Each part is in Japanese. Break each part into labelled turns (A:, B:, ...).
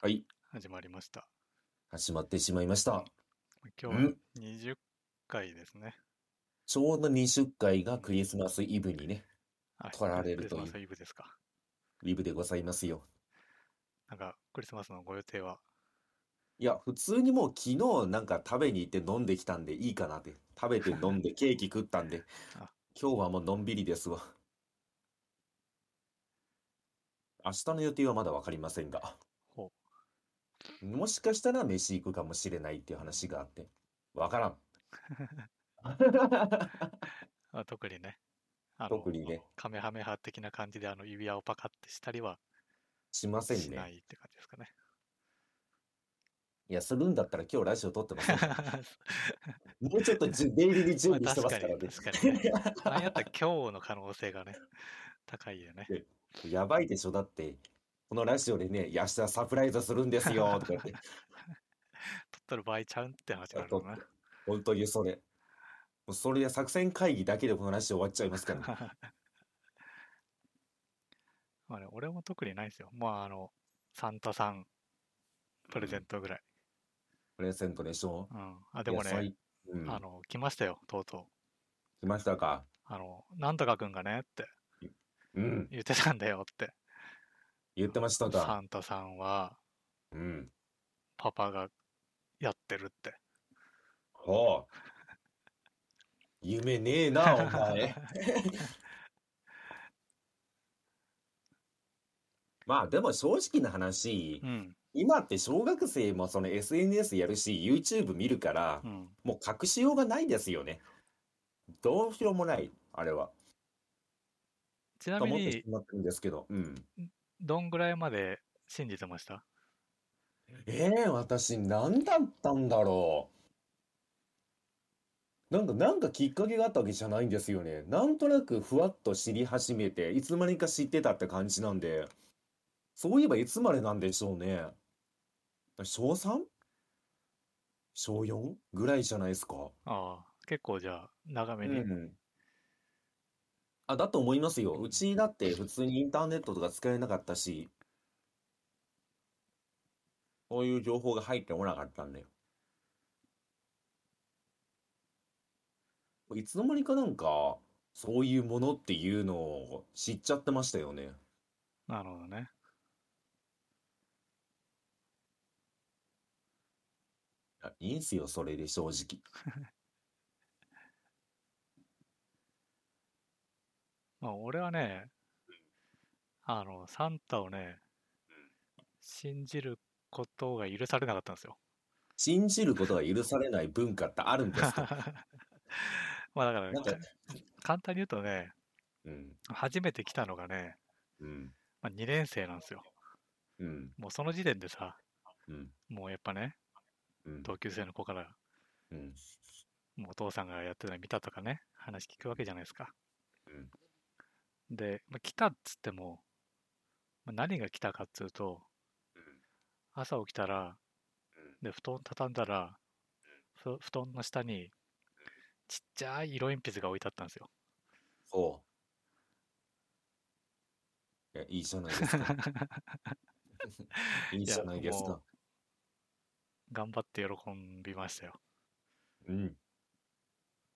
A: はい、
B: 始まりました。
A: 始まってしまいました。
B: 今日は20回ですね。
A: ちょうど20回がクリスマスイブにね、
B: はい
A: 取られるという
B: クリスマスイブですか。
A: イブでございますよ。
B: なんか、クリスマスのご予定は、
A: いや、普通にもう昨日なんか食べに行って飲んできたんでいいかなって。食べて飲んで ケーキ食ったんで
B: あ、
A: 今日はもうのんびりですわ。明日の予定はまだわかりませんが、
B: ほ
A: もしかしたら飯行くかもしれないっていう話があって、わからん。
B: あ特にね、あ
A: 特にね、
B: カメハメハ的な感じであの指輪をパカってしたりは
A: しません
B: しな
A: ね。
B: いって感じですかね。
A: いや、するんだったら今日ラジオ撮ってません。もうちょっとじゅ 出入りに準備してますからね。
B: まあ確かにやったら今日の可能性がね、高いよね。
A: やばいでしょ、だって、このラジオでね、いや明日サプライズするんですよ、とか言って、
B: 取っとる場合ちゃうんって話があるのね。
A: 本当にそれ。もうそれで作戦会議だけでこのラジオ終わっちゃいますからね。
B: まあね、俺も特にないですよ。まあ、あの、サンタさんプレゼントぐらい。
A: プレゼントでしょ？
B: うん。あ、でもね、
A: うん、
B: あの、来ましたよ、とうとう。
A: 来ましたか？
B: あの、なんとかくんがねって
A: うん、
B: 言ってたんだよって。
A: 言ってました
B: サ
A: か。
B: ンタさんは
A: うん。
B: パパがやってるって。
A: ほう。夢ねえな、お前。まあでも正直な話
B: う、ん。
A: 今って小学生もその SNS やるし、YouTube 見るから
B: う、ん。
A: もう隠しようがないですよね。どうしようもない、あれは。
B: ちなみに
A: と思ってし、まってるんですけど。うん。
B: どんぐらいまで信じてました？
A: ええ私、何だったんだろう。なんか、なんかきっかけがあったわけじゃないんですよね。なんとなくふわっと知り始めて、いつまにか知ってたって感じなんで、そういえばいつまでなんでしょうね。小 3? 小 4? ぐらいじゃないですか。
B: ああ、結構じゃあ、長めに。
A: うん。あ、だと思いますよ。うちだって普通にインターネットとか使えなかったし、そういう情報が入ってこなかったんだよ。いつの間にかなんか、そういうものっていうのを知っちゃってましたよね。
B: なるほどね。
A: あいいんすよ、それで正直。
B: まあ、俺はね、あの、サンタをね、信じることが許されなかったんですよ。
A: 信じることが許されない文化ってあるんですか？
B: まあだから、
A: なんか、
B: 簡単に言うとね、
A: うん、
B: 初めて来たのがね、
A: うん、
B: まあ、2年生なんですよ。
A: うん、
B: もうその時点でさ、
A: うん、
B: もうやっぱね、
A: うん、
B: 同級生の子から、
A: うん、
B: もうお父さんがやってるの見たとかね、話聞くわけじゃないですか。
A: うん、
B: で、まあ、来たっつっても、まあ、何が来たかっつうと、朝起きたら、で、布団畳んだら、ふ布団の下に、ちっちゃい色鉛筆が置いてあったんですよ。
A: ほう。いや、いいじゃないですか。いいじゃないですか。
B: 頑張って喜びましたよ。
A: うん。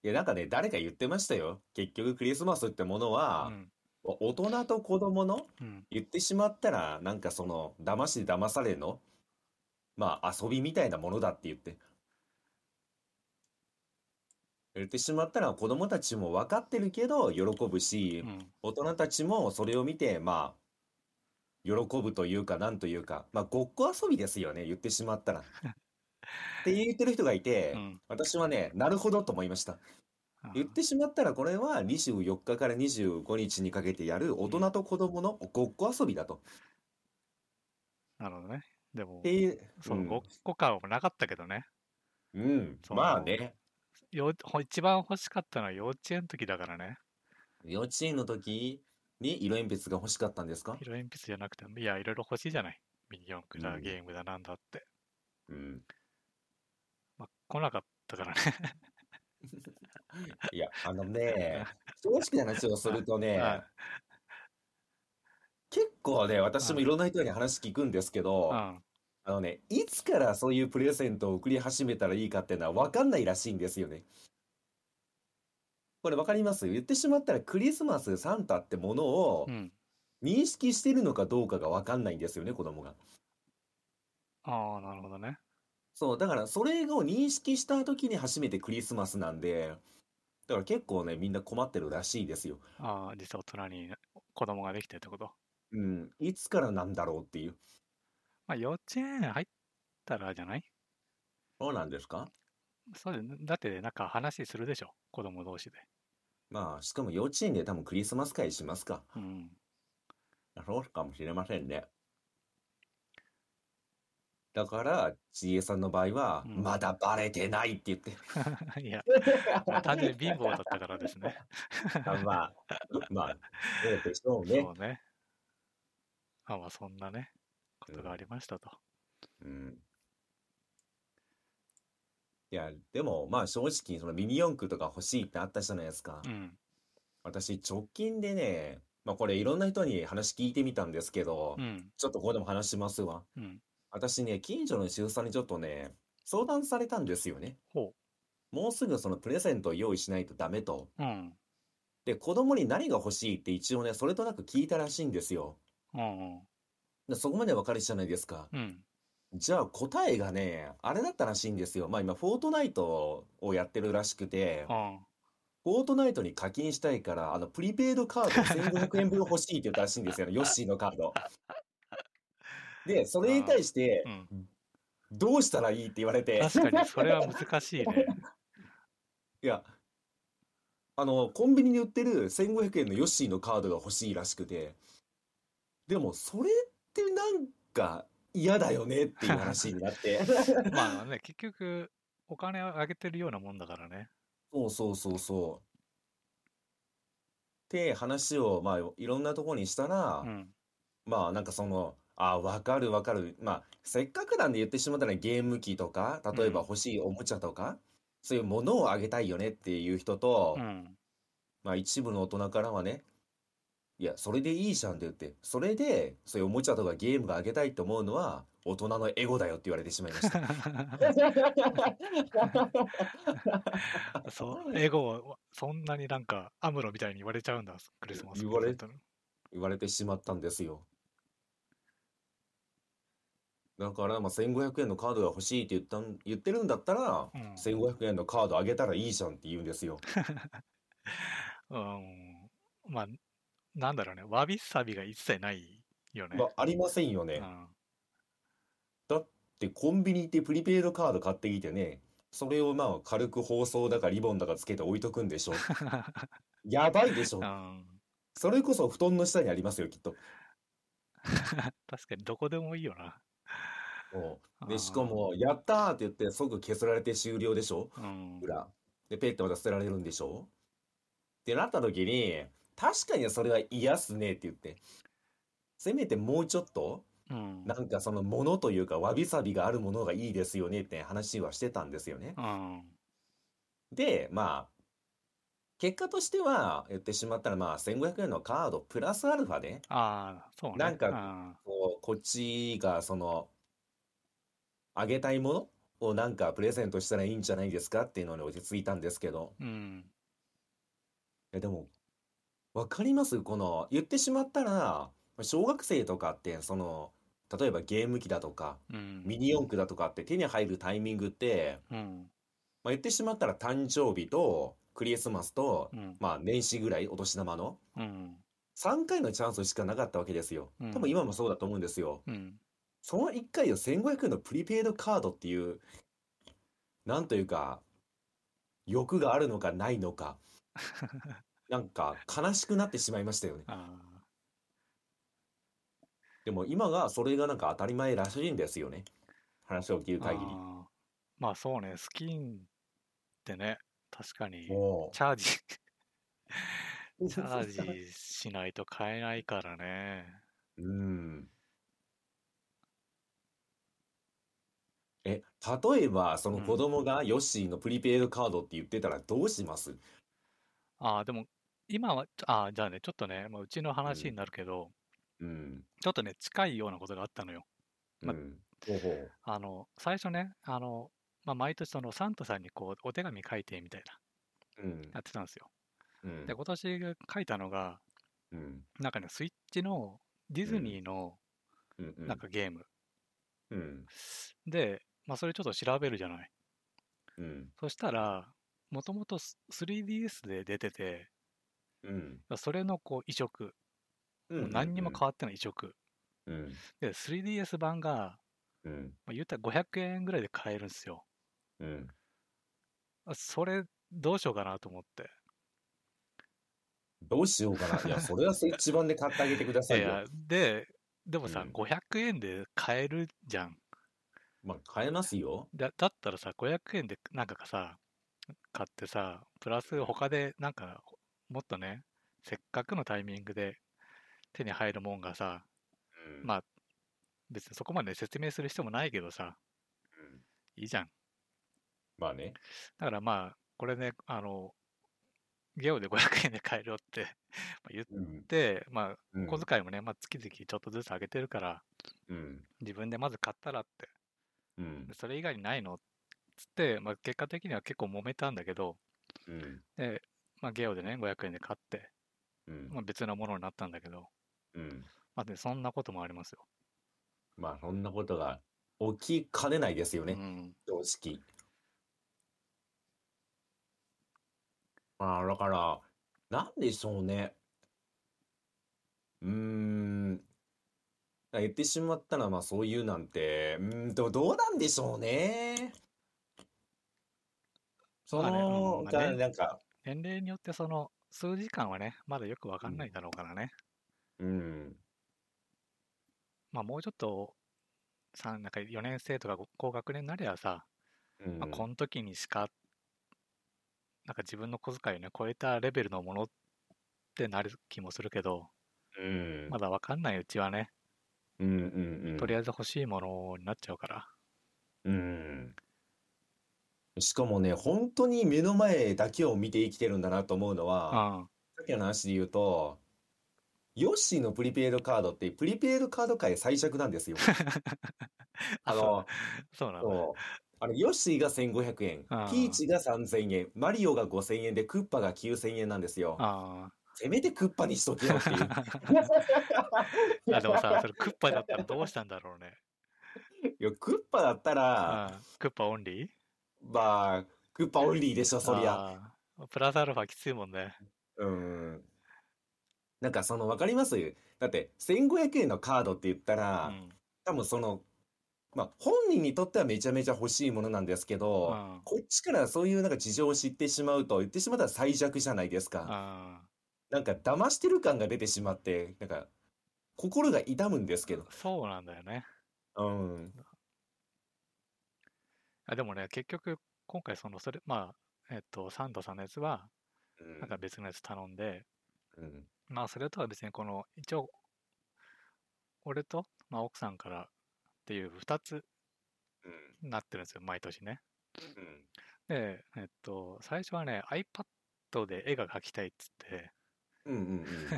A: いや、なんかね、誰か言ってましたよ。結局クリスマスってもの
B: う
A: は、
B: ん。
A: お大人と子供の？
B: うん。
A: 言ってしまったら、なんかその、騙し騙されの、まあ遊びみたいなものだって言って。言ってしまったら子供たちも分かってるけど喜ぶし
B: う、ん。
A: 大人たちもそれを見て、まあ、喜ぶというか、なんというか、まあ、ごっこ遊びですよね、言ってしまったら。って言ってる人がいて
B: う、ん。
A: 私はね、なるほどと思いました。言ってしまったら、これは24日から25日にかけてやる大人と子供のごっこ遊びだと。
B: なるほどね。でも
A: っ、ていう、
B: そのごっこ感はなかったけどね。
A: うん、まあね、
B: よ一番欲しかったのは幼稚園の時だからね。
A: 幼稚園の時に色鉛筆が欲しかったんですか？
B: 色鉛筆じゃなくても、いや、いろいろ欲しいじゃない。ミニ四駆だ、
A: うん
B: ゲームだ、なんだって。
A: うん。
B: まあ、来なかったからね。
A: いや、あのね、正直な話をするとね、
B: はい
A: 結構ね、私もいろんな人に話聞くんですけど、
B: うん。
A: あのね、いつからそういうプレゼントを送り始めたらいいかっていうのは分かんないらしいんですよね。これ分かります？言ってしまったらクリスマスサンタってものを
B: うん。
A: 認識してるのかどうかが分かんないんですよね、子供が。
B: ああ、なるほどね。
A: そう、だからそれを認識した時に初めてクリスマスなんで、だから結構ね、みんな困ってるらしいですよ。
B: ああ、実は大人に子供ができてってこと？
A: うん、いつからなんだろうっていう。
B: まあ、幼稚園入ったらじゃない？
A: そうなんですか？
B: そうでだってなんか話するでしょ？子供同士で。
A: まあ、しかも幼稚園で多分クリスマス会しますか。
B: うん。
A: そうかもしれませんね。だから、ちえさんの場合は、
B: うん
A: まだバレてないって言って。
B: いや、ま あ単純に貧乏だったからですね。
A: あまあ、まあ、そうでしょうね
B: そ。うね。まあまあ、そんなね、ことがありましたと。
A: うん。いや、でも、まあ正直、そのミニ四駆とか欲しいってあったじゃないですか。
B: うん。
A: 私、直近でね、まあこれいろんな人に話聞いてみたんですけど
B: う、ん。
A: ちょっとここでも話しますわ。
B: うん。
A: 私ね、近所の主婦さんにちょっとね、相談されたんですよね。
B: ほ
A: もうすぐそのプレゼントを用意しないとダメと。
B: う。うん。
A: で、子供に何が欲しいって一応ね、それとなく聞いたらしいんですよ。
B: うん。
A: でそこまでわかるじゃないですか。
B: うん。
A: じゃあ答えがね、あれだったらしいんですよ。まあ今、フォートナイトをやってるらしくて、
B: うん。
A: フォートナイトに課金したいから、あの、プリペイドカード1500円分欲しいって言ったらしいんですよ、ヨッシーのカード。で、それに対して
B: う、ん。
A: どうしたらいいって言われて、
B: 確かに、それは難しいね。
A: いや、あの、コンビニに売ってる1500円のヨッシーのカードが欲しいらしくて、でも、それってなんか嫌だよねっていう話になって。
B: まあね、結局、お金をあげてるようなもんだからね。
A: そうそうそうそう。って話を、まあ、いろんなところにしたら
B: う、ん。
A: まあ、なんかその、あ、わかるわかる。まあ、せっかくなんで言ってしまったらゲーム機とか、例えば
B: うん
A: 欲しいおもちゃとか、そういうものをあげたいよねっていう人と
B: う、ん。
A: まあ一部の大人からはね、いや、それでいいじゃんって言って、それで、そういうおもちゃとかゲームがあげたいと思うのは、大人のエゴだよって言われてしまいました。
B: そう、エゴをそんなになんかアムロみたいに言われちゃうんだ、クリスマス
A: 言われ
B: プレゼントの
A: 言われてしまったんですよ。だから、まあ、1500円のカードが欲しいって言ったん、言ってるんだったら、
B: うん
A: 1500円のカードあげたらいいじゃんって言うんですよ。
B: うん。まあ、なんだろうね、わびさびが一切ないよね。
A: まあ、ありませんよね。
B: うん。
A: だってコンビニ行ってプリペイドカード買ってきてね、それをまあ軽く包装だかリボンだかつけて置いとくんでしょ。やばいでしょ
B: う。ん。
A: それこそ布団の下にありますよ、きっと。
B: 確かにどこでもいいよな。
A: そうで、しかも、やったーって言って即削られて終了でしょ？
B: うん。
A: 裏。で、ペッてまた捨てられるんでしょ？ってなった時に、確かにそれは嫌っすねって言って。せめてもうちょっと、
B: うん。
A: なんかそのものというか、わびさびがあるものがいいですよねって話はしてたんですよね。
B: うん。
A: で、まあ、結果としては、言ってしまったら、まあ、1500円のカードプラスアルファで、
B: ああ、そうね。
A: なんか
B: うん
A: こう、こっちが、その、あげたいものをなんかプレゼントしたらいいんじゃないですかっていうのに落ち着いたんですけど、
B: うん。
A: え、でも、わかります？この、言ってしまったら、小学生とかって、その、例えばゲーム機だとか、
B: うん。
A: ミニ四駆だとかって手に入るタイミングって、
B: うん。
A: まあ、言ってしまったら誕生日とクリスマスと、
B: うん。
A: まあ年始ぐらいお年玉の
B: うん。
A: 3回のチャンスしかなかったわけですよ。
B: うん
A: 多分今もそうだと思うんですよ。
B: うん。
A: その1回を1500円のプリペイドカードっていう、なんというか、欲があるのかないのか、なんか悲しくなってしまいましたよね。
B: あ
A: でも今がそれがなんか当たり前らしいんですよね。話を聞
B: ー
A: く限り。
B: あーまあそうね、スキンってね、確かに、
A: も
B: チャージ、
A: う。
B: チャージしないと買えないからね。
A: うん。え、例えば、その子供がヨッシーのプリペイドカードって言ってたらどうします？
B: ああ、でも、今は、ああ、じゃあね、ちょっとね、まあ、うちの話になるけど、
A: うん。
B: ちょっとね、近いようなことがあったのよ。ま
A: うん。ほうほう。
B: あの、最初ね、あの、まあ、毎年そのサンタさんにこう、お手紙書いてみたいな、
A: うん。
B: やってたんですよ。
A: うん
B: で、今年が書いたのが、
A: うん。
B: なんかね、スイッチのディズニーの
A: うん。うん
B: なんかゲーム。
A: うん。
B: で、まあ、それちょっと調べるじゃない。
A: うん。
B: そしたら、もともと 3DS で出てて、
A: うん。
B: それのこう移植、
A: うん。
B: もう何にも変わってない移植。
A: うん。
B: で、3DS 版が、
A: うん。
B: まあ、言ったら500円ぐらいで買えるんですよ。
A: うん。
B: あそれ、どうしようかなと思って。
A: どうしようかな。いや、それはスイッチ版で買ってあげてくださいよ。
B: いや、で、でもさ、
A: うん
B: 500円で買えるじゃん。
A: まあ、買えますよ。
B: だだったらさ、500円でなんかさ、買ってさ、プラス他でなんか、もっとね、せっかくのタイミングで手に入るもんがさ、
A: うん
B: まあ、別にそこまで説明する必要もないけどさ、
A: うん
B: いいじゃん。
A: まあね。
B: だからまあ、これね、あの、ゲオで500円で買えるよって まあ言っ
A: うん。
B: て、ま
A: うん
B: あ、小遣いもね、まあ、月々ちょっとずつ上げてるから、
A: うん。
B: 自分でまず買ったらって、
A: うん
B: で。それ以外にないの？っつって、まあ、結果的には結構揉めたんだけど、
A: うん。
B: で、まあ、ゲオでね、500円で買って、
A: うん
B: まあ、別のものになったんだけど、
A: うん。
B: まあ、でそんなこともありますよ。
A: まあ、そんなことが起きかねないですよね。
B: うん。
A: 正直。まあ、だから、なんでしょうね。うーん。言ってしまったら、まあ、そういうなんて、うーんと、どうなんでしょうね。そ
B: まあねうん
A: の、
B: まあね。
A: がなんか、
B: 年齢によってその数時間はね、まだよくわかんないだろうからね。
A: うん、
B: まあ、もうちょっと、さなんか4年生とか高学年になりゃさ、
A: うん、
B: まあ、この時にしか、なんか自分の小遣いをね、超えたレベルのものってなる気もするけど、
A: うん、
B: まだわかんないうちはね、
A: うん、うん、うん。
B: とりあえず欲しいものになっちゃうから。
A: うん。しかもね、本当に目の前だけを見て生きてるんだなと思うのは、
B: うん。
A: さっきの話で言うと、ヨッシーのプリペイドカードって、プリペイドカード界最弱なんですよ。あの、
B: そうなんだ。
A: あのヨッシーが1500円、ピーチが3000円、マリオが5000円で、クッパが9000円なんですよ。
B: あ
A: せめてクッパにしとけよっていう。
B: あ。あでもさ、それクッパだったらどうしたんだろうね。
A: いや、クッパだったら、
B: うんクッパオンリー？
A: まあ、クッパオンリーでしょ、そりゃ。
B: プラスアルファきついもんね。
A: うん。なんかその、わかります？だって、1500円のカードって言った
B: う
A: ら、
B: ん。
A: 多分その、まあ、本人にとってはめちゃめちゃ欲しいものなんですけど、
B: うん
A: こっちからそういうなんか事情を知ってしまうと、言ってしまったら最弱じゃないですか。
B: あ
A: なんか騙してる感が出てしまって、なんか、心が痛むんですけど。
B: ーそうなんだよね。
A: うん。
B: あでもね、結局、今回その、それ、まあ、えっと、サンタさんのやつは、
A: うん
B: なんか別のやつ頼んで、
A: うん。
B: まあ、それとは別にこの、一応、俺と、まあ、奥さんからっていう2つ
A: うん。
B: なってるんですよ、毎年ね。
A: うん。
B: で、えっと、最初はね、iPad で絵が描きたいっつって、
A: うん。う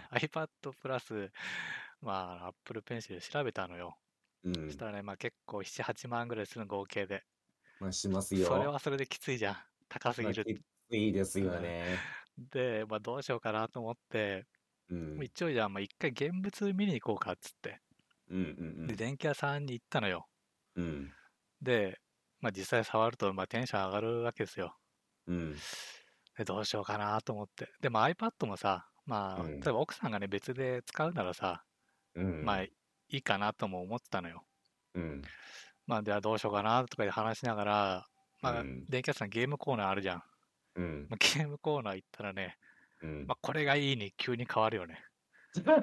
A: ん。
B: iPad プラス、まあ、Apple Pencil で調べたのよ。
A: うん。
B: そしたらね、まあ結構7、8万ぐらいするの合計で。
A: まあ、します
B: そ
A: よ。
B: れはそれできついじゃん。高すぎる。
A: まあきついですよね。
B: で、まあどうしようかなと思って、
A: うん。
B: 一応じゃあまあ一回現物見に行こうかっつって。
A: うん。うん。
B: で、電気屋さんに行ったのよ。
A: うん。
B: で、まあ実際触るとまあテンション上がるわけですよ。
A: うん。
B: で、どうしようかなと思って。でも iPad もさ、まあ、
A: うん
B: 例えば奥さんがね、別で使うならさ、
A: うん。
B: まあいいかなとも思ってたのよ。
A: うん。
B: まあ、ではどうしようかなとかで話しながら、まあ、
A: うん
B: 電気屋さんゲームコーナーあるじゃん。
A: うん。
B: まあ、ゲームコーナー行ったらね、
A: うん。
B: まあ、これがいいに急に変わるよね。
A: だ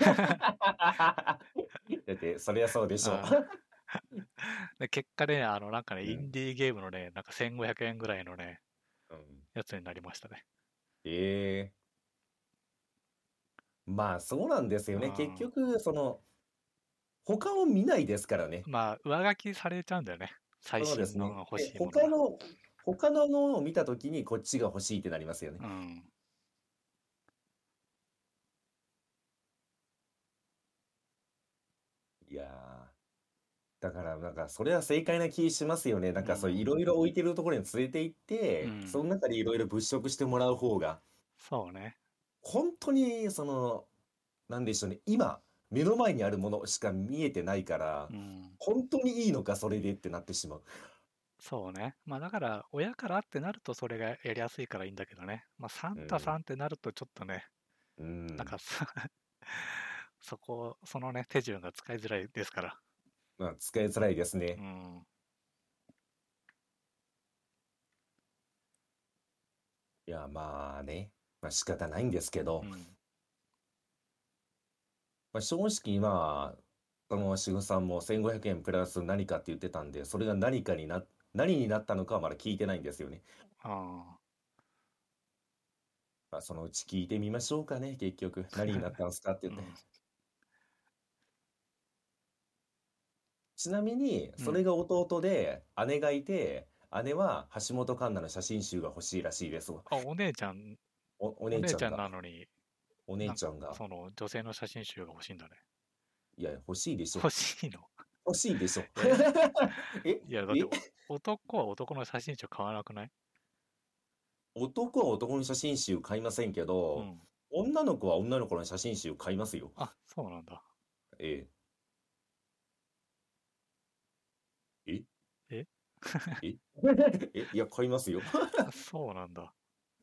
A: って、そりゃそうでしょう。
B: で結果ね、あの、なんかね、
A: うん
B: インディーゲームのね、なんか1500円ぐらいのね、
A: うん
B: やつになりましたね。
A: ええまあそうなんですよね。
B: うん
A: 結局、その、他を見ないですからね。
B: まあ、上書きされちゃうんだよね。最
A: そうですね
B: 新のが欲しい
A: で
B: ものが。
A: 他の、他のものを見たときにこっちが欲しいってなりますよね。
B: うん。
A: いやだから、なんか、それは正解な気しますよね。なん
B: う
A: か、そう、い
B: ん。
A: ろいろ置いてるところに連れて行っ
B: う
A: て、そ
B: ん。
A: の中でいろいろ物色してもらう方が、
B: そうね。
A: 本当に、その、なんでしょうね、今、目の前にあるものしか見えてないから、
B: うん。
A: 本当にいいのか、それでってなってしまう。
B: そうね。まあだから、親からってなるとそれがやりやすいからいいんだけどね。まあサンタ
A: うん。
B: さんってなるとちょっとね、
A: う
B: なんか
A: ん。
B: そ そこ、そのね、手順が使いづらいですから。
A: まあ、使いづらいです
B: う
A: ね。
B: ん。
A: いや、まあね、まあ仕方ないんですけ
B: う
A: ど、
B: ん。
A: まあ、正直今、その志保さんも1500円プラス何かって言ってたんで、それが何かにな、何になったのかはまだ聞いてないんですよね。
B: あ
A: まあ、そのうち聞いてみましょうかね、結局。何になったんですかって
B: あ。う
A: 言って。
B: ん。
A: ちなみに、
B: うん。
A: それが弟で、姉がいて、姉は橋本環奈の写真集が欲しいらしいですわ。
B: あ、お姉ちゃん、
A: お、お
B: お
A: 姉ちゃん
B: な
A: が、
B: のに、
A: お姉ちゃんが、
B: その女性の写真集が欲しいんだね。
A: いや、欲しいでしょ。
B: 欲しいの？
A: 欲しいでしょ。
B: え？
A: え、
B: いや、だって男は男の写真集買わなくない？
A: 男は男の写真集買いませんけ
B: う
A: ど、
B: ん。
A: 女の子は女の子の写真集買いますよ。
B: あ、そうなんだ。
A: ええ。え？
B: え？
A: え？え、いや、買いますよ。
B: あ そうなんだ。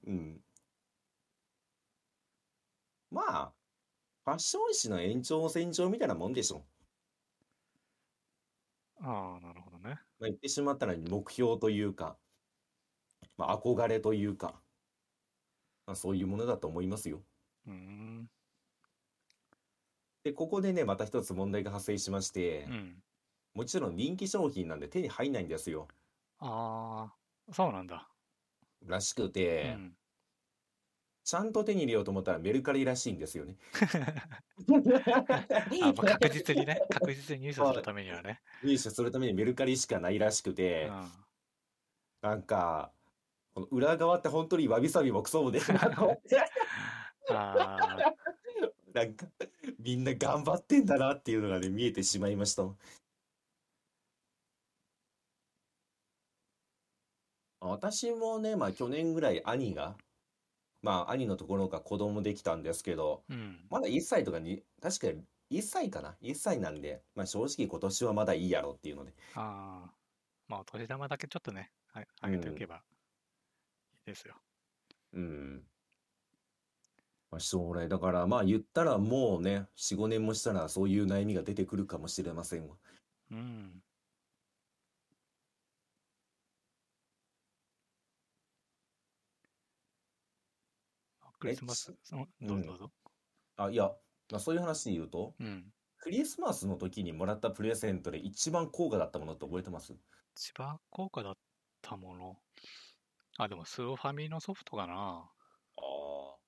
A: うん。まあ、ファッション誌の延長線上みたいなもんでしょ。
B: ああ、なるほどね。
A: まあ、言ってしまったら目標というか、まあ、憧れというか、まあ、そういうものだと思いますよ。
B: うーん。
A: で、ここでね、また一つ問題が発生しまして、
B: うん。
A: もちろん人気商品なんで手に入んないんですよ。
B: ああ、そうなんだ。
A: らしく
B: う
A: て、
B: ん。
A: ちゃんと手に入れようと思ったらメルカリらしいんですよね。
B: あ、まあ、確実にね、確実に入手するためにはね。
A: 入手するためにメルカリしかないらしく
B: う
A: て、
B: ん。
A: なんか、この裏側って本当にわびさびもクソもねえなと思って、
B: ああ、
A: なんか、みんな頑張ってんだなっていうのがね、見えてしまいました。私もね、まあ去年ぐらい兄が、まあ兄のところが子供できたんですけど、
B: うん。
A: まだ1歳とかに、確かに1歳かな ?1 歳なんで、まあ正直今年はまだいいやろっていうので。
B: ああ、まあ、お年玉だけちょっとね、ああ
A: うん、
B: げておけばいいですよ。
A: うん。まあ、将来、だからまあ言ったらもうね、4、5年もしたらそういう悩みが出てくるかもしれませんわ。
B: うん。クリ
A: え、
B: スマス。どうぞどうぞ。
A: あ、いや、まあ、そういう話で言うと、
B: うん。
A: クリスマスの時にもらったプレゼントで一番高価だったものって覚えてます？
B: 一番高価だったもの？あ、でもスーファミのソフトかな。
A: ああ。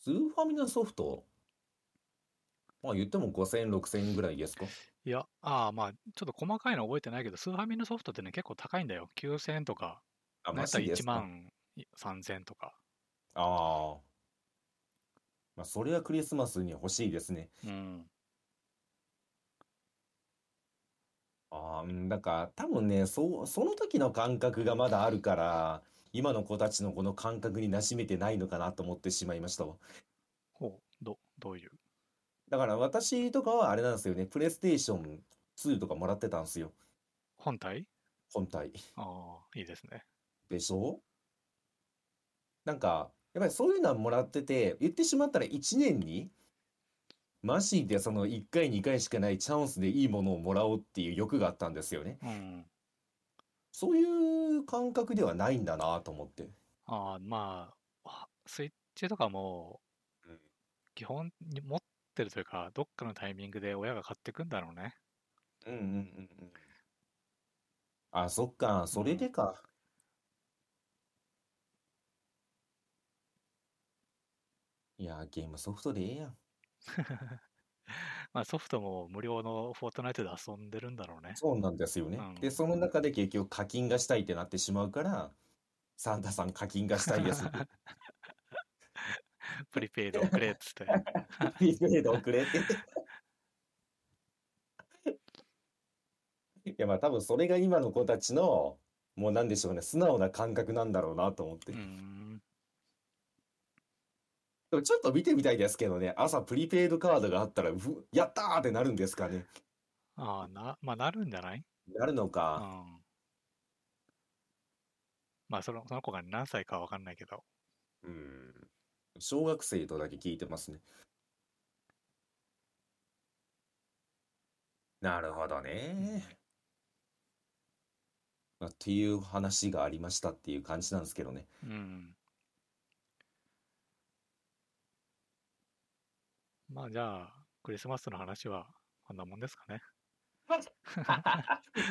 A: スーファミのソフト、まあ言っても5000円、6000円ぐらいですか？
B: いや、ああ、まあ、ちょっと細かいの覚えてないけど、スーファミのソフトってね、結構高いんだよ。9000円とか、
A: あ、マ
B: なんやったら1
A: ジですか？
B: 万3000円とか。
A: ああ。まあそれはクリスマスに欲しいですね。
B: うん。
A: ああ、うん、なんか多分ね、そう、その時の感覚がまだあるから、今の子たちのこの感覚に馴染めてないのかなと思ってしまいましたわ。
B: ほう、ど、どういう？
A: だから私とかはあれなんですよね、プレイステーション2とかもらってたんですよ、
B: 本体？
A: 本体。
B: ああ、いいですね。
A: でしょ？なんか、やっぱりそういうのはもらってて、言ってしまったら1年に、マジでその1回2回しかないチャンスでいいものをもらおうっていう欲があったんですよね。
B: うん。
A: そういう感覚ではないんだなと思って。
B: ああ、まあ、はスイッチとかも、
A: うん
B: 基本に持ってるというか、どっかのタイミングで親が買ってくんだろうね。
A: うんうんうんうん。あ、そっか、
B: う
A: それで
B: ん。
A: か。いや、ゲームソフトでええやん。
B: まあ、ソフトも無料のフォートナイトで遊んでるんだろうね。
A: そうなんですよ
B: う
A: ね。で、
B: ん。
A: その中で結局課金がしたいってなってしまうから、サンタさん課金がしたいですって。
B: プリペイドをくれっつって。
A: プリペイド遅れって。いやまあ多分それが今の子たちのもうなんでしょうね素直な感覚なんだろうなと思って。でもちょっと見てみたいですけどね朝プリペイドカードがあったらうやったーってなるんですかね
B: ああ、な、まあなるんじゃない？
A: なるの
B: う
A: か
B: ん。まあその、その子が何歳かはわかんないけど。
A: うん小学生とだけ聞いてますね。なるほどね。まあっていう話がありましたっていう感じなんですけどね。
B: うん。まあじゃあ、クリスマスの話はこんなもんですかね。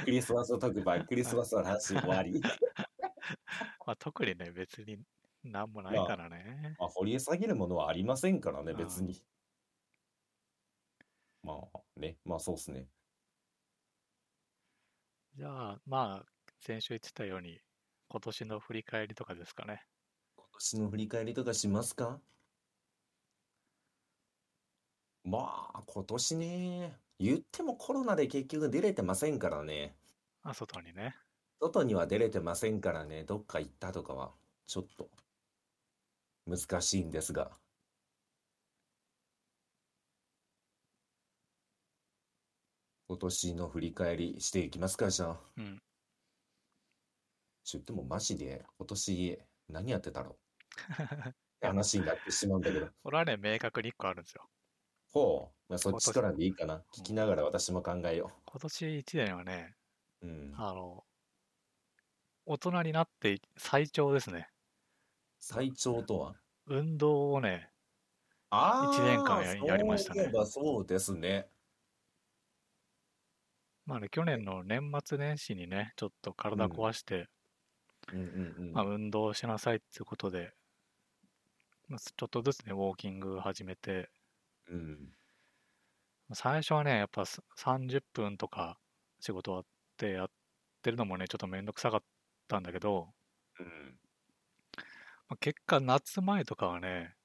A: クリスマス特番クリスマスの話終わり。
B: まあ特にね、別に なんもないからね。
A: まあ、掘り下げるものはありませんからね、
B: うん
A: 別に。まあね、まあそうっすね。
B: じゃあ、まあ、先週言ってたように、今年の振り返りとかですかね。
A: 今年の振り返りとかしますか？まあ、今年ね、言ってもコロナで結局出れてませんからね。
B: あ、外にね。
A: 外には出れてませんからね、どっか行ったとかは、ちょっと、難しいんですが。今年の振り返りしていきますか、じゃあ。
B: うん。
A: ちょっともマジで今年何やってたの？って話になってしまうんだけど。
B: これはね、明確に1個あるんですよ。
A: ほう、まあ、そっちからでいいかな。聞きながら私も考えよ
B: 今年1年はね、
A: う。うん。
B: あの、大人になって最長ですね。
A: 最長とは？
B: 運動をね、
A: あ
B: 一年間や
A: ー
B: やりましたね
A: そういえばそうですね。
B: まあね、去年の年末年始にね、ちょっと体壊して、
A: うんうんうん。
B: まあ、運動しなさいっていうことで、まあ、ちょっとずつね、ウォーキング始めて、
A: うん。
B: 最初はね、やっぱす30分とか仕事終わってやってるのもね、ちょっとめんどくさかったんだけど、
A: うん。
B: まあ、結果夏前とかはね、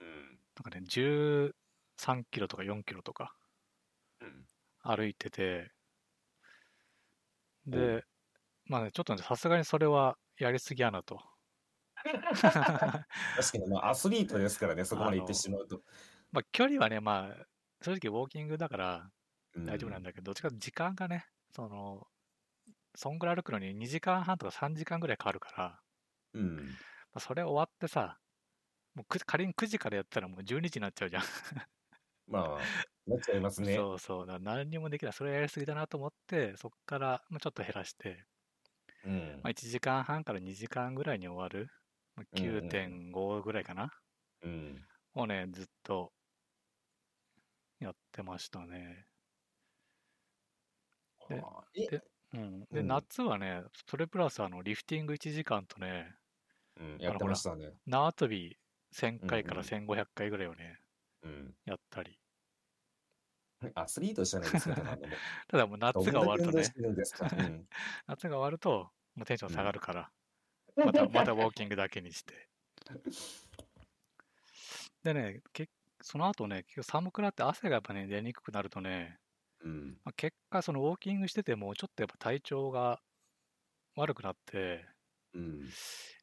A: うん。
B: なんかね、13キロとか4キロとか
A: うん。
B: 歩いてて、
A: お
B: で、まあね、ちょっとね、さすがにそれはやりすぎやなと。
A: 確かに、まあ、アスリートですからね、そこまで行ってしまうと。
B: まあ、距離はね、まあ、正直ウォーキングだから
A: うん
B: 大丈夫なんだけど、どっちか時間がね、その、そんぐらい歩くのに2時間半とか3時間ぐらいかかるから、
A: うん。
B: まあ、それ終わってさ、もうく仮に9時からやったらもう12時になっちゃうじゃん。
A: まあ、なっちゃいますね。
B: そうそう。何にもできない。それやりすぎだなと思って、そこからまあちょっと減らして、
A: うん
B: まあ、1時間半から2時間ぐらいに終わる、まあ、
A: うんうんうん
B: 9.5ぐらいかな、
A: うん。
B: をね、ずっとやってましたね。でうん。で、
A: うん
B: 夏はね、それプラスあのリフティング1時間とね、
A: うん、やってましたね。
B: 縄跳び1000回から
A: うん
B: 1500回ぐらいをね、
A: うん。
B: やったり。
A: アスリートじゃないですか、ただの。
B: ただもう夏が終わるとね
A: どんだけ運動し、てるんですか？うん
B: 夏が終わると、もうテンション下がるから、また、またウォーキングだけにして。でね、けその後ね、結局寒くなって汗がやっぱね、出にくくなるとね、
A: うん。
B: まあ、結果、そのウォーキングしてても、ちょっとやっぱ体調が悪くなって、
A: うん。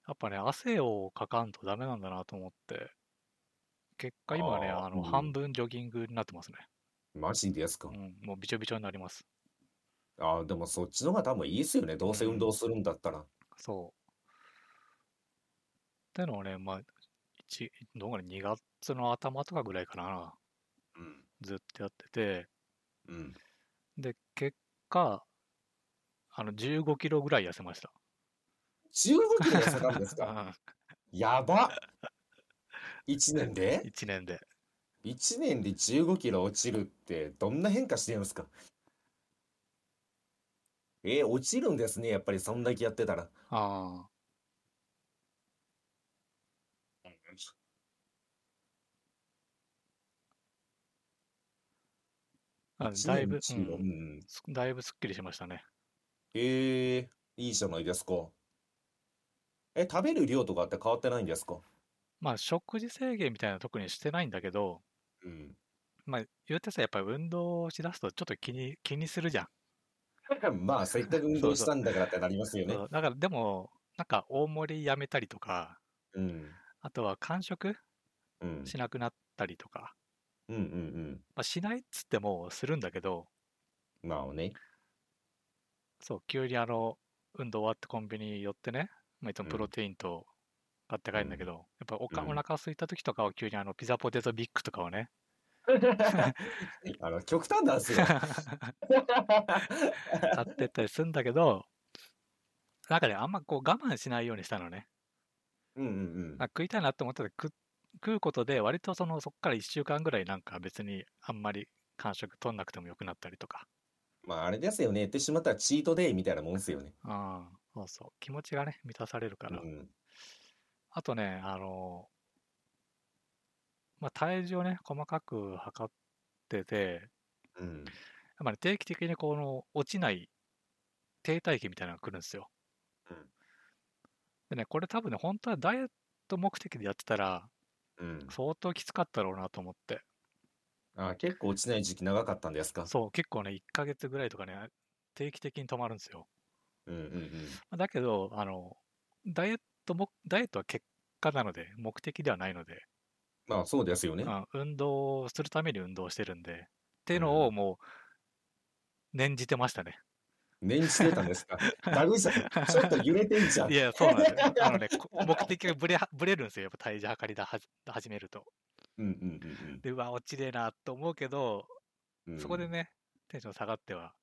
B: やっぱね、汗をかかんとダメなんだなと思って、結果今はね、あの、
A: あーうん
B: 半分ジョギングになってますね。
A: マジですか？
B: う。ん、もうびちょびちょになります。
A: ああ、でもそっちの方が多分いいですよね。どうせ運動するんだったら。
B: そう。ってのをね、まあ、一どんぐらい2月の頭とかぐらいかな、
A: うん。
B: ずっとやってて、
A: うん。
B: で、結果、あの、15キロぐらい痩せました。
A: 15キロ痩せたんですか
B: うん
A: やば1年で
B: ？1年で。
A: ?1 年で15キロ落ちるってどんな変化してるんですか？えー落ちるんですね。やっぱりそんだけやってたら。
B: ああ。あ
A: 1
B: だいぶ、
A: 年15
B: うんだいぶすっきりしましたね。
A: ええいいじゃないですか。え、食べる量とかって変わってないんですか？
B: まあ食事制限みたいなの特にしてないんだけど、
A: うん。
B: まあ言うてさ、やっぱり運動しだすとちょっと気に気にするじゃん。
A: まあ、せっかく運動したんだからってなりますよね。
B: そうだからでも、なんか大盛りやめたりとか、
A: うん。
B: あとは間食
A: うん。
B: しなくなったりとか、
A: うんうん
B: まあ、しないっつってもするんだけど、
A: うん。まあね。
B: そう、急にあの、運動終わってコンビニ寄ってね、まあ、いつもプロテインと買って帰るんだけど、やっぱおか、
A: うん
B: お腹空いた時とかは急にあの、ピザポテトビッグとかをね、
A: あの、極端なんですよ。
B: 買ってったりするんだけど、なんかね、あんまこう我慢しないようにしたのね。
A: うんうん
B: あ食いたいなって思ったら食食うことで、割とその、そっから1週間ぐらいなんか別にあんまり間食取んなくてもよくなったりとか。
A: うん。まあ、あれですよね。言ってしまったらチートデイみたいなもんですよね。
B: ああ、そうそう。気持ちがね、満たされるから。
A: うん。
B: あとね、あの、まあ、体重をね、細かく測ってて、
A: うん。
B: やっぱり定期的にこの落ちない停滞期みたいなのが来るんですよ。
A: うん
B: でね、これ多分ね、本当はダイエット目的でやってたら、
A: うん。
B: 相当きつかったろうなと思って。
A: あ、結構落ちない時期長かったんですか？
B: そう、結構ね、1ヶ月ぐらいとかね、定期的に止まるんですよ。
A: うんうんうん。
B: まあだけど、あの、ダイエットも、ダイエットは結果なので、目的ではないので、
A: まあ、そうですよね。
B: あ運動するために運動してるんで、っていうのをもう、念じてましたね。
A: 念じてたんですか？ダメじゃん。ちょっと揺れてんじゃん。
B: いや、そうなんですよ。あのね、こ目的がぶれは、ぶれるんですよ。やっぱ体重測りだはじ始めると。
A: うんうん
B: で、うわ、落ちねえなと思うけど、
A: うんうん。
B: そこでね、テンション下がっては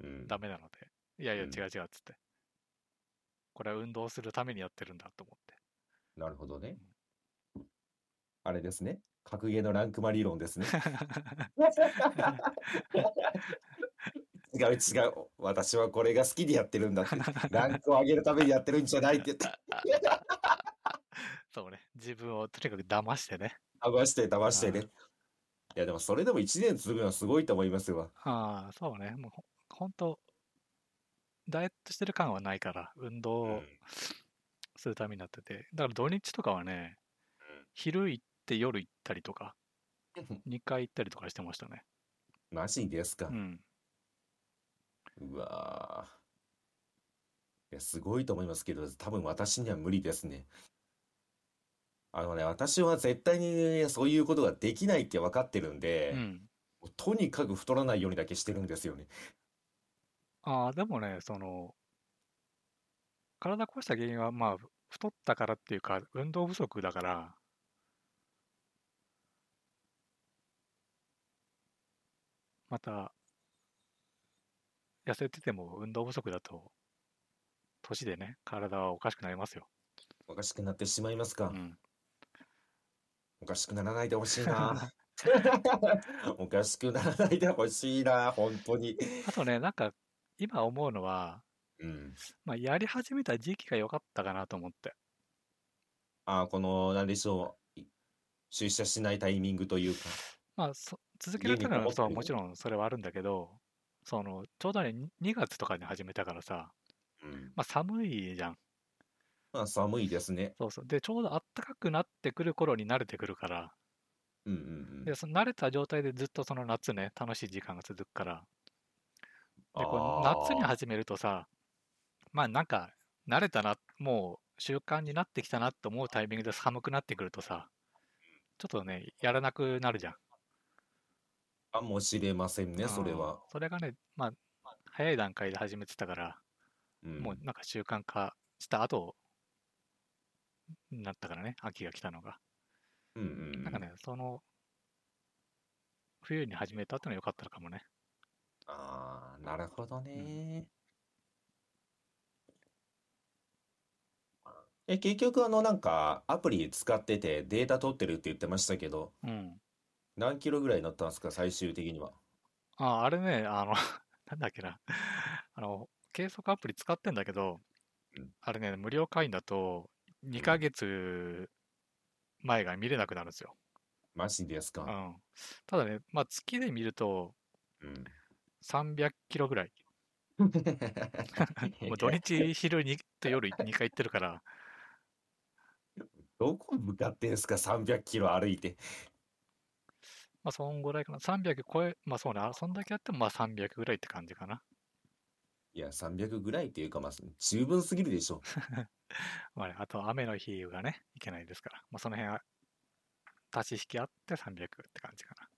A: うん。
B: ダメなので、いやいや、違
A: う
B: 違うっつって。これは運動するためにやってるんだと思って。
A: なるほどね。あれですね。格ゲーのランクマ理論ですね。違う違う。私はこれが好きでやってるんだって。ランクを上げるためにやってるんじゃないって言って。
B: そうね。自分をとにかく騙してね。
A: 騙して騙してね。
B: うん
A: いやでもそれでも1年続くのはすごいと思いますよ。
B: ああ、そうね。もうほ、ほんと、ダイエットしてる感はないから、運動するためになってて。だから土日とかはね、昼行って夜行ったりとか、2回行ったりとかしてましたね。
A: マジですか？
B: う。ん。
A: うわーいや、すごいと思いますけど、多分私には無理ですね。あのね、私は絶対にねそういうことができないって分かってるんで、
B: うん。
A: とにかく太らないようにだけしてるんですよね。
B: ああ、でもね、その、体壊した原因は、まあ、太ったからっていうか、運動不足だから、また、痩せてても運動不足だと、年でね、体はおかしくなりますよ。
A: おかしくなってしまいますか。
B: うん。
A: おかしくならないでほしいな。おかしくならないでほしいな、本当に。
B: あとね、なんか、今思うのは、
A: うん。
B: まあ、やり始めた時期が良かったかなと思って。
A: あ、この、なんでしょう。い出社しないタイミングというか。
B: まあ、そ続けられたのはそう、
A: 家にこもってる
B: もちろんそれはあるんだけど、その、ちょうどね、2月とかに始めたからさ、
A: うん。
B: まあ寒いじゃん。
A: まあ、寒いですね。
B: そうそう。で、ちょうど暖かくなってくる頃に慣れてくるから、
A: うんうん
B: で、その慣れた状態でずっとその夏ね、楽しい時間が続くから、で、こう
A: あー
B: 夏に始めるとさ、まあなんか、慣れたな、もう習慣になってきたなって思うタイミングで寒くなってくるとさ、ちょっとね、やらなくなるじゃん。
A: かもしれませんね、それ
B: うん
A: は。
B: それがね、まあ、早い段階で始めてたから、
A: うん
B: もうなんか習慣化した後になったからね、秋が来たのが。
A: うんうんうん
B: なんかね、その、冬に始めたってのは良かったのかもね。
A: ああ、なるほどね。え、結局、あの、なんか、アプリ使っててデータ取ってるって言ってましたけど、
B: うん。
A: 何キロぐらいになったんですか、最終的には？
B: あ、あれね、あの、なんだっけな。あの、計測アプリ使ってんだけど
A: うん、
B: あれね、無料会員だと、2ヶ月前が見れなくなるんですよ。
A: マジですか。
B: うん。ただね、まあ月で見ると、
A: うん。
B: 300キロぐらい。もう土日昼にと夜2回行ってるから、
A: どこ向かってんすか、300キロ歩いて。
B: まあ、そんぐらいかな。300超え、まあそうね、あそんだけやってもまあ300ぐらいって感じかな。
A: いや、300ぐらいっていうか、まあ、十分すぎるでしょ。
B: まあね、あと雨の日がね、いけないですから。まあその辺は、足し引きあって300って感じかな。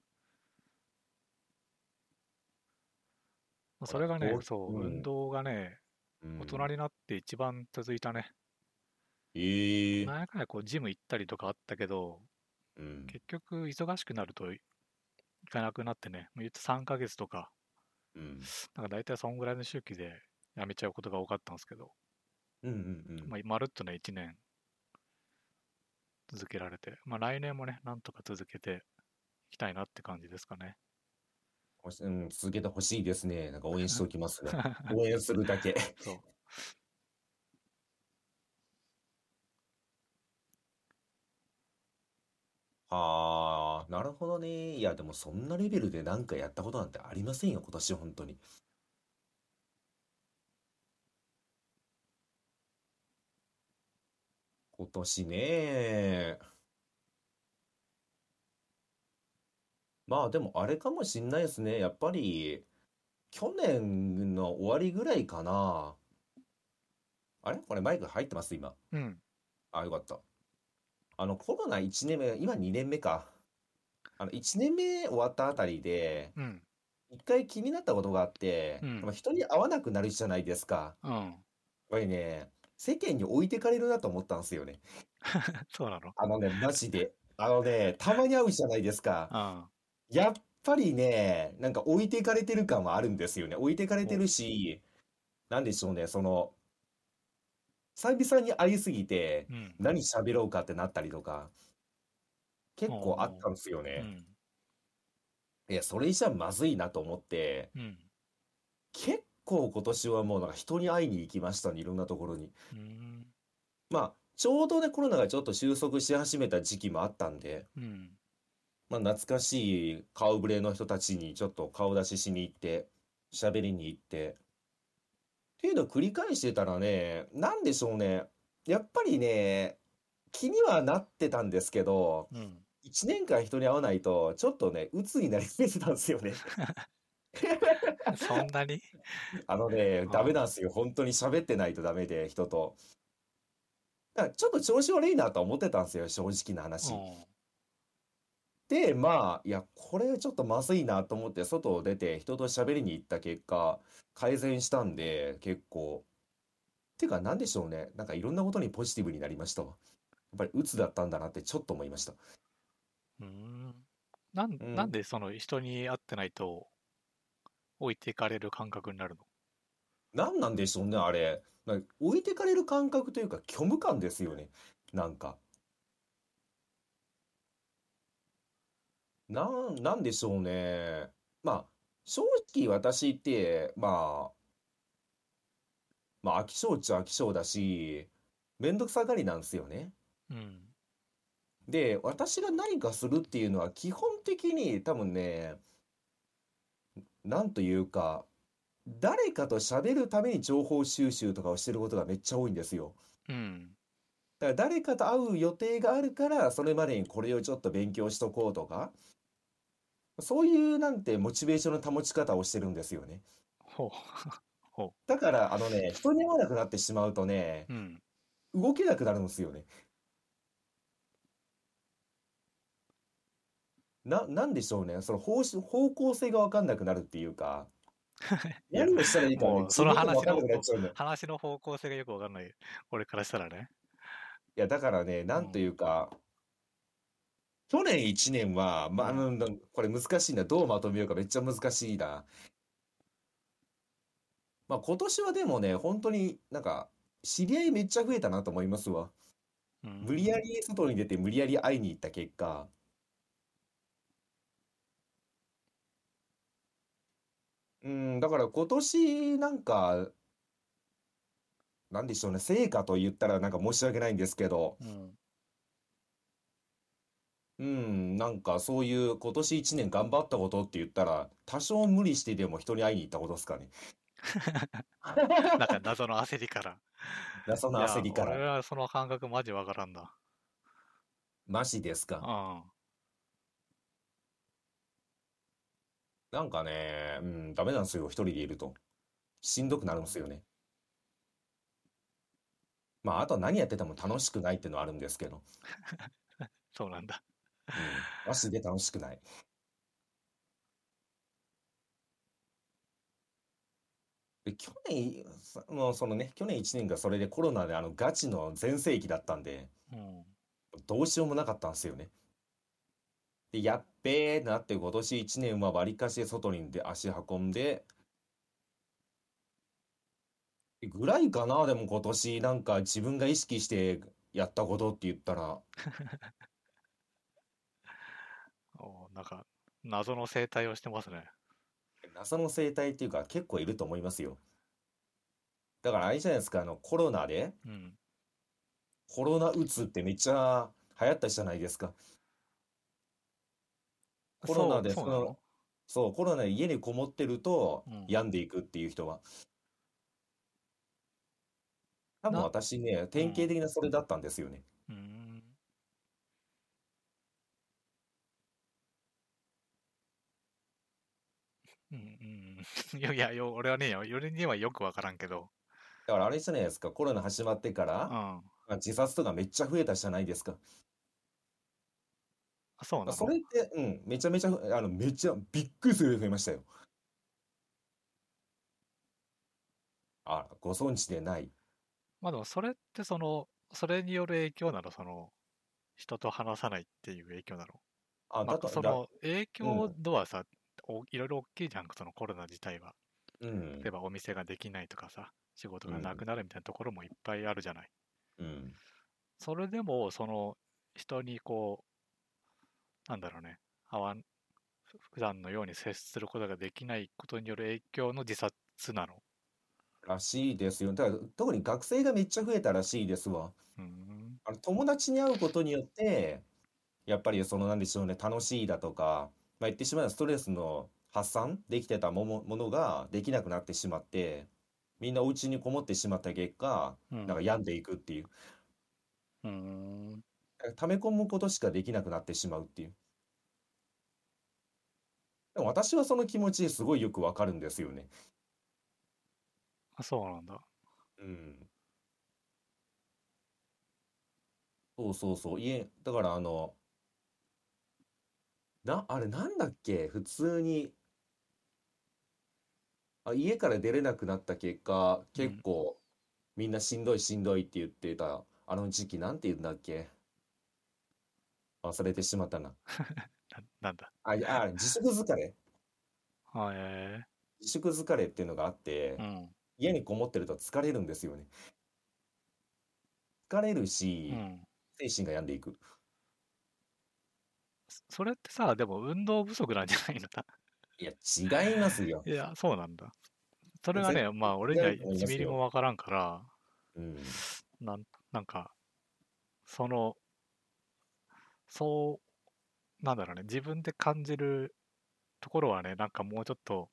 B: まあそれがねそう、
A: うん
B: 運動がね、
A: うん
B: 大人になって一番続いたね。
A: ええ
B: なんやかんやこうジム行ったりとかあったけど、
A: うん。
B: 結局忙しくなるとい行かなくなってね、もう言って3ヶ月とか、
A: うん。
B: なんか大体そんぐらいの周期で辞めちゃうことが多かったんですけど、
A: うんうんうん。
B: まあ、まるっとね、1年続けられて、まあ来年もね、なんとか続けていきたいなって感じですかね。
A: ほし うん、続けてほしいですね。なんか応援しておきますね。応援するだけ。
B: そう。
A: はあ、なるほどね。いや、でもそんなレベルでなんかやったことなんてありませんよ、今年本当に。今年ね。まあでもあれかもしんないですね。やっぱり、去年の終わりぐらいかな。あれ？これマイク入ってます？今。
B: うん。
A: あ、よかった。あの、コロナ1年目、今2年目か。あの、1年目終わったあたりで、
B: うん。
A: 一回気になったことがあって、
B: うん
A: まあ人に会わなくなるじゃないですか。
B: うん。
A: やっぱりね、世間に置いてかれるなと思ったんですよね。
B: そうなの？
A: あのね、マジで。あのね、たまに会うじゃないですか。
B: うん。
A: やっぱりね、なんか置いてかれてる感はあるんですよね。置いてかれてるし、なんでしょうね、その、久々に会いすぎて、
B: うん。
A: 何喋ろうかってなったりとか、結構あったんですよ
B: う
A: ね。
B: ん。
A: いや、それじゃまずいなと思って、
B: うん。
A: 結構今年はもうなんか人に会いに行きましたね、いろんなところに。
B: うん。
A: まあ、ちょうどね、コロナがちょっと収束し始めた時期もあったんで、
B: うん。
A: まあ、懐かしい顔ぶれの人たちにちょっと顔出ししに行って、喋りに行って、っていうのを繰り返してたらね、なんでしょうね。やっぱりね、気にはなってたんですけど、
B: うん。
A: 1年間人に会わないと、ちょっとね、鬱になりすぎてたんですよね。
B: そんなに？
A: あのね
B: あ、
A: ダメなんですよ。本当に喋ってないとダメで、人と。だからちょっと調子悪いなとは思ってたんですよ、正直な話。
B: うん。
A: で、まあ、いや、これちょっとまずいなと思って、外を出て人と喋りに行った結果、改善したんで、結構。てか、なんでしょうね。なんかいろんなことにポジティブになりましたわ。やっぱり鬱だったんだなってちょっと思いました。
B: うん。なん、
A: うん
B: なんでその人に会ってないと置いていかれる感覚になるの？
A: なんなんでしょうね、あれ。なんか置いてかれる感覚というか、虚無感ですよね。なんか。なん、なんでしょうね。まあ、正直私って、まあ、まあ、飽き性っちゃ飽き性だし、めんどくさがりなんですよね。
B: うん。
A: で、私が何かするっていうのは基本的に多分ね、なんというか、誰かと喋るために情報収集とかをしてることがめっちゃ多いんですよ。
B: うん。
A: だから誰かと会う予定があるから、それまでにこれをちょっと勉強しとこうとか、そういうなんてモチベーションの保ち方をしてるんですよね。
B: ほう。ほ
A: だから、あのね、人に会わなくなってしまうとね
B: う。、うん。
A: 動けなくなるんですよね。な、なんでしょうね。その方針、方向性が分かんなくなるっていうか、
B: いや
A: 何をしたらいいかね、
B: もう
A: 自
B: その話
A: 分でも分かんな
B: の
A: くなっちゃうんだよ。
B: 話の方向性がよくわかんない。俺からしたらね。
A: いや、だからね、なんというか、去年1年は、まあ、あの、これ難しいな。どうまとめようかめっちゃ難しいな。まあ今年はでもね、本当になんか、知り合いめっちゃ増えたなと思いますわ。
B: うん
A: 無理やり外に出て無理やり会いに行った結果、うん、だから今年なんか、なんでしょうね、成果と言ったらなんか申し訳ないんですけど、
B: うん。
A: うん、なんかそういう今年1年頑張ったことって言ったら、多少無理してでも人に会いに行ったことですかね。
B: なんか謎の焦りから。
A: その焦りか
B: いや俺
A: ら。
B: はその感覚マジわからんだ。
A: マジですか？
B: あ
A: なんかね、うん、ダメなんですよ、一人でいると。しんどくなるんですよね。まあ、あと何やってても楽しくないっていうのはあるんですけど。
B: あ、そうなんだ。
A: うん。マジで楽しくない。で、去年、さもうそのね、去年1年がそれでコロナであのガチの全盛期だったんで、
B: うん。
A: どうしようもなかったんですよね。で、やっべーなって今年1年はわりかし外にで足運んで、ぐらいかな、でも今年なんか自分が意識してやったことって言ったら、
B: お なんか、謎の生態をしてますね。
A: 謎の生態っていうか結構いると思いますよ。だからあれじゃないですか、あのコロナで、
B: うん。
A: コロナうつってめっちゃ流行ったじゃないですか。コロナでその、
B: そう
A: コロナで家にこもってると
B: うん。
A: 病んでいくっていう人は。多分
B: な、
A: 私ね、典型
B: うん。
A: 的なそれだったんですよね。
B: うん いやいや、よ俺はね、よ俺にはよくわからんけど。
A: だからあれじゃないですか、コロナ始まってから、
B: うん。
A: まあ自殺とかめっちゃ増えたじゃないですか。
B: あ、そうなの？
A: それって、うん、めちゃめちゃ、あの、めっちゃびっくりするように増えましたよ。あ、ご存知でない。
B: まあでもそれってその、それによる影響なの？その、人と話さないっていう影響なの？
A: あ、
B: まあ、
A: だと、だ、
B: その影響
A: うん、
B: 度はさ、おいろいろ大きいじゃん、そのコロナ自体は。
A: うん、
B: 例えばお店ができないとかさ、仕事がなく
A: うん、
B: なるみたいなところもいっぱいあるじゃない。
A: うん。
B: それでも、その人にこう、なんだろうね、あわん、普段のように接することができないことによる影響の自殺なの。
A: らしいですよ。だから、特に学生がめっちゃ増えたらしいですわ。
B: うーん、
A: あの、友達に会うことによって、やっぱりその、なんでしょうね、楽しいだとか、まあ、言ってしまえばストレスの発散できてたもも、ものができなくなってしまって、みんなお家にこもってしまった結果、
B: うん、
A: なんか病んでいくっていう。
B: うーん。
A: 溜め込むことしかできなくなってしまうっていう。でも私はその気持ちすごいよくわかるんですよね。
B: あ、そうなんだ。
A: うん。そうそうそう。家、だからあの、な、あれなんだっけ？普通に、あ、家から出れなくなった結果、
B: うん。
A: 結構みんなしんどいしんどいって言ってた、あの時期なんて言うんだっけ？忘れてしまったな。
B: な、なんだ？
A: あ、いやあ、自粛疲れ
B: あ、え
A: 自粛疲れっていうのがあっ
B: うん、
A: 家にこもってると疲れるんですよね。疲れるし、
B: うん。
A: 精神が病んでいく。
B: そそれってさ、でも運動不足なんじゃないの？か。
A: いや、違いますよ。
B: いや、そうなんだ。それが
A: 絶
B: ね、まあ、俺には
A: 対違うと思いま
B: 1ミリも。わからんから、
A: うん。
B: なん、なんか、その、そう、なんだろうね、自分で感じるところはね、なんかもうちょっと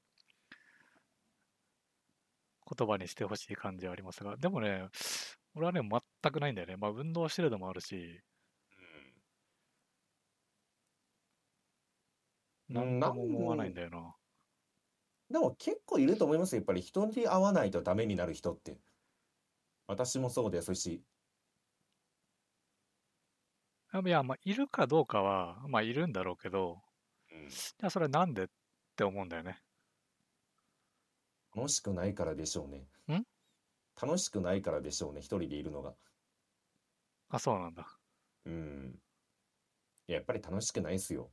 B: 言葉にしてほしい感じはありますが、でもね、俺はね、全くないんだよね。まあ、運動してるのもあるし、
A: うん、
B: なんとも思わないんだよな。
A: でも結構いると思いますよ。やっぱり人に会わないとダメになる人って。私もそうですし。
B: いや、まあ、いるかどうかは、まあ、いるんだろうけど、
A: うん。
B: じゃあそれなんでって思うんだよね。
A: 楽しくないからでしょうね。
B: ん？
A: 楽しくないからでしょうね。一人でいるのが。
B: あ、そうなんだ。
A: うん。いや、やっぱり楽しくないですよ。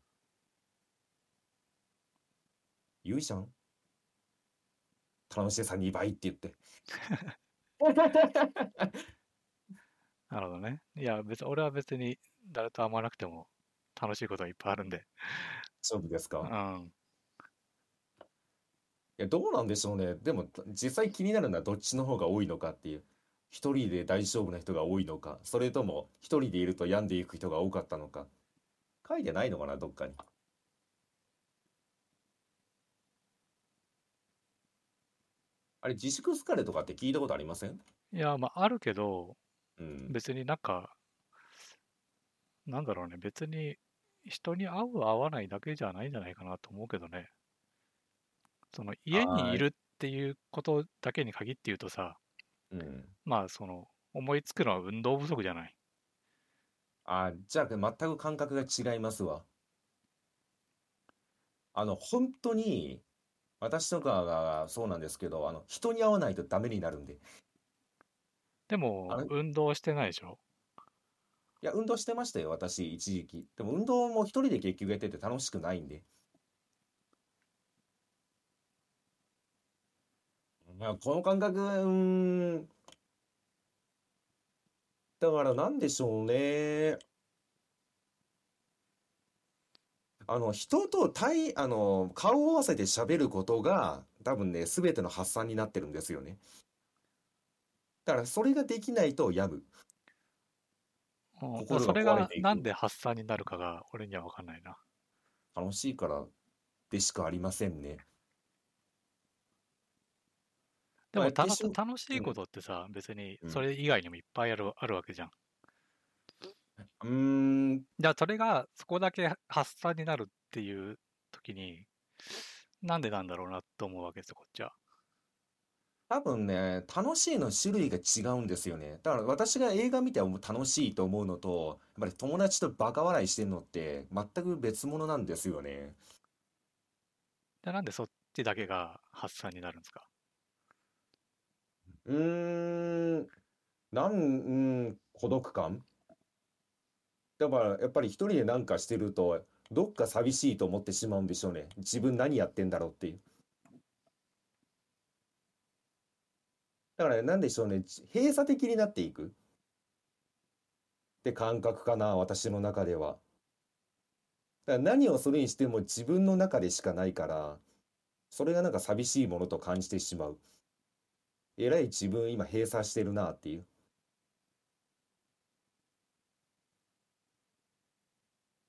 A: 言うじゃん？楽しさ2倍って言って。
B: なるほどね。いや、別、俺は別に誰と会わなくても楽しいことはいっぱいあるんで。
A: 勝負ですか
B: うん。
A: いや、どうなんでしょうね。でも、実際気になるのはどっちの方が多いのかっていう。一人で大丈夫な人が多いのか、それとも一人でいると病んでいく人が多かったのか。書いてないのかな、どっかに。あれ、自粛疲れとかって聞いたことありません？
B: いや、まあ、あるけど、
A: うん。
B: 別になんか、なんだろうね、別に人に合う合わないだけじゃないんじゃないかなと思うけどね。その家にいるっていうことだけに限って言うとさ、
A: うん。
B: まあその思いつくのは運動不足じゃない？
A: あ、じゃあ全く感覚が違いますわ。あの、本当に、私とかがそうなんですけど、あの、人に会わないとダメになるんで。い
B: でも運動してないでしょ？
A: や、運動してましたよ、私、一時期。でも、運動も一人で結局やってて楽しくないんで。いや、この感覚、うーん。だから、なんでしょうね。あの、人と対、あの、顔を合わせて喋ることが、多分ね、すべての発散になってるんですよね。だから、それができないと病む。
B: うん
A: 心が
B: それが
A: 壊れていく
B: なんで発散になるかが俺には分かんないな。
A: 楽しいからでしかありませんね。
B: でもた
A: まあ一緒
B: 楽しいことってさ、別にそれ以外にもいっぱいある,、あるわけじゃん。
A: うーん、
B: じゃあそれがそこだけ発散になるっていう時に、なんでなんだろうなと思うわけですよ、こっちは。
A: 多分ね、楽しいの種類が違うんですよね。だから私が映画見て楽しいと思うのと、やっぱり友達とバカ笑いしてるのって全く別物なんですよね。
B: でなんでそっちだけが発散になるんですか？
A: うーん、なん、うん、孤独感？だからやっぱり一人で何かしてると、どっか寂しいと思ってしまうんでしょうね。自分何やってんだろうっていう。だからなんでしょうね、閉鎖的になっていくって感覚かな、私の中では。だから何をするにしても自分の中でしかないから、それがなんか寂しいものと感じてしまう。えらい自分今閉鎖してるなっていう。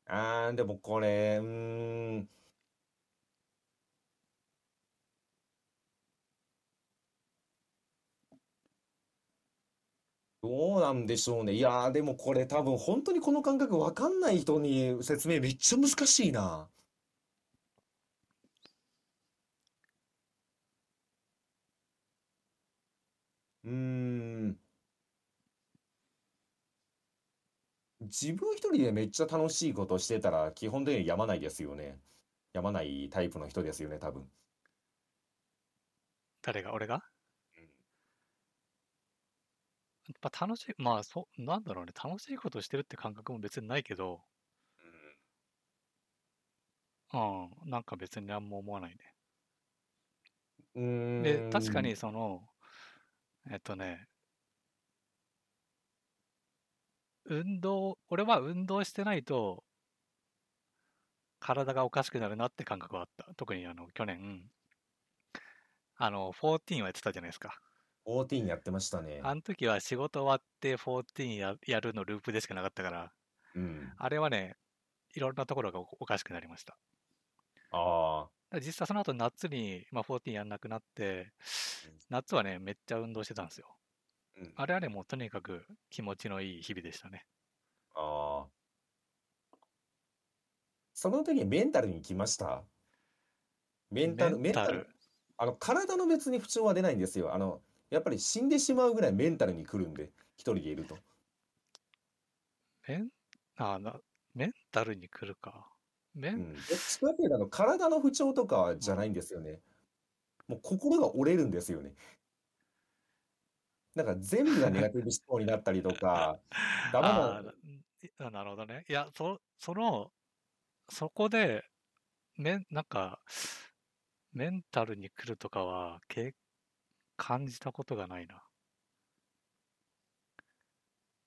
A: あー、でもこれ、うーん。どうなんでしょうね。いやー、でもこれ多分本当にこの感覚わかんない人に説明めっちゃ難しいな。うーん。自分一人でめっちゃ楽しいことしてたら基本的にやまないですよね。やまないタイプの人ですよね、多分。
B: 誰が？俺が？
A: うん
B: やっぱ楽しい、まあそう、なんだろうね、楽しいことしてるって感覚も別にないけど、うん、なんか別に何も思わないね。で、確か
A: ん。
B: にその、えっとね、運動、俺は運動してないと体がおかしくなるなって感覚はあった。特にあの去年、あの、14はやってたじゃないですか。
A: 14やってましたね。
B: あの時は仕事終わって14ややるのループでしかなかったから、
A: うん。
B: あれはね、いろんなところがおおかしくなりました。
A: ああ。
B: 実際その後夏に、まあ、14やんなくなって、夏はね、めっちゃ運動してたんですよ。
A: うん。
B: あれはね、もうとにかく気持ちのいい日々でしたね。
A: ああ。その時メンタルに来ました？メンタル、メンタル、あの、体の別に不調は出ないんですよ。あの、やっぱり死んでしまうぐらいメンタルに来るんで、一人でいると。
B: メンあなメンタルに来るか。メン、
A: うん。どっちかっていうと、あの、体の不調とかじゃないんですよね。もう心が折れるんですよね。なんか全部がネガティブ思考になったりとか、ダメ
B: あ
A: な、
B: ーななるほどね。いや、そその、そこで、メンなんか、メンタルに来るとかは、け感じたことがないな。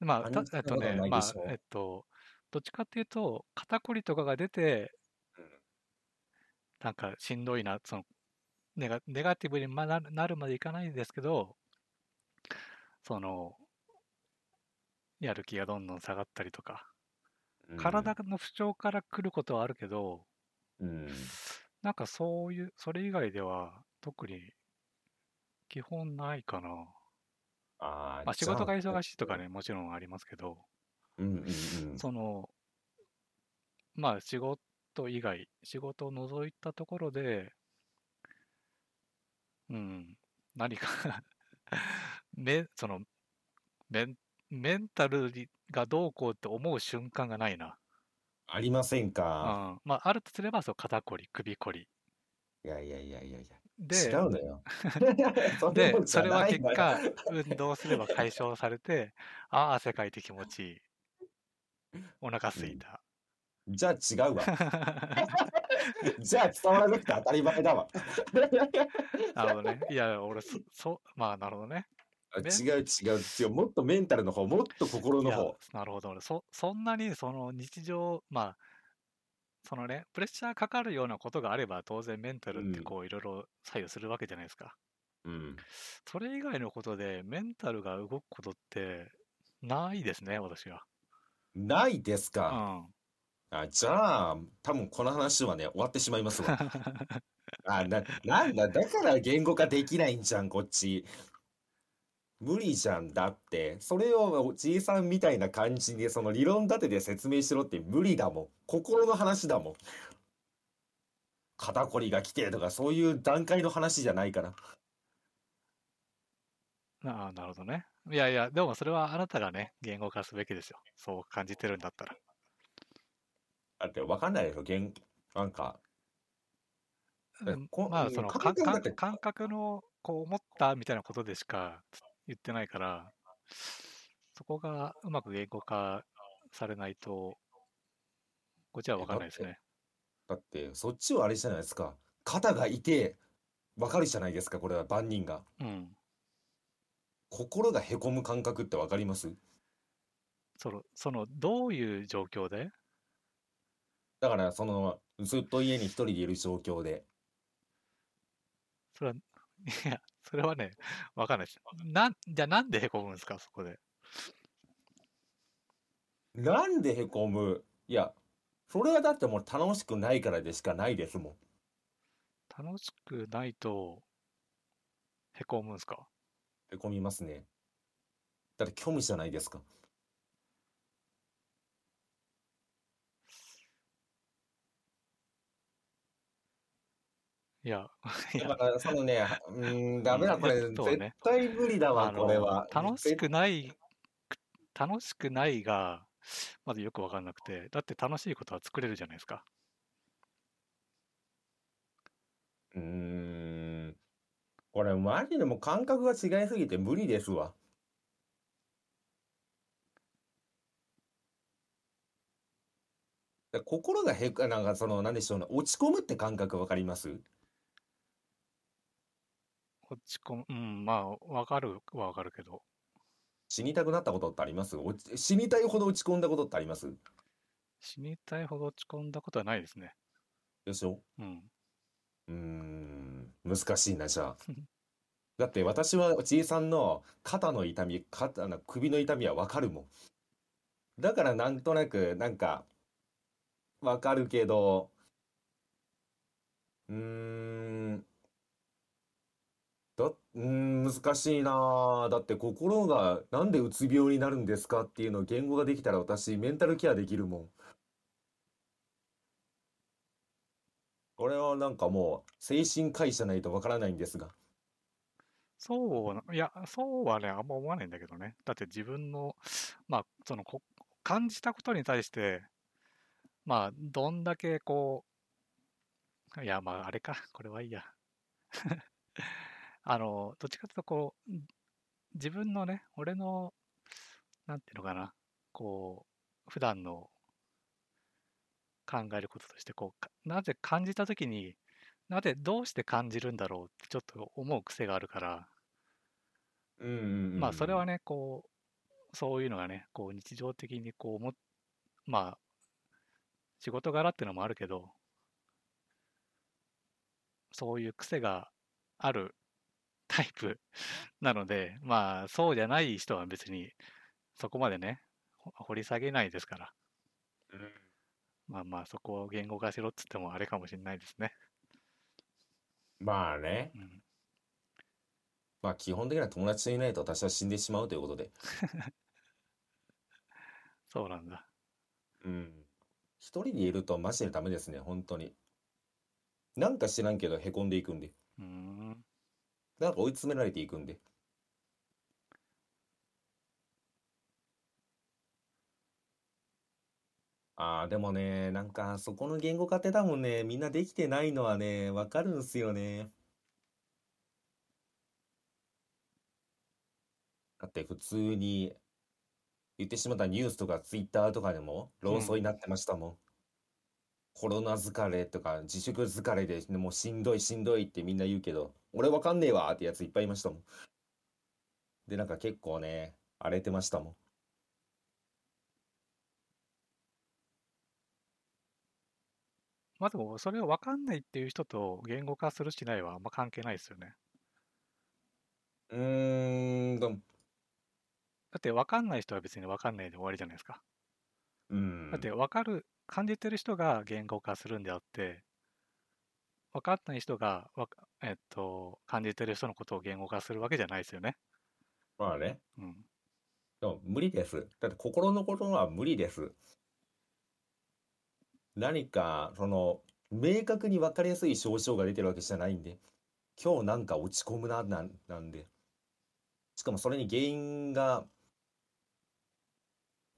B: まあ、たえっとね、まあえっと、どっちかっていうと、肩こりとかが出て、なんかしんどいな、そのネガ、ネガティブにまなるなるまでいかないんですけど、その、やる気がどんどん下がったりとか、
A: うん
B: 体の不調から来ることはあるけど、
A: うん。
B: なんかそういう、それ以外では特に基本ないかな。
A: ああ、
B: まあ仕事が忙しいとかね、もちろんありますけど、
A: うんうんうん。
B: その、まあ仕事以外、仕事を除いたところで、うん、何かめ、その、メン、メンタルがどうこうって思う瞬間がないな。
A: ありません
B: うん。
A: か。
B: まあ、あるとすれば、そう、肩こり、首こり。
A: いやいやいやいやいや。違
B: で、
A: うのよ。そ
B: でそれは。結果、運動すれば解消されて、ああ、汗かいて気持ちいい。お腹すいた。
A: じゃあ違うわ。じゃあ伝わらなくて当たり前だわ。
B: なるほどね。いや、俺、そ、そ、まあ、なるほどね。
A: 違う違う違う。もっとメンタルの方、もっと心の方。
B: なるほど。俺そ、そんなに、その日常、まあ、そのね、プレッシャーかかるようなことがあれば、当然メンタルって
A: うん
B: こう、いろいろ左右するわけじゃないですか。
A: うん。
B: それ以外のことで、メンタルが動くことって、ないですね、私は。
A: ないです
B: う
A: か。
B: ん。
A: あ、じゃあ、多分この話はね、終わってしまいますわ。あ、な、なんだ、だから言語化できないんじゃん、こっち。無理じゃん。だって、それをおじいさんみたいな感じで、その理論立てで説明しろって無理だもん。心の話だもん。肩こりが来てとか、そういう段階の話じゃないから。
B: ああ、なるほどね。いやいや、でもそれはあなたがね、言語化すべきですよ。そう感じてるんだったら。
A: だってわかんないでしょ、言、なんか、え
B: うん
A: こ
B: まあ、
A: うん
B: その、
A: 感覚
B: の、こう思ったみたいなことでしか言ってないから、そこがうまく言語化されないと、こっちはわかんないですね。
A: だって、そっちはあれじゃないですか。肩が痛え、わかるじゃないですか、これは万人が。
B: うん。
A: 心がへこむ感覚ってわかります？
B: その、その、どういう状況で？
A: だから、その、ずっと家に一人でいる状況で。
B: それは、いや、それはね、わかんないです。なん、じゃあなんでへこむんですか、そこで。
A: なんでへこむ？いや、それはだってもう楽しくないからでしかないですも
B: 楽しくないと、へこむんですか？
A: ん。へこみますね。だって虚無じゃないですか。
B: いや、
A: だ、から、そのね、うーん、ダメだ、これ、絶対無理だわ、
B: あ
A: これは。
B: の、楽しくない、楽しくないが、まずよくわかんなくて、だって楽しいことは作れるじゃないですか。
A: うーん。これ、マジでもう感覚が違いすぎて無理ですわ。で心がへこ、なんかその、なんでしょうね、落ち込むって感覚わかります？
B: 落ち込む、うん、まあ、わかるはわかるけど、
A: 死にたくなったことってあります？死にたいほど落ち込んだことってあります？
B: 死にたいほど落ち込んだことはないですね。
A: でしょ？
B: うん。
A: うーん、難しいな、じゃあ。だって私はおじいさんの肩の痛み、肩の首の痛みはわかるもん。だからなんとなく、なんか、わかるけど、うーん、だ、うん、難しいな。だって心がなんでうつ病になるんですかっていうのを言語ができたら私、メンタルケアできるもん。これはなんかもう、精神科医じゃないとわからないんですが。
B: そう、いや、そうはね、あんま思わないんだけどね。だって自分の、まあ、そのこ、感じたことに対して、まあ、どんだけこう、いや、まあ、あれか、これはいいや。あの、どっちかというと、こう、自分のね、俺の、なんていうのかな、こう、普段の考えることとして、こう、かなぜ感じたときに、なぜ、どうして感じるんだろうってちょっと思う癖があるから、
A: うんうんうん
B: まあ、それはね、こう、そういうのがね、こう、日常的にこうも、まあ、仕事柄っていうのもあるけど、そういう癖があるタイプ なので、まあ、そうじゃない人は別に、そこまでね、ほ掘り下げないですから、
A: うん
B: まあまあ、そこを言語化しろっつってもあれかもしれないですね。
A: まあね。
B: うん。
A: まあ基本的には友達がいないと私は死んでしまうということで。
B: そうなんだ。
A: うん。一人でいるとマジでダメですね、本当に。なんか知らんけど凹んでいくんで。
B: うーん。
A: なんか追い詰められていくんで。ああ、でもね、なんかそこの言語化って多分ね、みんなできてないのはね、わかるんすよね。だって普通に言ってしまったニュースとかツイッターとかでも論争になってましたもん。コロナ疲れとか自粛疲れでもうしんどいしんどいってみんな言うけど、俺わかんねえわってやついっぱいいましたもん。で、なんか結構ね、荒れてましたもん。
B: まあでも、それを分かんないっていう人と言語化するしないはあんま関係ないですよね。
A: うーん、でも、
B: だって分かんない人は別に分かんないで終わりじゃないですか。
A: う
B: だって
A: ん、
B: 分かる、感じてる人が言語化するんであって、分かんない人がわか、えっと、感じてる人のことを言語化するわけじゃないですよね。
A: まあね。
B: うん。
A: でも無理です。だって心のことは無理です。何か、その、明確に分かりやすい症状が出てるわけじゃないんで、今日なんか落ち込むな、なん、なんで。しかもそれに原因が、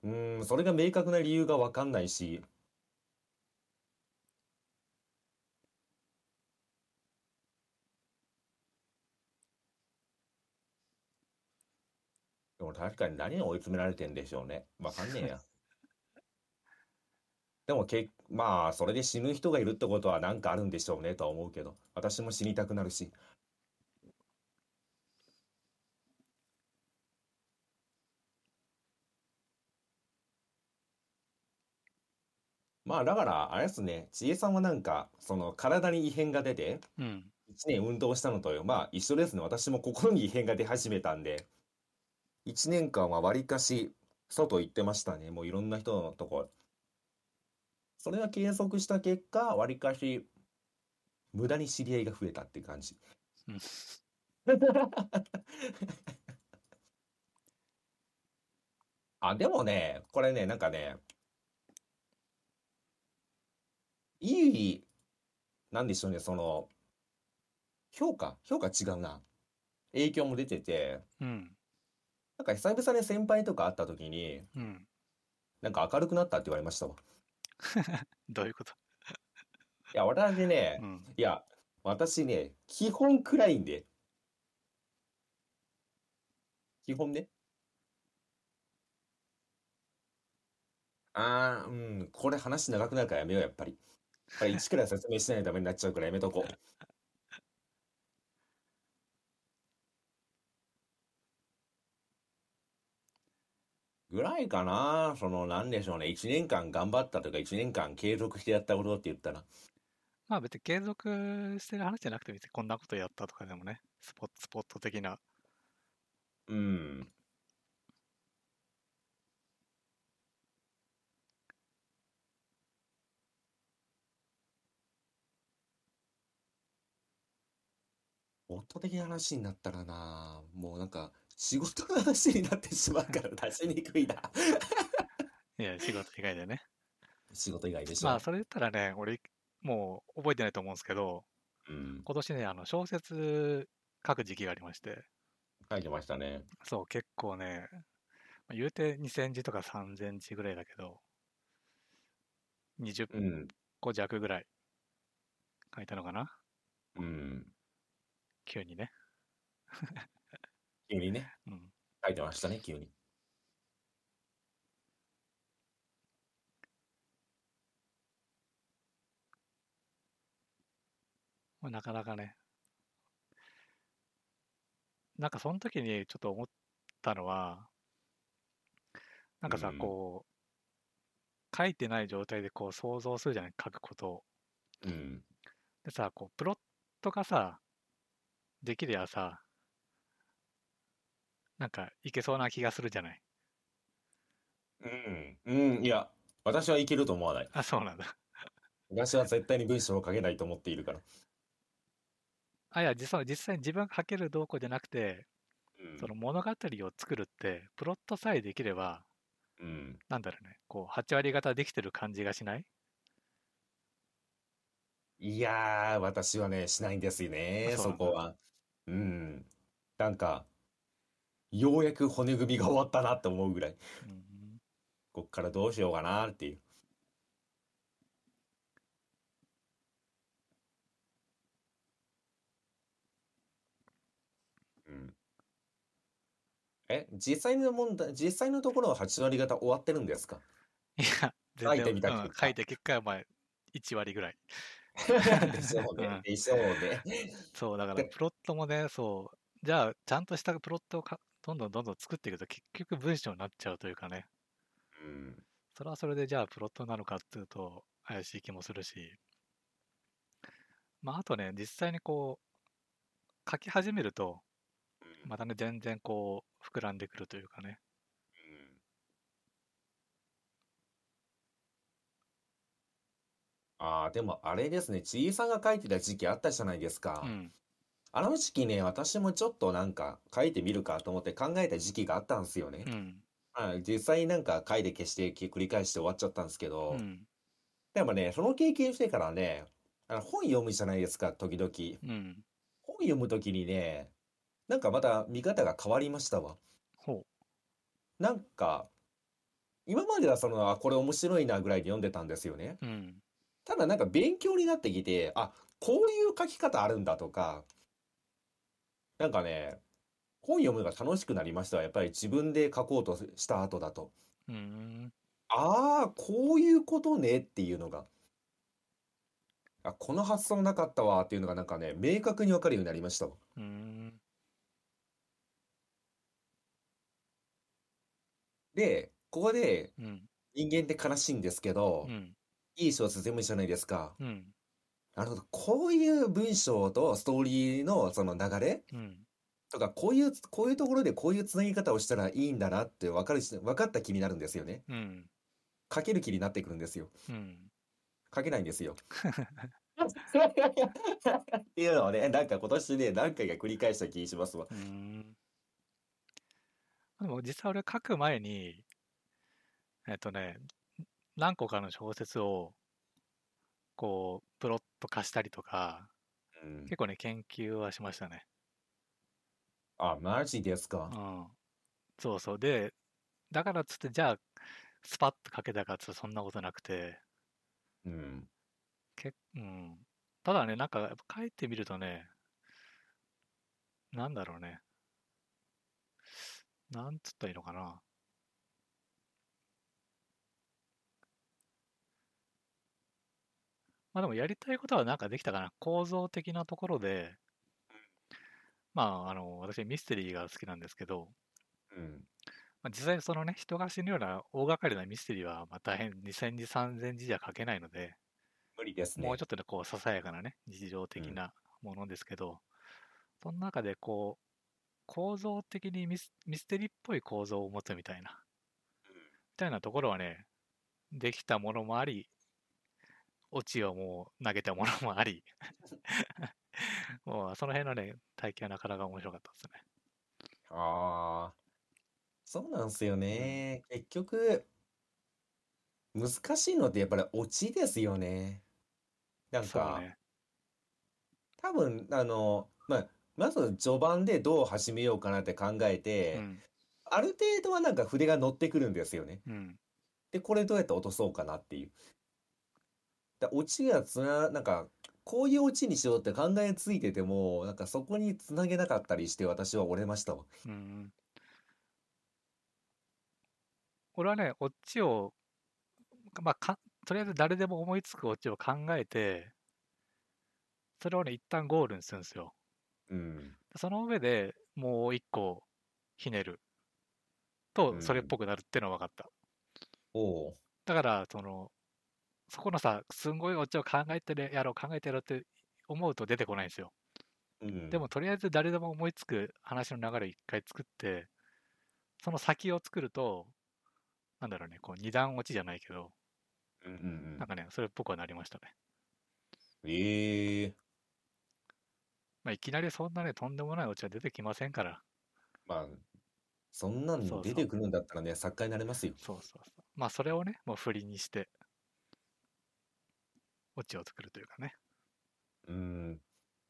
A: うーん、それが明確な理由が分かんないし、確かに何に追い詰められてんでしょうね。分かんねえや。でもけ、まあ、それで死ぬ人がいるってことは何かあるんでしょうねとは思うけど、私も死にたくなるし。まあ、だから、あれですね、千恵さんはなんか、その体に異変が出て、
B: うん。
A: 1年運動したのと、まあ一緒ですね。私も心に異変が出始めたんで、1年間はわりかし外行ってましたね。もういろんな人のとこ。それが継続した結果、わりかし無駄に知り合いが増えたって感じ。
B: うん
A: あ、でもね、これね、なんかね、いい、なんでしょうね、その、評価評価違うな。影響も出てて、
B: うん。
A: なんか久々に先輩とか会った時に、
B: うん。
A: なんか明るくなったって言われましたわ。
B: どういうこと？
A: いや、私ね
B: う、ん。
A: いや、私ね、基本暗いんで。基本ね。あー、うん、これ話長くなるからやめよう、やっぱり。これ一から説明しないとダメになっちゃうからやめとこう。ぐらいかな。その、なんでしょうね。一年間頑張ったとか、一年間継続してやったことって言ったら。
B: まあ別に継続してる話じゃなくて別にこんなことやったとかでもね、スポット、スポット的な。
A: うん。夫的な話になったらな、もうなんか、仕事の話になってしまうから 出しにくいな。
B: いや、仕事以外でね。
A: 仕事以外でしょ。
B: まあそれ言ったらね、俺、もう覚えてないと思うんですけど、
A: うん。
B: 今年ね、あの小説書く時期がありまして、
A: 書いてましたね。
B: そう、結構ね、まあ言うて2000字とか3000字ぐらいだけど、20
A: うん。
B: 個弱ぐらい書いたのかな
A: うん。
B: 急にね。
A: 急にね、
B: うん。
A: 書いてましたね、急に。
B: まあなかなかね、なんかその時にちょっと思ったのは、なんかさ、
A: うん
B: こう、書いてない状態でこう想像するじゃない、書くことを。
A: うん。
B: でさ、こう、プロットがさ、できりゃさ、なんかいけそうな気がするじゃない？
A: うん。うん。いや、私はいけると思わない。
B: あ、そうなんだ。
A: 私は絶対に文章を書けないと思っているから。
B: あ、いや、実際、実際に自分が書けるどうこうじゃなくて、
A: うん
B: その物語を作るって、プロットさえできれば、
A: うん。
B: なんだろうね、こう、8割方できてる感じがしない？
A: いやー、私はね、しないんですよ
B: あ、
A: ね。
B: そ
A: こは。うん。なんか、ようやく骨組みが終わったなって思うぐらい。
B: うん。
A: こっからどうしようかなっていう。うん。え、実際の問題、実際のところは8割方終わってるんですか？
B: いや、全然、
A: 書いてみた
B: うん。書いて結果はまあ1割ぐらい。
A: でしょうね。
B: うん。
A: でしょうね。
B: そう、だから
A: で、
B: プロットもね、そう、じゃあ、ちゃんとしたプロットをかどんどんどんどん作っていくと結局文章になっちゃうというかね、
A: うん。
B: それはそれでじゃあプロットなのかっていうと怪しい気もするし、まああとね、実際にこう書き始めると、
A: うん。
B: またね、全然こう膨らんでくるというかね。
A: うんああ、でもあれですね、ちいさんが書いてた時期あったじゃないですか。
B: うん、
A: あの時期ね、私もちょっとなんか書いてみるかと思って考えた時期があったんですよね。
B: うん、
A: はい、実際なんか書いて消して繰り返して終わっちゃったんですけど、
B: うん、
A: でもね、その経験してからね、あの本読むじゃないですか、時々。
B: うん。
A: 本読む時にね、なんかまた見方が変わりましたわ。
B: ほ
A: なんか、今まではその、あ、これ面白いなぐらいで読んでたんですよね。
B: う。うん、
A: ただなんか勉強になってきて、あ、こういう書き方あるんだとか、なんかね、本読むのが楽しくなりましたわ。やっぱり自分で書こうとした後だと。
B: うん、
A: ああ、こういうことねっていうのが、あ、この発想なかったわっていうのがなんかね、明確にわかるようになりましたわ。
B: うん、
A: で、ここで
B: うん、
A: 人間って悲しいんですけど、
B: うん、
A: いい小説読むじゃないですか。
B: うん、
A: なるほど。こういう文章とストーリーのその流れ
B: うん、
A: とか、こういう、こういうところでこういうつなぎ方をしたらいいんだなって分かるし、分かった気になるんですよね。
B: うん、
A: 書ける気になってくるんですよ。
B: うん。
A: 書けないんですよ。っていうのをね、なんか今年ね、何回か繰り返した気しますわ。
B: うん。でも実際俺書く前に、えっとね、何個かの小説をこう、プロット化したりとか、
A: うん。
B: 結構ね、研究はしましたね。
A: あ、マジですか。
B: うん。そうそう。で、だからっつって、じゃあ、スパッと書けたかっつそんなことなくて、
A: うん。
B: け、うん。ただね、なんか、やっぱ書いてみるとね、なんだろうね。なんつったらいいのかな。まあでもやりたいことはなんかできたかな。構造的なところで、まあ、あの、私ミステリーが好きなんですけど、
A: うん。
B: まあ、実際そのね、人が死ぬような大掛かりなミステリーは、まあ大変2000字3000字じゃ書けないので、
A: 無理ですね。
B: もうちょっとね、こう、ささやかなね、日常
A: うん。
B: 的なものですけど、その中でこう、構造的にミス、ミステリーっぽい構造を持つみたいな、みたいなところはね、できたものもあり、オチをもう投げたものもあり、もうその辺のね、体験はなかなか面白かったですね。
A: ああ、そうなんすよ
B: うん。
A: ね。結局、難しいのってやっぱりオチですよね。なんか、
B: そうね。
A: 多分、あの、まあ、まず序盤でどう始めようかなって考えて、
B: うん。
A: ある程度はなんか筆が乗ってくるんですよね。
B: うん。
A: で、これどうやって落とそうかなっていう。だオチがつな、なんか、こういうオチにしようって考えついてても、なんかそこにつなげなかったりして私は折れましたわ。
B: うん。俺はね、オチを、まあ、か、とりあえず誰でも思いつくオチを考えて、それをね、一旦ゴールにするんですよ。
A: うん。
B: その上でもう一個ひねる
A: うん。
B: とそれっぽくなるっていうのは分かった。
A: おう。
B: だから、その、そこのさ、すんごいオチを考えてやろう、考えてやろうって思うと出てこないんですよ。
A: うん。
B: でも、とりあえず誰でも思いつく話の流れを一回作って、その先を作ると、なんだろうね、こう二段落ちじゃないけど、
A: うんうんうん。
B: なんかね、それっぽくはなりましたね。
A: ええ
B: まあ、いきなりそんなね、とんでもないオチは出てきませんから。
A: まあ、そんなん。出てくるんだったらね、作家になれますよ。
B: そうそうそう。まあ、それをね、もう振りにして、オチを作るというかね。
A: うん。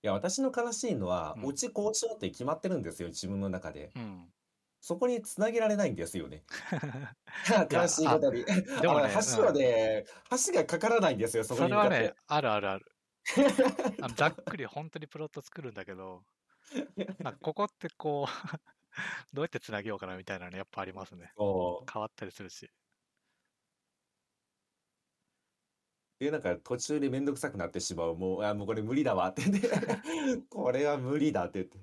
A: いや、私の悲しいのは、
B: うん。
A: 落ち交渉って決まってるんですよ、自分の中で。
B: うん。
A: そこにつなげられないんですよね。
B: い
A: 悲しいことに。
B: でもね、う
A: 橋は
B: ん。
A: ね、橋がかからないんですよ、そこ
B: それはね。あるあるある。あの、ざっくり本当にプロット作るんだけど、なんかここってこう どうやってつなげようかなみたいなのやっぱありますね。変わったりするし。
A: で、なんか途中でめんどくさくなってしまう。もう、あ、もうこれ無理だわって言ってこれは無理だって言って。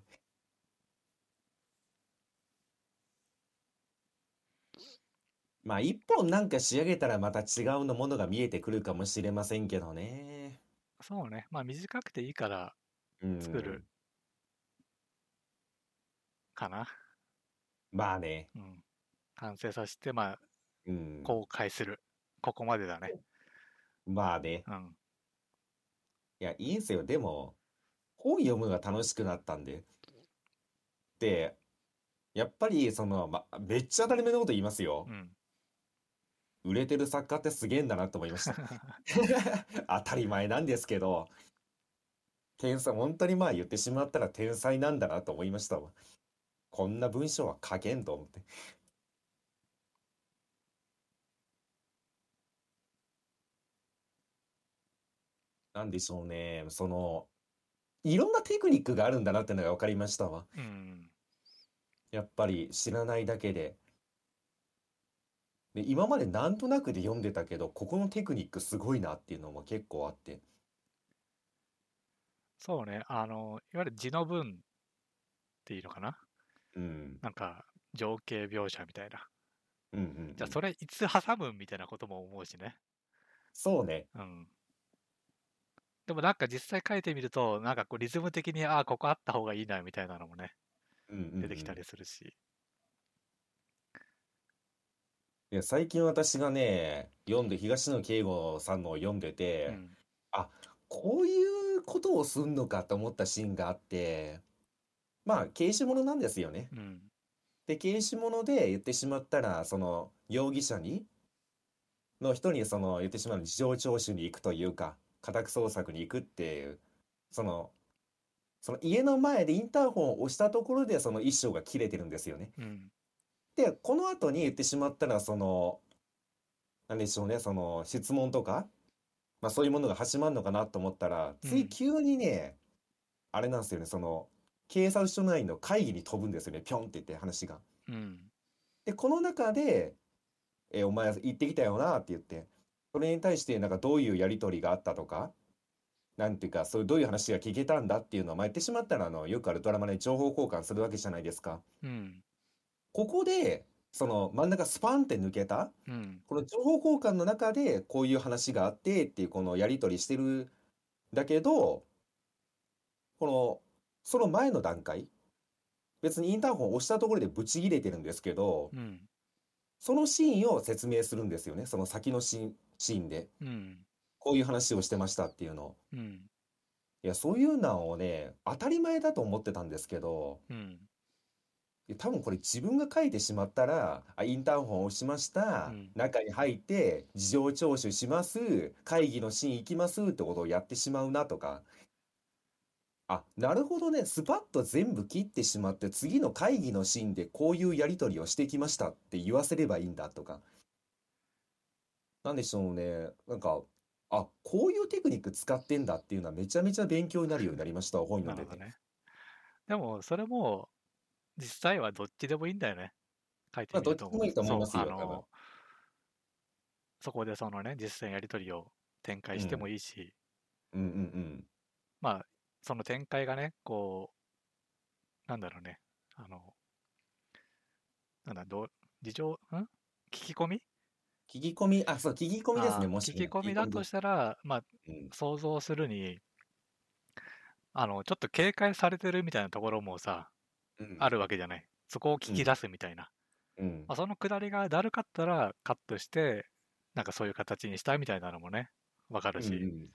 A: まあ、一本なんか仕上げたらまた違うのものが見えてくるかもしれませんけどね。
B: そうね。まあ短くていいから
A: う
B: 作る
A: ん。
B: かな。
A: まあね。
B: うん。完成させて、まあ
A: うん。
B: 公開する。ここまでだね。
A: まあね。
B: うん。
A: いや、いいんすよ。でも、本読むのが楽しくなったんで。で、やっぱり、その、ま、めっちゃ当たり前のこと言いますよ。
B: うん。
A: 売れてる作家ってすげえんだなと思いました。当たり前なんですけど、天才、本当にまあ言ってしまったら天才なんだなと思いましたわ。こんな文章は書けんと思って。なんでしょうね。その、いろんなテクニックがあるんだなってのが分かりましたわ。
B: うん。
A: やっぱり知らないだけで。で、今までなんとなくで読んでたけど、ここのテクニックすごいなっていうのも結構あって。
B: そうね。あの、いわゆる字の文っていうのかな？
A: うん。
B: なんか、情景描写みたいな。
A: うんうんう
B: じゃあ、
A: ん。
B: それいつ挟むみたいなことも思うしね。
A: そうね。
B: うん。でもなんか実際書いてみると、なんかこうリズム的に、ああ、ここあった方がいいなみたいなのもね、
A: うんうんう
B: 出てきた
A: ん。
B: りするし。
A: いや、最近私がね、読んで、東野圭吾さんのを読んでて、
B: うん。
A: あ、こういうことをすんのかと思ったシーンがあって、まあ、刑事物なんですよね。
B: うん。
A: で、刑事物で言ってしまったら、その、容疑者に、の人に、その、言ってしまう事情聴取に行くというか、家宅捜索に行くっていう、その、その家の前でインターホンを押したところで、その一生が切れてるんですよね。
B: うん。
A: で、この後に言ってしまったら、その、なんでしょうね、その、質問とか、まあそういうものが始まるのかなと思ったら、
B: うん。
A: 次急にね、あれなんですよね、その、警察署内の会議に飛ぶんですよね、ぴょんって言って話が。
B: うん。
A: で、この中で、え、お前行ってきたよなって言って、それに対してなんかどういうやり取りがあったとか、なんていうか、そういうどういう話が聞けたんだっていうのを、まあ、言ってしまったら、あの、よくあるドラマで情報交換するわけじゃないですか。
B: うん。
A: ここで、その真ん中スパンって抜けた、
B: うん。
A: この情報交換の中でこういう話があってっていうこのやり取りしてるんだけど、この、その前の段階、別にインターホンを押したところでブチ切れてるんですけど、
B: うん。
A: そのシーンを説明するんですよね。その先のシーン、シーンで。
B: うん。
A: こういう話をしてましたっていうのを。
B: うん。
A: いや、そういうのをね、当たり前だと思ってたんですけど、
B: うん。
A: 多分これ自分が書いてしまったら、あ、インターホンを押しました、
B: うん。
A: 中に入って事情聴取します、会議のシーン行きますってことをやってしまうなとか、あ、なるほどね、スパッと全部切ってしまって、次の会議のシーンでこういうやり取りをしてきましたって言わせればいいんだとか、なんでしょうね、なんか、あ、こういうテクニック使ってんだっていうのはめちゃめちゃ勉強になるようになりました、本読んでて。
B: ね。でも、それも、実際はどっちでもいいんだよね。書いて
A: まあ、
B: みると思う。
A: どっちでもいいと思い
B: そう、
A: ますよ、多分。
B: あの、そこでそのね、実際のやり取りを展開しても
A: うん。
B: いいし、
A: うんうんうん。
B: まあ、その展開がね、こう、なんだろうね、あの、なんだ、どう、事情、ん？聞き込み？
A: 聞き込み、あ、そう、聞き込みですね、
B: ああ、聞き
A: もしね。
B: 込みだと
A: 聞き込みで。
B: したら、まあ、
A: うん。
B: 想像するに、あの、ちょっと警戒されてるみたいなところもさ、あ
A: うん。
B: るわけじゃない。そこを聞
A: うん。
B: き出すみたいな。
A: うん。
B: まあ、そのくだりがだるかったらカットして、なんかそういう形にしたいみたいなのもね、わかる
A: うんう
B: し。
A: ん。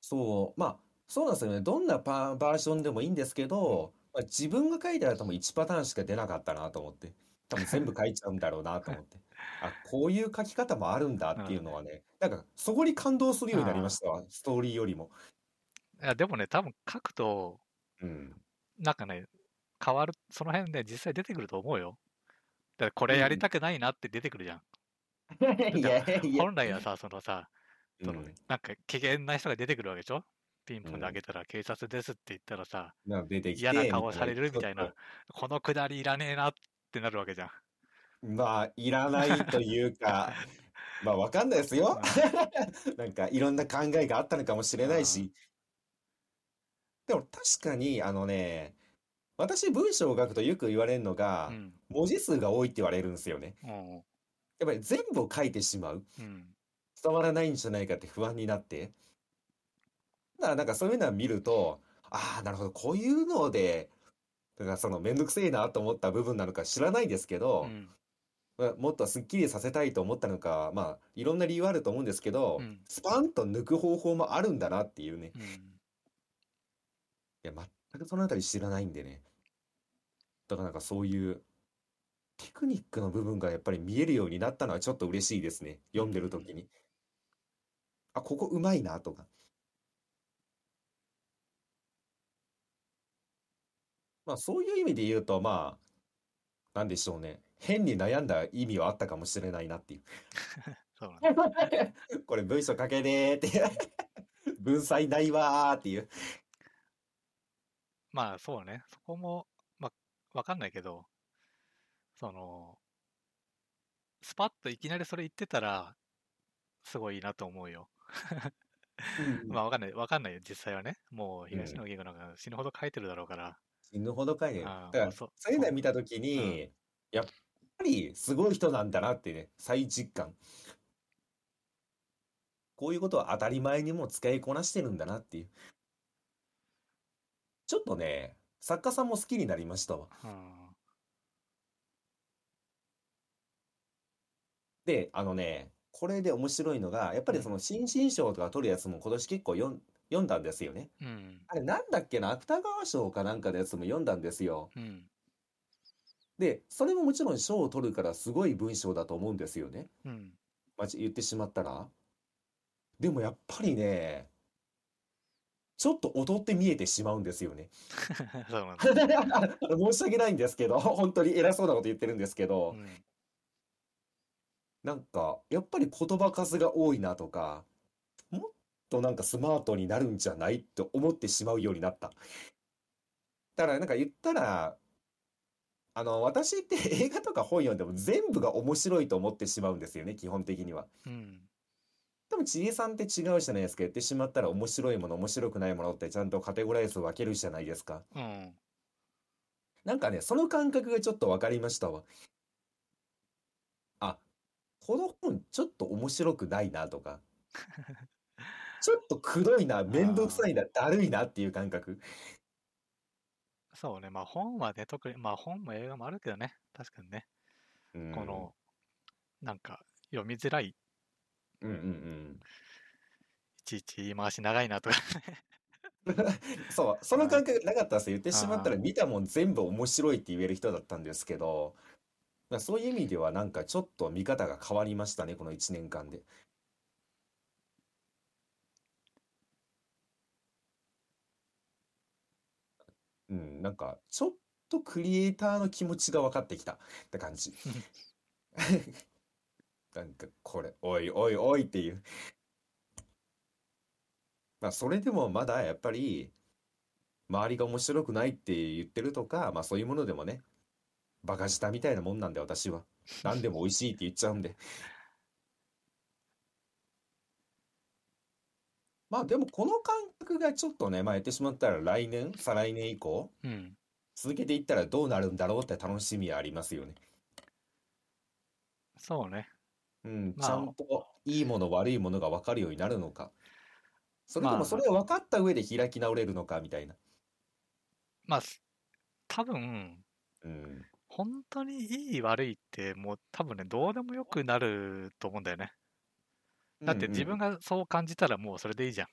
A: そう、まあ、そうなんですよね。どんなパバージョンでもいいんですけ
B: うん。
A: ど、まあ、自分が書いたら多分1パターンしか出なかったなと思って。多分全部書いちゃうんだろうなと思って。あ、こういう書き方もあるんだっていうのはね、なんかそこに感動するようになりましたわ、ストーリーよりも。
B: いや、でもね、多分書くと、
A: うん。
B: なんかね、変わる、その辺ね、実際出てくると思うよ。だからこれやりたくないなって出てくるじゃん。
A: いやいや、
B: 本来はさ、そのさ、その
A: うん、
B: なんか機嫌な人が出てくるわけでしょ？ピンポン
A: うん
B: で開けたら警察ですって言ったらさ、
A: なん
B: 嫌な顔されるみたいなこのくだりいらねえなってなるわけじゃん。
A: とまあ、いらないというか、まあ、わかんないですよ。なんか、いろんな考えがあったのかもしれないし。でも、確かに、あのね、私、文章を書くとよく言われるのが
B: う、ん。
A: 文字数が多いって言われるんですよね。
B: うん。
A: やっぱり全部を書いてしまう。
B: うん。
A: 伝わらないんじゃないかって不安になって。だからなんかそういうのを見ると、ああ、なるほど、こういうので、だからそのめんどくせえなと思った部分なのか知らないですけ
B: う
A: ど、
B: ん。
A: まあもっとすっきりさせたいと思ったのか、まあいろんな理由あると思うんですけど
B: う、ん。
A: スパンと抜く方法もあるんだなっていうね。
B: うん。
A: いや、全くそのあたり知らないんでね。だからなんかそういうテクニックの部分がやっぱり見えるようになったのはちょっと嬉しいですね。読んでる時に。あ、ここうまいなとか。まあそういう意味で言うと、まあ、なんでしょうね。変に悩んだ意味はあったかもしれないなっていう。
B: そうなんだ。
A: これ文章書けねーっていう。文才ないわーっていう。
B: まあそうね。そこも、まあ、わかんないけど、その、スパッといきなりそれ言ってたら、すごいなと思うよ。まあわかんない、わかんないよ、実際はね。もう東野圭吾なんか死ぬほど書いてるだろうから。
A: 死ぬほど書いてだから
B: まあそ
A: そういうのを見たときに、やっぱりすごい人なんだなってね、再実感。こういうことは当たり前にもう使いこなしてるんだなっていう。ちょっとね、作家さんも好きになりましたわ。
B: うん。
A: で、あのね、これで面白いのが、やっぱりその新人賞とか取るやつも今年結構読ん読んだんですよね。
B: うん。
A: あれなんだっけな、芥川賞かなんかのやつも読んだんですよ。
B: うん。
A: で、それももちろん賞を取るからすごい文章だと思うんですよね。
B: うん。
A: 言ってしまったら。でもやっぱりね、ちょっと踊って見えてしまうんですよね。申し訳ないんですけど、本当に偉そうなこと言ってるんですけど、
B: うん。
A: なんか、やっぱり言葉数が多いなとか、となんかスマートになるんじゃないって思ってしまうようになった。だからなんか言ったら、あの、私って 映画とか本読んでも全部が面白いと思ってしまうんですよね、基本的には。
B: うん。
A: 多分ちりさんって違うじゃないですか。言ってしまったら面白いもの、面白くないものってちゃんとカテゴライズ分けるじゃないですか。
B: うん。
A: なんかね、その感覚がちょっと分かりましたわ。あ、この本ちょっと面白くないなとか、ちょっとくどいな、めんどくさいな、だるいなっていう感覚。
B: そうね。まあ本はね、特に、まあ本も映画もあるけどね。確かにね。
A: うん
B: この、なんか読みづらい、い
A: うんうん
B: ちいち言い回し長いなとか。
A: うん。そう、その感覚なかったですよ。言ってしまったら見たもん全部面白いって言える人だったんですけど、まあそういう意味ではなんかちょっと見方が変わりましたね、この1年間で。うん、なんかちょっとクリエイターの気持ちが分かってきたって感じ。なんかこれ、おいおいおいっていう。まあそれでもまだやっぱり周りが面白くないって言ってるとか、まあそういうものでもね、バカ舌みたいなもんなんで私は。何でも美味しいって言っちゃうんで。まあでもこの感覚がちょっとね、まあ言ってしまったら来年、再来年以降、
B: うん。
A: 続けていったらどうなるんだろうって楽しみはありますよね。
B: そうね。
A: うん、
B: まあ
A: ちゃんといいもの悪いものが分かるようになるのか。それと
B: まあ
A: もそれを分かった上で開き直れるのかみたいな。
B: まあ、す多分、
A: うん。
B: 本当にいい悪いって、もう多分ね、どうでもよくなると思うんだよね。だって自分
A: が、
B: がそう感じたらもうそれでいいじゃん。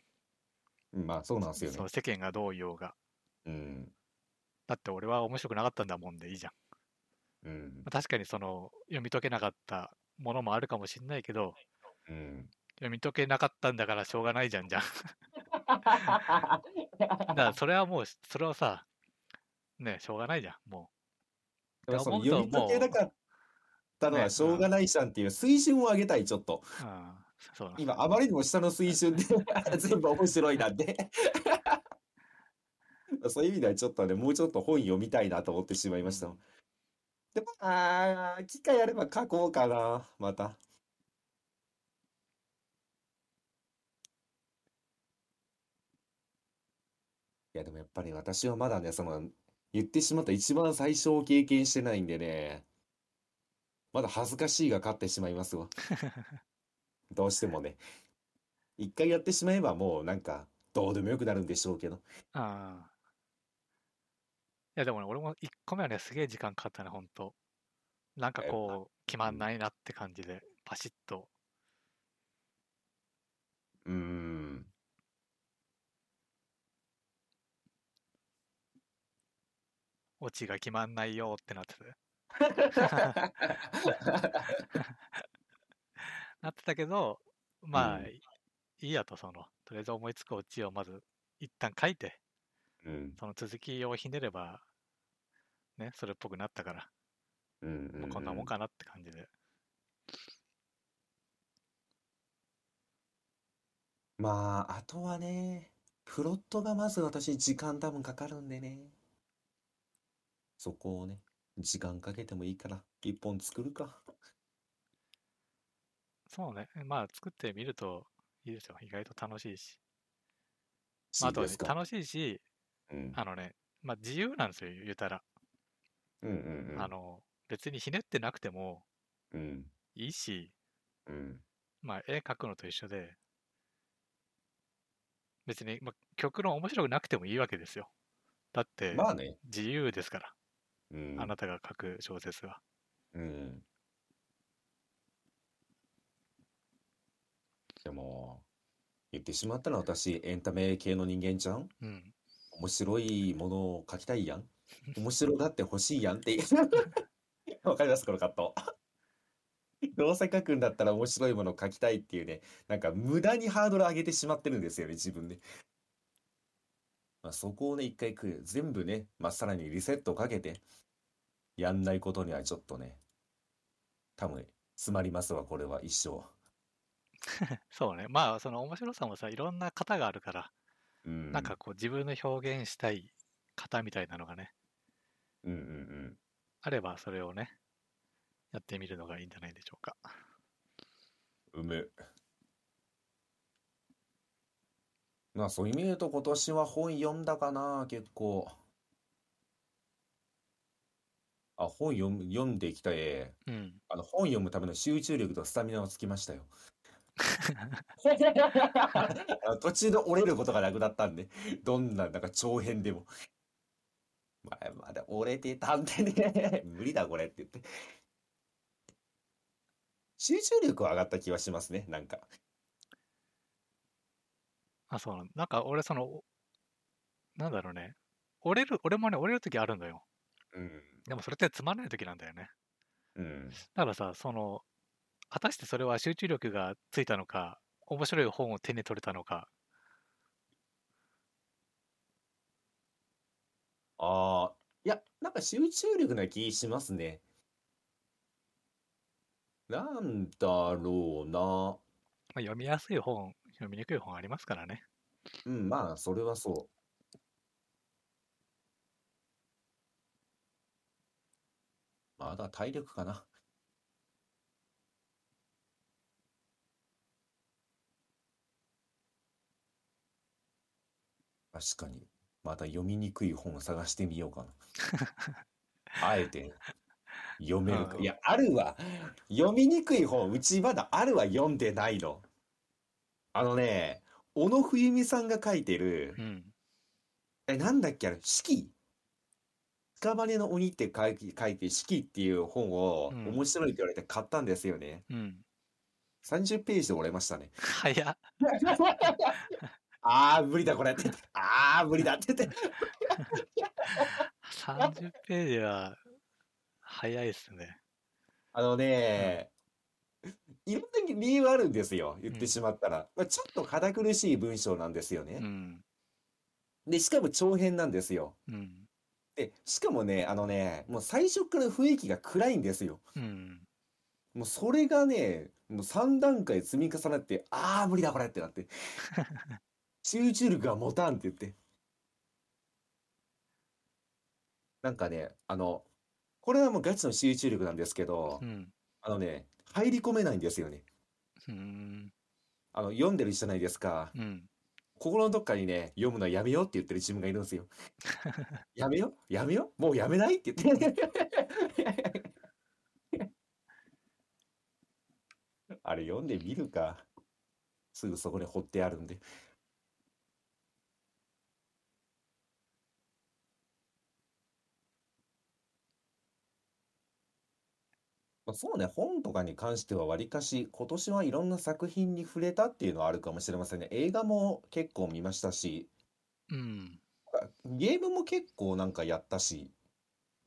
A: うんまあそうなんですよね
B: その。世間がどう言おうが。
A: うん。
B: だって俺は面白くなかったんだもんでいいじゃん。
A: うん
B: まあ、確かにその読み解けなかったものもあるかもしれないけど、
A: うん。
B: 読み解けなかったんだからしょうがないじゃんじゃん。だからそれはもう、それはさ、ね、しょうがないじゃん、も
A: でもその読み解けなかったのは
B: ね
A: しょうがないじゃんっていう水準を上げたい、ちょっと。
B: う。うん、そうな
A: 今、あまりにも下の水準で 全部面白いなんで。そういう意味ではちょっとね、もうちょっと本読みたいなと思ってしまいました。
B: うん
A: でも、あー、機会あれば書こうかな、また。いや、でもやっぱり私はまだね、その、言ってしまった一番最初を経験してないんでね、まだ恥ずかしいが勝ってしまいますわ。どうしてもね。一回やってしまえばもうなんか、どうでもよくなるんでしょうけど。
B: ああ。いや、でもね、俺も1個目はね、すげえ時間かかったね、ほんと。なんかこう、決まんないなって感じで、パシッと。
A: うーん。
B: オチが決まんないよってなってて。なってたけど、まあ、
A: うん
B: いいいやと、その、とりあえず思いつくオチをまず一旦書いて、
A: うん、
B: その続きをひねれば、ね、それっぽくなったから、
A: うん、うん
B: もうこんなもんかなって感じで。
A: まあ、あとはね、プロットがまず私時間多分かかるんでね。そこをね、時間かけてもいいから、一本作るか。
B: そうね、まあ作ってみるといいですよ。意外と楽しいし。まあ、あとはね。楽しいし、
A: うん、
B: あのね、まあ自由なんですよ、言うたら。
A: うん、うん、うん
B: あの、別にひねってなくても
A: うん、
B: いいし、
A: うん、
B: まあ絵描くのと一緒で、別に、まあ、極論面白くなくてもいいわけですよ。だって、
A: まあね、
B: 自由ですから、
A: うん、
B: あなたが書く小説は。
A: うん。でも、言ってしまったら私、エンタメ系の人間じゃん？
B: うん。
A: 面白いものを書きたいやん？面白がってほしいやんって。わかります？この葛藤。どうせ書くんだったら面白いものを書きたいっていうね、なんか無駄にハードル上げてしまってるんですよね、自分で。まあ、そこをね、一回く全部ね、まあ、さらにリセットをかけて、やんないことにはちょっとね、多分、詰まりますわ、これは一生。
B: そうね。まあ、その面白さもさ、いろんな型があるから、
A: うん。
B: なんかこう自分の表現したい型みたいなのがね、
A: うんうんうん。
B: あればそれをね、やってみるのがいいんじゃないでしょうか。
A: うむ。まあそういう意味で言うと今年は本読んだかな、結構。あ、本読む、読んできて、
B: うん。
A: あの本読むための集中力とスタミナはつきましたよ。途中で折れることがなくなったんで、どんな、なんか長編でも。前まで折れてたんでね、無理だこれって言って。集中力は上がった気はしますね、なんか。
B: あ、そうなんなんか俺その、おなんだろうね。折れる、俺もね、折れる時あるのよ。
A: うん。
B: でもそれってつまんない時なんだよね。
A: うん。
B: だからさ、その、果たしてそれは集中力がついたのか、面白い本を手に取れたのか、
A: ああ、いや、なんか集中力な気しますね。なんだろうな。
B: まあ、読みやすい本、読みにくい本ありますからね。
A: うん、まあ、それはそう。まだ体力かな。確かに。また読みにくい本を探してみようかな。あえて読めるか。
B: うん
A: いや、あるわ。読みにくい本、うちまだあるわ、読んでないの。あのね、小野冬美さんが書いてる
B: う、ん。
A: え、なんだっけ、あれ、四季屍の鬼って書いて、書いて、四季っていう本を
B: うん
A: 面白いって言われて買ったんですよね。
B: うん。
A: 30ページで折れましたね。
B: 早っ。
A: ああ、無理だこれって言って。ああ、無理だって言って。
B: 30ページは早いっすね。
A: あのね、いろんな理由あるんですよ。言ってしまったら。まあ、ちょっと堅苦しい文章なんですよね。
B: うん。
A: で、しかも長編なんですよ。
B: うん。
A: で、しかもね、あのね、もう最初から雰囲気が暗いんですよ。
B: うん。
A: もうそれがね、もう3段階積み重なって、ああ、無理だこれってなって。集中力が持たんって言って。なんかね、あの、これはもうガチの集中力なんですけど
B: う、ん。
A: あのね、入り込めないんですよね。
B: うん。
A: あの、読んでるじゃないですか。
B: うん。
A: 心のどっかにね、読むのやめようって言ってる自分がいるんですよ。やめよやめよもうやめないって言って。あれ読んでみるか。すぐそこに掘ってあるんで。まあ、そうね、本とかに関してはわりかし今年はいろんな作品に触れたっていうのはあるかもしれませんね。映画も結構見ましたし、
B: うん。
A: あゲームも結構なんかやったし、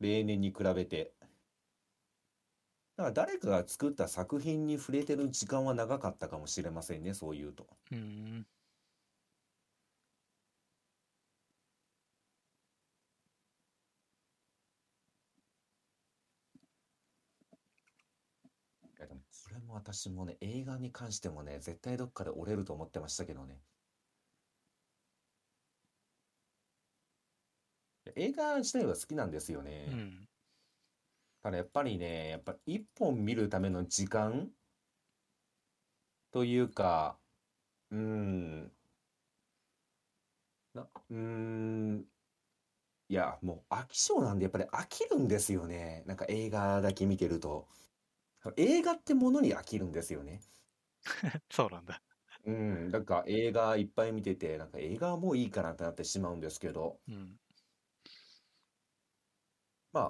A: 例年に比べて。だから誰かが作った作品に触れてる時間は長かったかもしれませんね、そういうと。
B: うん。
A: いやでも私もね、映画に関してもね、絶対どっかで折れると思ってましたけどね。映画自体は好きなんですよ
B: う
A: ね。
B: ん。
A: ただやっぱりね、やっぱ一本見るための時間というか、うーん、な、うーん、いや、もう飽き性なんでやっぱり飽きるんですよね。なんか映画だけ見てると。映画ってものに飽きるんですよね。
B: そうなんだ。
A: うん、なんか映画いっぱい見てて、なんか映画はもういいかなってなってしまうんですけど、
B: うん。
A: ま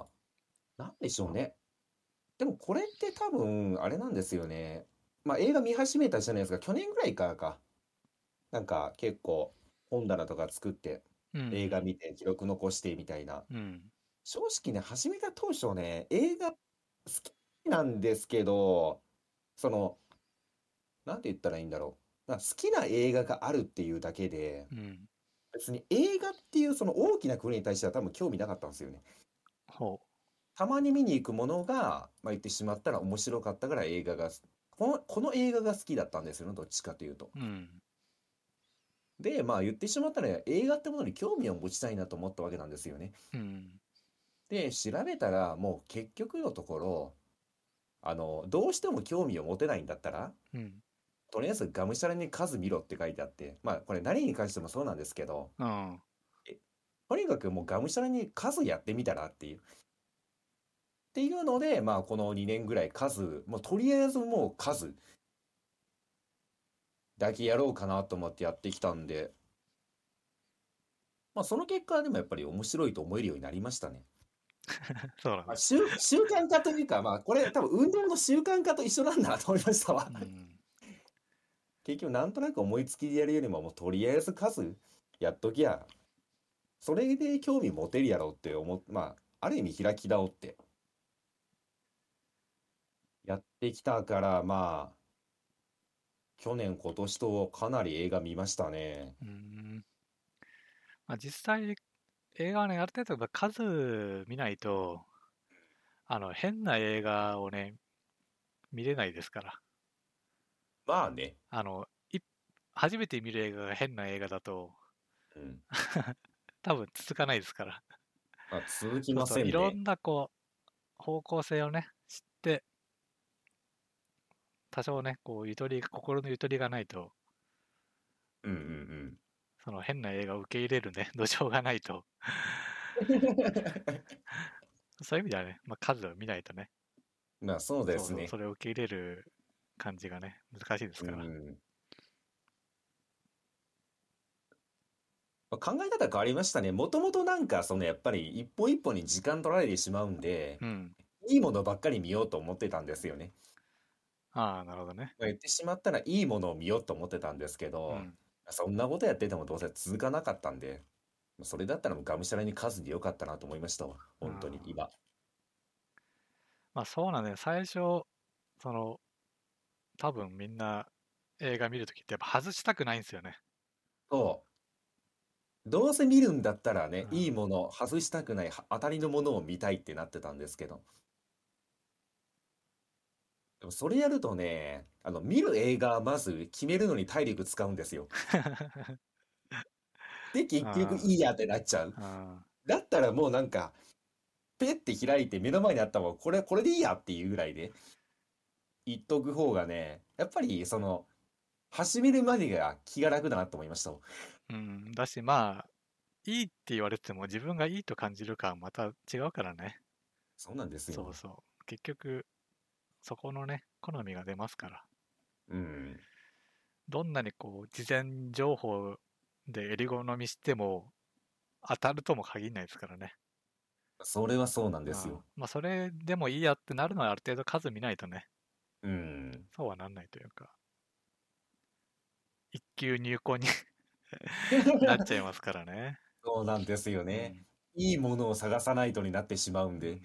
A: あ、なんでしょうね。でもこれって多分、あれなんですよね。まあ映画見始めたじゃないですか。去年ぐらいからか。なんか結構本棚とか作って
B: うん。
A: 映画見て記録残してみたいな。
B: うん。
A: 正直ね、始めた当初ね、映画好きなんですけど、その、なんて言ったらいいんだろう。好きな映画があるっていうだけで、
B: うん。
A: 別に映画っていうその大きな国に対しては多分興味なかったんですよね。
B: ほ
A: たまに見に行くものが、まあ、言ってしまったら面白かったから映画が、この、この映画が好きだったんですよね、どっちかというと。
B: う。うん。
A: で、まあ言ってしまったら映画ってものに興味を持ちたいなと思ったわけなんですよね。
B: うん。
A: で、調べたらもう結局のところ、あの、どうしても興味を持てないんだったら、
B: うん。
A: とりあえずがむしゃらに数見ろって書いてあって、まあこれ何に関してもそうなんですけど、
B: うん。
A: とにかくもうがむしゃらに数やってみたらっていう。っていうので、まあこの2年ぐらい数、もうとりあえずもう数だけやろうかなと思ってやってきたんで、まあその結果でもやっぱり面白いと思えるようになりましたね。まあ、
B: そうなんだ。
A: 習、習慣化というか、まあこれ多分運動の習慣化と一緒なんだなと思いましたわ。
B: うん。
A: 結局なんとなく思いつきでやるよりももうとりあえず数やっときゃそれで興味持てるやろうって思っまあある意味開き直ってやってきたからまあ去年今年とかなり映画見ましたね
B: うん。まあ、実際、映画はね、ある程度数見ないと、あの、変な映画をね、見れないですから。
A: まあね
B: あの、い初めて見る映画が変な映画だと、
A: うん
B: 多分続かないですから。
A: まあ続きません
B: いろ
A: ね
B: んなこう、方向性をね、知って、多少ね、こう、ゆとり、心のゆとりがないと、
A: うんうん
B: その変な映画を受け入れるね、土壌がないと、
A: う ん
B: そういう意味ではね、まあ、数を見ないとね、
A: まあそうですね
B: それを受け入れる感じがね、難しいですから。
A: うんまあ考え方変わりましたね。もともとなんか、そのやっぱり一本一本に時間取られてしまうんで、
B: うん。
A: いいものばっかり見ようと思ってたんですよね。
B: ああ、なるほどね。
A: まあ言ってしまったらいいものを見ようと思ってたんですけ
B: う
A: ど、
B: ん。
A: そんなことやっててもどうせ続かなかったんで、それだったらもうがむしゃらに数でよかったなと思いましたわ。本当に今。
B: まあそうなんだよ。最初、その、多分みんな映画見るときってやっぱ外したくないんですよね。
A: そう。どうせ見るんだったらね、
B: うん
A: いいもの、外したくない、は当たりのものを見たいってなってたんですけど。でもそれやるとね、あの、見る映画まず決めるのに体力使うんですよ。で、結局いいやってなっちゃう。
B: うん
A: だったらもうなんか、ペッて開いて目の前にあったもん、これ、これでいいやっていうぐらいで、言っとく方がね、やっぱりその、始めるまでが気が楽だなと思いましたもん。
B: うん、だしまあ、いいって言われても自分がいいと感じるかはまた違うからね。
A: そうなんですよ。
B: そうそう。結局、そこのね、好みが出ますから。
A: うん。
B: どんなにこう、事前情報で襟好みしても、当たるとも限らないですからね。
A: それはそうなんです
B: うん
A: よ。
B: まあ、それでもいいやってなるのはある程度数見ないとね、
A: うん。
B: そうはなんないというか、一級入魂に なっちゃいますからね。
A: そうなんですよね。いいものを探さないとになってしまうん
B: うん。
A: で、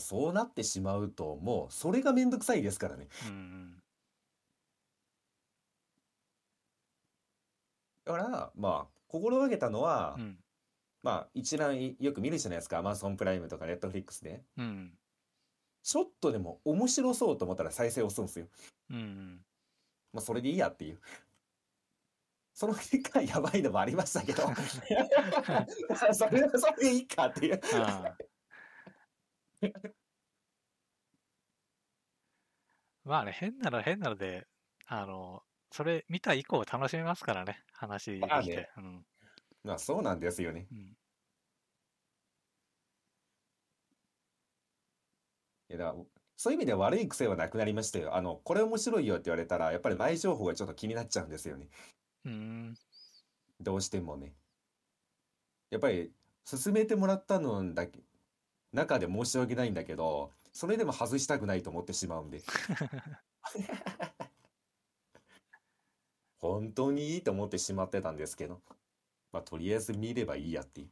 A: そうなってしまうと、もうそれがめんどくさいですからね。
B: うんうん
A: だから、まあ、心がけたのは
B: う、ん
A: まあ、一覧よく見るじゃないですか。Amazon プライムとか Netflix で。
B: うん
A: ちょっとでも面白そうと思ったら再生を押すんですよ。
B: うんうん
A: まあ、それでいいやっていう。その結果、やばいのもありましたけど、それはそれでいいかっていう。
B: まあね、変なの変なので、あの、それ見た以降楽しめますからね、話できて
A: まあね。
B: うん
A: まあ、そうなんですよね。
B: うん
A: いやだからそういう意味では悪い癖はなくなりましたよ。あの、これ面白いよって言われたら、やっぱり前情報がちょっと気になっちゃうんですよね。
B: うん
A: どうしてもね。やっぱり、勧めてもらったのだけ、中で申し訳ないんだけど、それでも外したくないと思ってしまうんで。本当にいいと思ってしまってたんですけど。まあ、とりあえず見ればいいやっていう。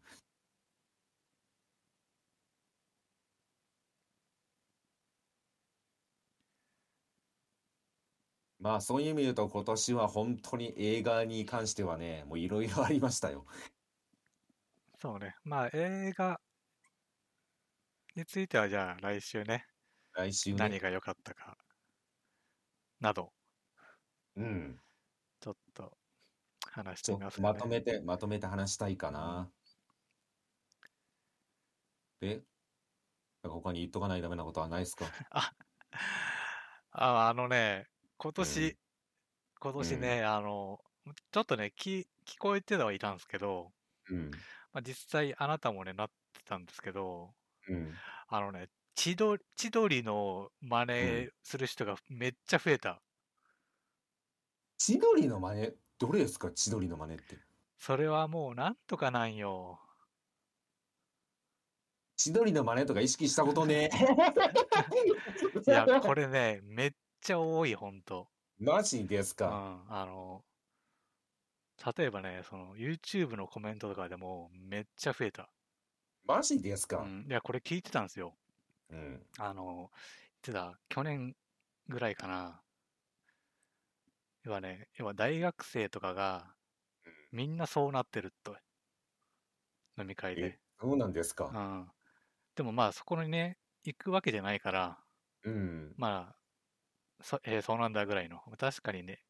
A: まあそういう意味で言うと今年は本当に映画に関してはね、もういろいろありましたよ。
B: そうね。まあ、映画については、じゃあ来週ね、
A: 来週ね。
B: 何が良かったか、など、
A: うん。
B: ちょっと話してみますかね。
A: まとめて、まとめて話したいかな。で、なんか他に言っとかないとダメなことはないですか？
B: あ、ああのね、今年、
A: うん
B: 今年ね、あの、ちょっとね、聞聞こえてはいたんですけど、
A: うん。
B: まあ、実際あなたもね、なってたんですけど、
A: うん。
B: あのね、千鳥千鳥の真似する人がめっちゃ増えた。
A: 千鳥の真似、どれですか？千鳥の真似って。
B: それはもうなんとかなんよ。
A: 千鳥の真似とか意識したことね。
B: いや、これね、めっちゃ多い、ほんと。
A: マジです
B: うん、
A: か。
B: あの、例えばね、その YouTube のコメントとかでもめっちゃ増えた。
A: マジですか？
B: うん、いや、これ聞いてたんですよ。
A: うん。
B: あの、いつだ、去年ぐらいかな。要はね、要は大学生とかがみんなそうなってると。飲み会
A: え
B: で。、
A: そうなんです
B: う
A: か。
B: ん。でもまあそこにね、行くわけじゃないから、
A: うん。
B: まあ、そえーそうなんだぐらいの。確かにね、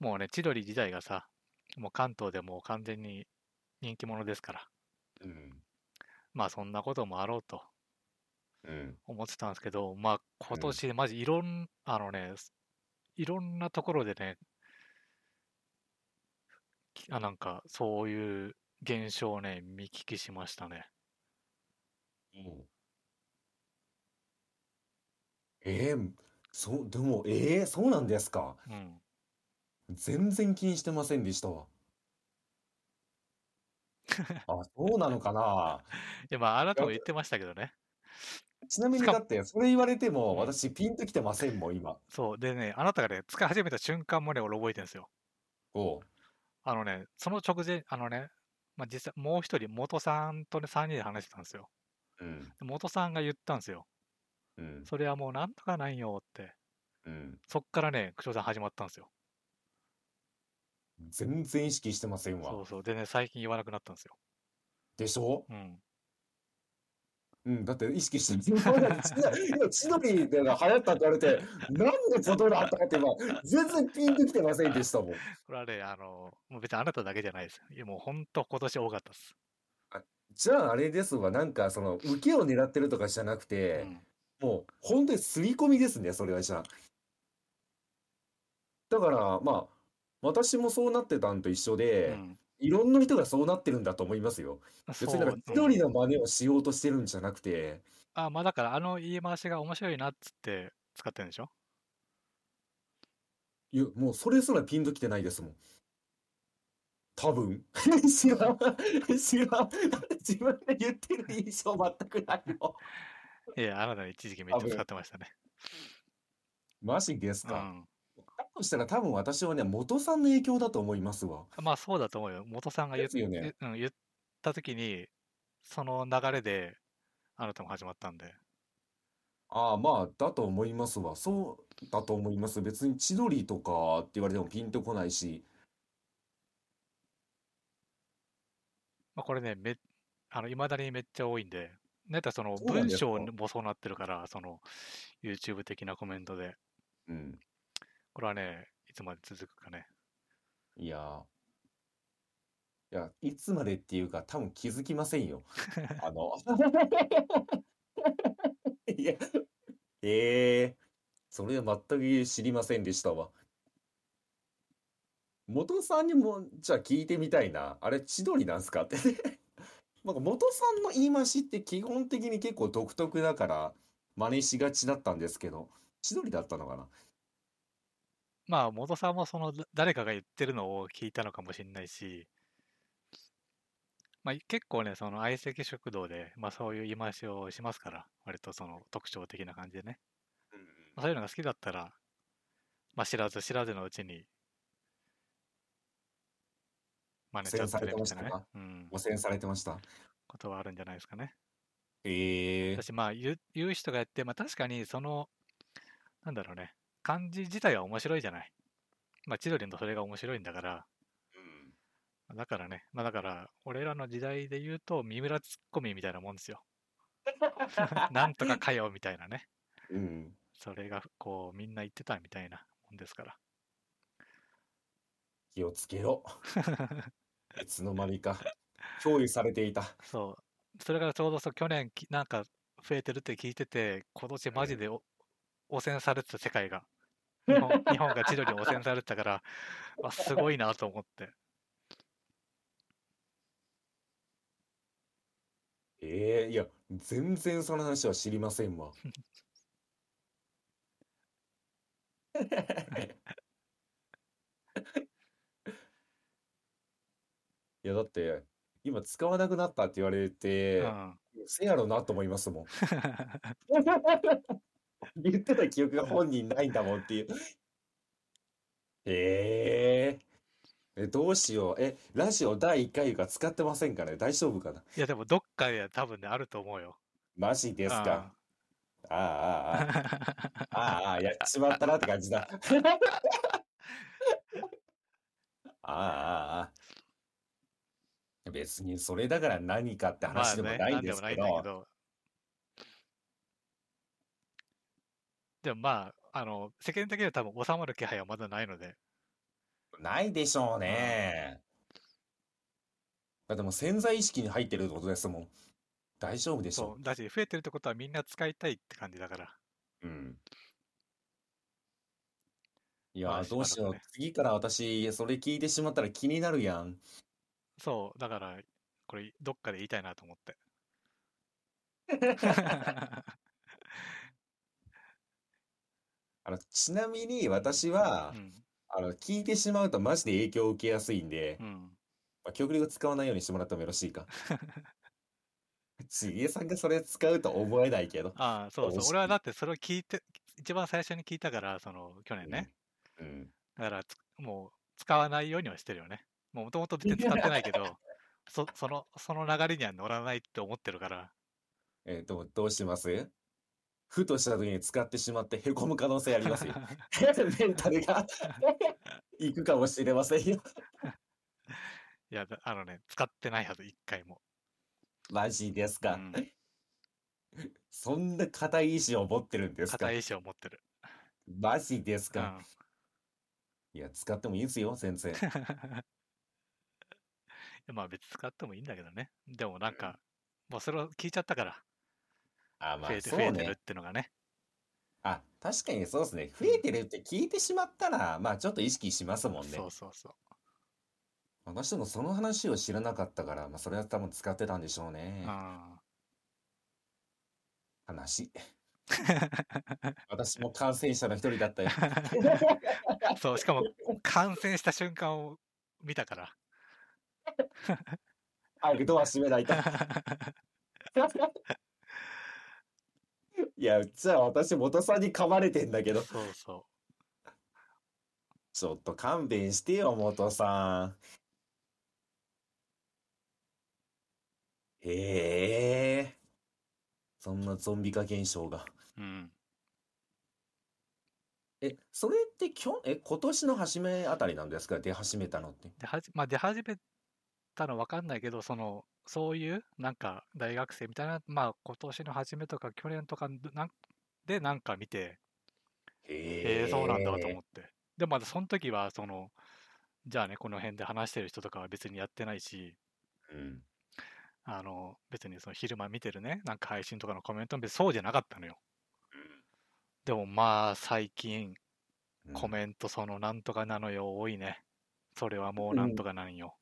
B: もうね、千鳥自体がさ、もう関東でもう完全に人気者ですから、
A: うん。
B: まあそんなこともあろうと
A: うん。
B: 思ってたんですけど、まあ今年、マジいろん、あのね、いろんなところでね、きあなんかそういう現象をね、見聞きしましたね。
A: うんえー、そう、でも、えー、そうなんですか。
B: うん。
A: 全然気にしてませんでしたわ。あ、そうなのかな。
B: いやまああなたも言ってましたけどね。
A: ちなみにだって、それ言われても、
B: うん
A: 私ピンときてませんもん、今。
B: そう。でね、あなたがね、使い始めた瞬間もね、俺覚えてるんですよ。
A: おう。
B: あのね、その直前、あのね、まあ、実際もう一人、元さんとね、3人で話してたんですよ。
A: うん。
B: で元さんが言ったんですよ。
A: うん。
B: それはもうなんとかないよって。
A: うん。
B: そっからね、口調さん始まったんですよ。
A: 全然意識してませんわ。
B: そうそう。でね、最近言わなくなったんですよ。
A: でしょ？
B: うん。
A: うん、だって意識してる。今、千鳥でが流行ったって言われて、なんでことがあったかって今、全然ピンときてませんでしたもん。
B: これはね、あの、もう別にあなただけじゃないです。いやもう本当今年多かったです。
A: じゃああれですわ、なんかその、受けを狙ってるとかじゃなく
B: う
A: て、
B: ん。
A: もう本当に刷り込みですね、それはじゃあ。だから、まあ、私もそうなってたんと一緒
B: う
A: で、
B: ん。
A: いろんな人がそうなってるんだと思いますよ。別になんか
B: そう
A: 千鳥の真似をしようとしてるんじゃなくて、
B: あ、まあだからあの言い回しが面白いなっつって使ってるんでしょ？
A: いや、もうそれすらピンときてないですもん。多分。知らん。知らん。自分で言ってる印象全くないの。
B: いや、あなた一時期めっちゃ使ってましたね。
A: マジですか。
B: うん。
A: だとしたら多分私はね、元さんの影響だと思いますわ。
B: まあそうだと思うよ。元さんが言っ
A: ですよね。
B: うん、言った時に、その流れであなたも始まったんで。
A: ああ、まあ、だと思いますわ。そうだと思います。別に千鳥とかって言われてもピンとこないし。
B: まあこれね、め、あの、未だにめっちゃ多いんで、なんかその
A: そうなんですか？
B: 文章もそうなってるから、その YouTube 的なコメントで、
A: うん。
B: これはね、いつまで続くかね。
A: いやー。いや、いつまでっていうか多分気づきませんよ。あの、いや、ええそれは全く知りませんでしたわ。元さんにも、じゃあ聞いてみたいな。あれ、千鳥なんすか？ってね。なんか元さんの言い回しって基本的に結構独特だから真似しがちだったんですけど、千鳥だったのかな
B: まあ、元さんもそのだ誰かが言ってるのを聞いたのかもしれないし、まあ、結構ね、その相席食堂で、まあそういう言い回しをしますから、割とその特徴的な感じでね。まあそういうのが好きだったら、まあ知らず知らずのうちに、真似ちゃってるみたいなね
A: 汚染されてましたか？
B: うん。
A: 汚染されてました？
B: ことはあるんじゃないですかね。
A: ええ
B: 私、まあ言う、言う人がやって、まあ確かにその、なんだろうね、漢字自体は面白いじゃない。まあ千鳥のそれが面白いんだから、だからね、まあだから、俺らの時代で言うと、三村ツッコミみたいなもんですよ。なんとかかよみたいなね。
A: うん。
B: それが、こう、みんな言ってたみたいなもんですから。
A: 気をつけろ。いつの間にか、共有されていた。
B: そう。それからちょうどそう去年き、なんか増えてるって聞いてて、今年マジでお汚染されてた世界が。日本 日本が千鳥に汚染されてたから、あすごいなと思って。
A: ええいや、全然その話は知りませんわ。いや、だって、今使わなくなったって言われ
B: う
A: て、
B: ん。
A: せやろなと思いますもん。言ってた記憶が本人ないんだもんっていう。えええ、どうしよう。え、ラジオ第1回が使ってませんかね大丈夫かない
B: や、でもどっかで多分ね、あると思うよ。
A: マジです
B: うん
A: か。ああ、ああ、あ あ、ああ、やっちまったなって感じだ。ああ、ああ。別にそれだから何かって
B: ま
A: 話でもないんですけど、
B: でもまあ、あの、世間的には多分収まる気配はまだないので、
A: ないでしょうね。だってもう潜在意識に入ってるってことですもん。大丈夫でしょ
B: そう、だし、増えてるってことはみんな使いたいって感じだから。
A: う。うん。いやー、
B: まあし
A: どうしよう。次から私、それ聞いてしまったら気になるやん。
B: そう、だから、これ、どっかで言いたいなと思って。
A: あの、ちなみに私は
B: う、ん、
A: あの、聞いてしまうとマジで影響を受けやすいんで、
B: うん。
A: まあ、極力使わないようにしてもらってもよろしいか？ちげえさんがそれ使うと思えないけど。
B: ああ、そうそう。俺はだってそれを聞いて、一番最初に聞いたから、その、去年ね。
A: うん。
B: だからつ、もう、使わないようにはしてるよね。もともと別に使ってないけど、そその、その流れには乗らないって思ってるから、
A: えっと、どうします？ふとした時に使ってしまってへこむ可能性ありますよ。メンタルがいくかもしれませんよ。
B: いや、だあのね、使ってないはず、一回も。
A: マジですか。
B: うん
A: そんな固い意志を持ってるんですか
B: 固い意志を持ってる。
A: マジです
B: う
A: か。
B: ん。
A: いや、使ってもいいですよ、先生。
B: いやまあ別に使ってもいいんだけどね。でもなんか、もうそれを聞いちゃったから、
A: あ、まあ、
B: 増えて、
A: そうね
B: 増えてるっ。てのがね。
A: あ、確かにそうですね。増えてるって聞いてしまったら、まあ、ちょっと意識しますもんね。
B: そうそうそう。
A: 私もその話を知らなかったから、まあ、それは多分使ってたんでしょうね。
B: うん。
A: 話。私も感染者の一人だったよ。
B: そう、しかも感染した瞬間を見たから。
A: 早くドア閉めないと。いや、じゃあ私、元さんに噛まれてんだけど、
B: そうそ
A: ちょっと勘弁してよ、元さん。へえ。そんなゾンビ化現象が。
B: う。うん。
A: え、それってきょ、え、今年の初めあたりなんですか？出始めたのって。
B: ではじまあ、出始めたの分かんないけど、その、そういう、なんか、大学生みたいな、まあ、今年の初めとか、去年とかなんで、なんか見て、え
A: へ
B: えそうなんだと思って。でも、まだその時は、その、じゃあね、この辺で話してる人とかは別にやってないし、
A: うん。
B: あの、別にその昼間見てるね、なんか配信とかのコメントも別にそうじゃなかったのよ。でもまあ、最近、
A: うん
B: コメントそのなんとかなのよ多いね。それはもうなんとかなんよ。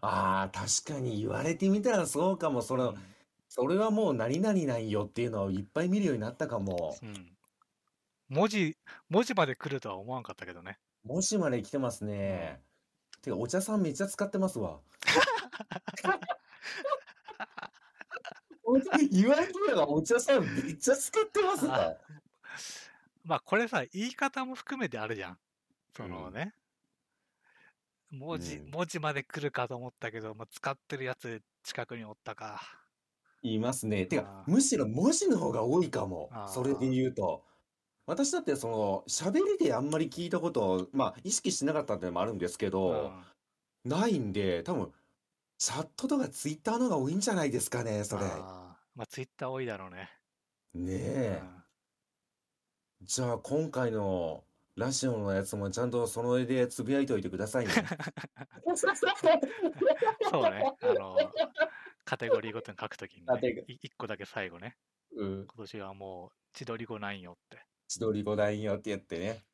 A: ああ、確かに言われてみたらそうかも。その、それはもう何々なんよっていうのをいっぱい見るようになったかも。
B: うん。うん文字、文字まで来るとは思わんかったけどね。
A: もしまで来てますね。てか、お茶さんめっちゃ使ってますわ。言われてみればお茶さんめっちゃ使ってますわ。
B: まあこれさ、言い方も含めてあるじゃん。そのね。文字、
A: うん
B: 文字まで来るかと思ったけど、まあ、使ってるやつ近くにおったか。
A: 言いますね。てかむしろ文字の方が多いかもそれで言うと。私だってその、喋りであんまり聞いたことを、まあ、意識してなかったってのもあるんですけど、ないんで、多分、チャットとかツイッターの方が多いんじゃないですかね、それ。
B: あーまあツイッター多いだろうね。
A: ねえ。じゃあ、今回のラジオのやつもちゃんとその絵でつぶやいておいてくださいね。
B: う んそうね。あの、カテゴリーごとに書くときに、ね、い一個だけ最後ね。
A: うん。
B: 今年はもう千鳥語ないよって。
A: 千鳥五段よって言ってね。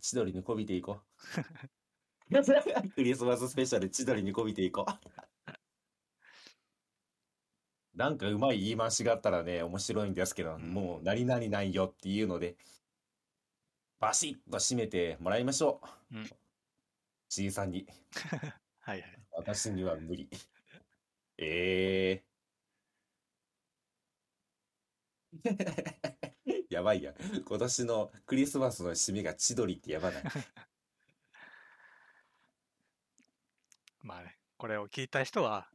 A: 千鳥にこびていこう。クリスマススペシャル千鳥にこびていこう。なんかうまい言い回しがあったらね、面白いんですけど、
B: うん
A: もう何々ないよっていうので、バシッと締めてもらいましょう。
B: うん
A: じいさんに。
B: はいはい。
A: 私には無理。ええ やばいや。今年のクリスマスの締めが千鳥ってやばない。
B: まあね、これを聞いた人は、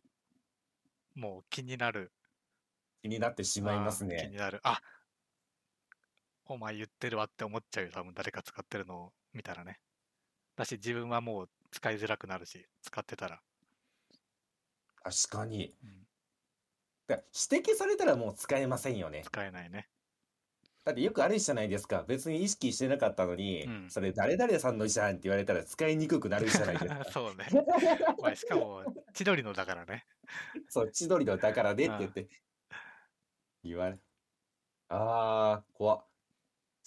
B: もう気になる。
A: 気になってしまいます
B: あー気
A: ね。
B: になる。あお前言ってるわって思っちゃうよ。多分誰か使ってるのを見たらね。だし自分はもう使いづらくなるし、使ってたら。
A: 確かに。
B: うん
A: だ指摘されたらもう使えませんよね。
B: 使えないね。
A: だってよくあるじゃないですか。別に意識してなかったのに、
B: うん
A: それ誰々さんのじゃんって言われたら使いにくくなるじゃないですか。
B: そうね。お前しかも、千鳥のだからね。
A: そう、千鳥のだからねって言って。言われ。あー、怖っ。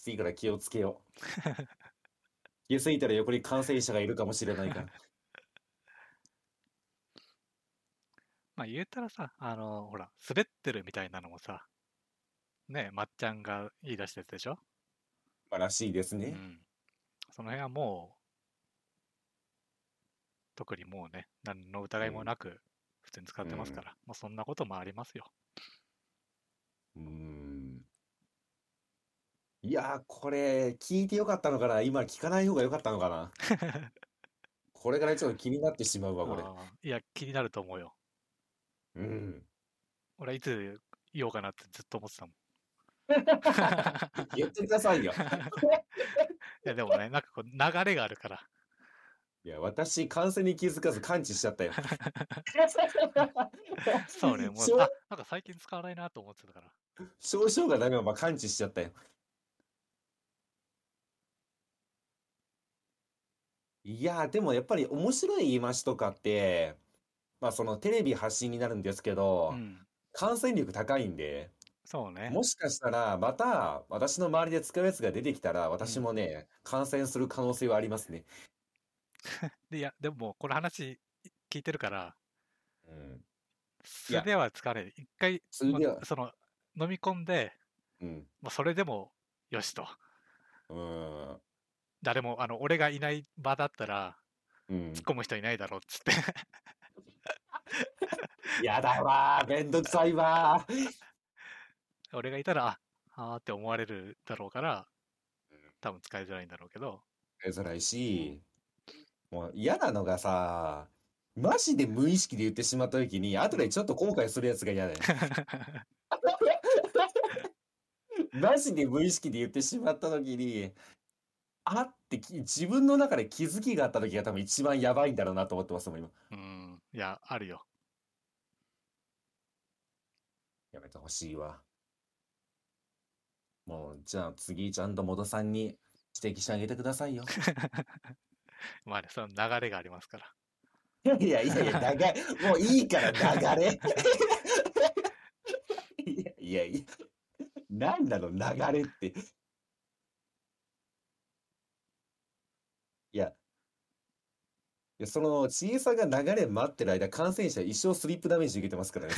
A: 次から気をつけよう。気づいたら横に感染者がいるかもしれないから。
B: まあ言うたらさ、あの、ほら、滑ってるみたいなのもさ、ね、まっちゃんが言い出したやつでしょ？
A: まあらしいですね。
B: うん。その辺はもう、特にもうね、何の疑いもなく、普通に使ってますから、もうそんなこともありますよ。
A: うーん。いやー、これ、聞いてよかったのかな今聞かない方がよかったのかな これからちょっと気になってしまうわ、これ。
B: あーいや、気になると思うよ。
A: うん。
B: 俺はいつ言おうかなってずっと思ってたもん。
A: 言ってくださいよ。
B: いや、でもね、なんかこう、流れがあるから。
A: いや、私、完全に気づかず感知しちゃったよ。
B: そうね、もう、
A: 少
B: あ、なんか最近使わないなと思ってたから。
A: 少々がダメまま感知しちゃったよ。いやー、でもやっぱり面白い言い回しとかって、まあそのテレビ発信になるんですけど
B: う、ん。
A: 感染力高いんで、
B: そうね。
A: もしかしたらまた私の周りで使うやつが出てきたら、私もね、感染する可能性はありますね。
B: で、いや、でも、この話聞いてるから、
A: うん。
B: 素では疲れる。一回、
A: 素では
B: まその、飲み込んで、
A: うん。
B: まあ、それでもよしと。
A: うん。
B: 誰も、あの、俺がいない場だったら、
A: うん
B: 突っ。込む人いないだろうっつって。
A: やだわー、めんどくさいわー。
B: 俺がいたら、あ、あーって思われるだろうから、多分使いづらいんだろうけど、
A: やりづらいし、もう嫌なのがさ、マジで無意識で言ってしまった時に、後でちょっと後悔するやつが嫌だよ。マジで無意識で言ってしまった時に、あってき自分の中で気づきがあった時が多分一番やばいんだろうなと思ってますもん、今。
B: うん、いや、あるよ。
A: やめてほしいわ。もう、じゃあ次ちゃんと元さんに指摘してあげてくださいよ。
B: まあね、その流れがありますから。
A: いやいやいや、長い。もういいから、流れ。いやいやいや。なんなの、流れって。いや、いやその小さが流れ待ってる間、感染者一生スリップダメージ受けてますからね。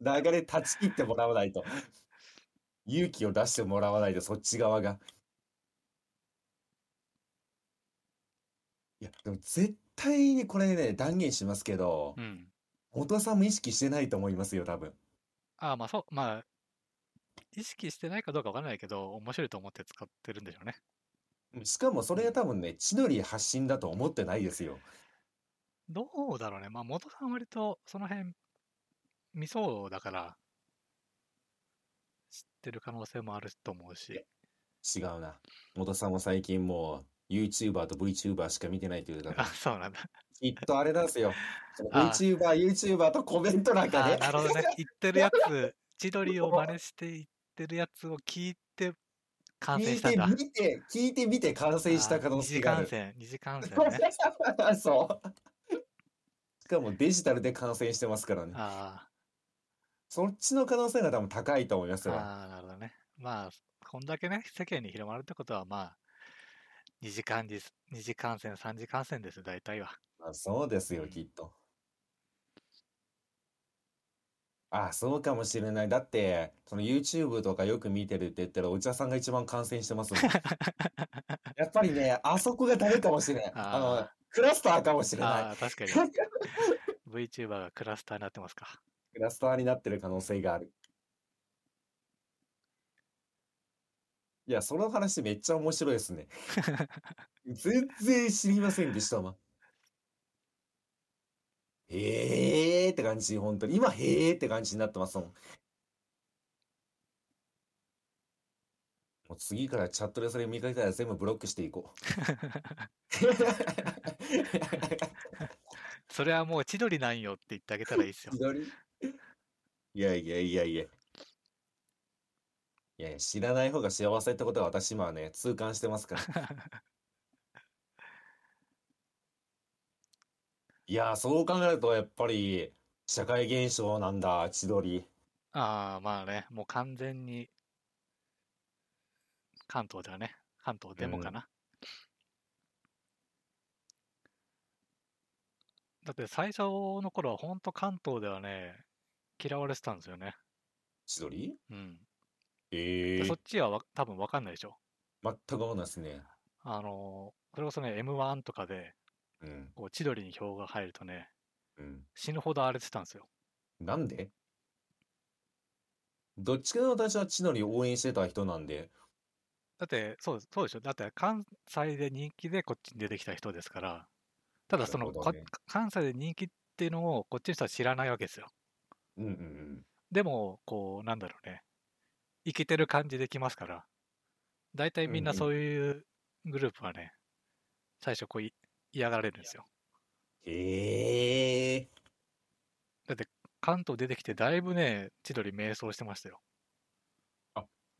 A: 流れ断ち切ってもらわないと。勇気を出してもらわないと、そっち側が。いや、でも絶対にこれね、断言しますけど、
B: うん。
A: 元さんも意識してないと思いますよ、多分。
B: ああ、まあそう、まあ、意識してないかどうかわからないけど、面白いと思って使ってるんでしょうね。
A: しかもそれが多分ね、千鳥発信だと思ってないですよ。
B: どうだろうね。まあ、元さん割とその辺、見そうだから、知ってる可能性もあると思うし。
A: 違うな。元さんも最近もう YouTuber と VTuber しか見てないというか
B: あ、そうなんだ。
A: きっとあれなんですよ。
B: あ
A: VTuber、YouTuber とコメントなんか
B: あ
A: ね。
B: なるほどね。言ってるやつ、千鳥を真似して言ってるやつを聞いて感染
A: 聞い
B: したんだ。
A: てみて、聞いてみて感染した可能
B: 二次
A: 性がある。
B: 感染、二次感染ね。
A: そう。しかもデジタルで感染してますからね。
B: あ
A: そっちの可能性が多分高いと思います
B: あ、
A: よ。
B: ああ、なるほどね。まあ、こんだけね、世間に広まるってことは、まあ、二次感染、二次感染、三次感染です、大体は。
A: まあ、そうですよ、
B: うん
A: きっと。あ、そうかもしれない。だって、その YouTube とかよく見てるって言ったら、お茶さんが一番感染してますもん。やっぱりね、あそこがダメかもしれない。あの
B: あ、
A: クラスターかもしれない。
B: ああ、確かに。VTuber がクラスターになってますか。
A: クラスターになってる可能性がある。いや、その話めっちゃ面白いですね。全然知りませんでしたわ。へーって感じ、本当に。今、へーって感じになってますもん。もう次からチャットでそれ見かけたら全部ブロックしていこう。
B: それはもう千鳥なんよって言ってあげたらいいですよ。
A: 左いやいやいやいや。いやいや、知らない方が幸せってことは私今はね、痛感してますから。いやー、そう考えるとやっぱり社会現象なんだ、千鳥。
B: ああ、まあね、もう完全に、関東ではね、関東でもかな。だって最初の頃は本当関東ではね、嫌われてたんですよね。
A: 千鳥？
B: うん。
A: ええ
B: でそっちはわ多分わかんないでしょ。
A: 全く思わないですね。
B: あのーそれこそね、M1 とかで、
A: うん、
B: こう千鳥に票が入るとね、
A: うん。
B: 死ぬほど荒れてたんですよ。
A: なんで？どっちかの私は千鳥を応援してた人なんで、
B: だって、そうそうでしょ？だって関西で人気でこっちに出てきた人ですから、ただその、
A: ね
B: 関西で人気っていうのをこっちの人は知らないわけですよ。
A: うんうんうん。
B: でも、こう、なんだろうね、生きてる感じできますから、大体みんな
A: うんうん
B: そういうグループはね、最初こうい嫌がられるんですよ。
A: へえ。
B: だって関東出てきてだいぶね、千鳥迷走してましたよ。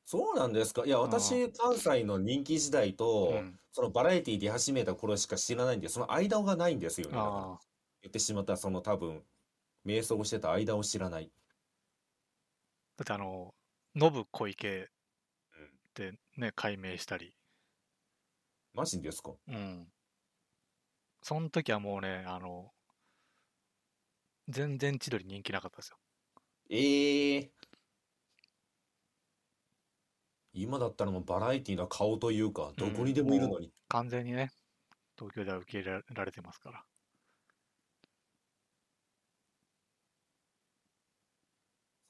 A: そうなんですか？いや、私、関西の人気時代
B: う
A: と、
B: ん。
A: そのバラエティ出始めた頃しか知らないんで、その間がないんですよね。だから
B: ああ、
A: 言ってしまったその多分、瞑想してた間を知らない。
B: だってあの、ノブ小池っ
A: うん。
B: てね、解明したり、
A: マジですか？
B: うん。その時はもうね、あの、全然千鳥人気なかったですよ。
A: ええ今だったらもうバラエティの顔というか、どこにでもいるのに。
B: 完全にね、東京では受け入れられてますから。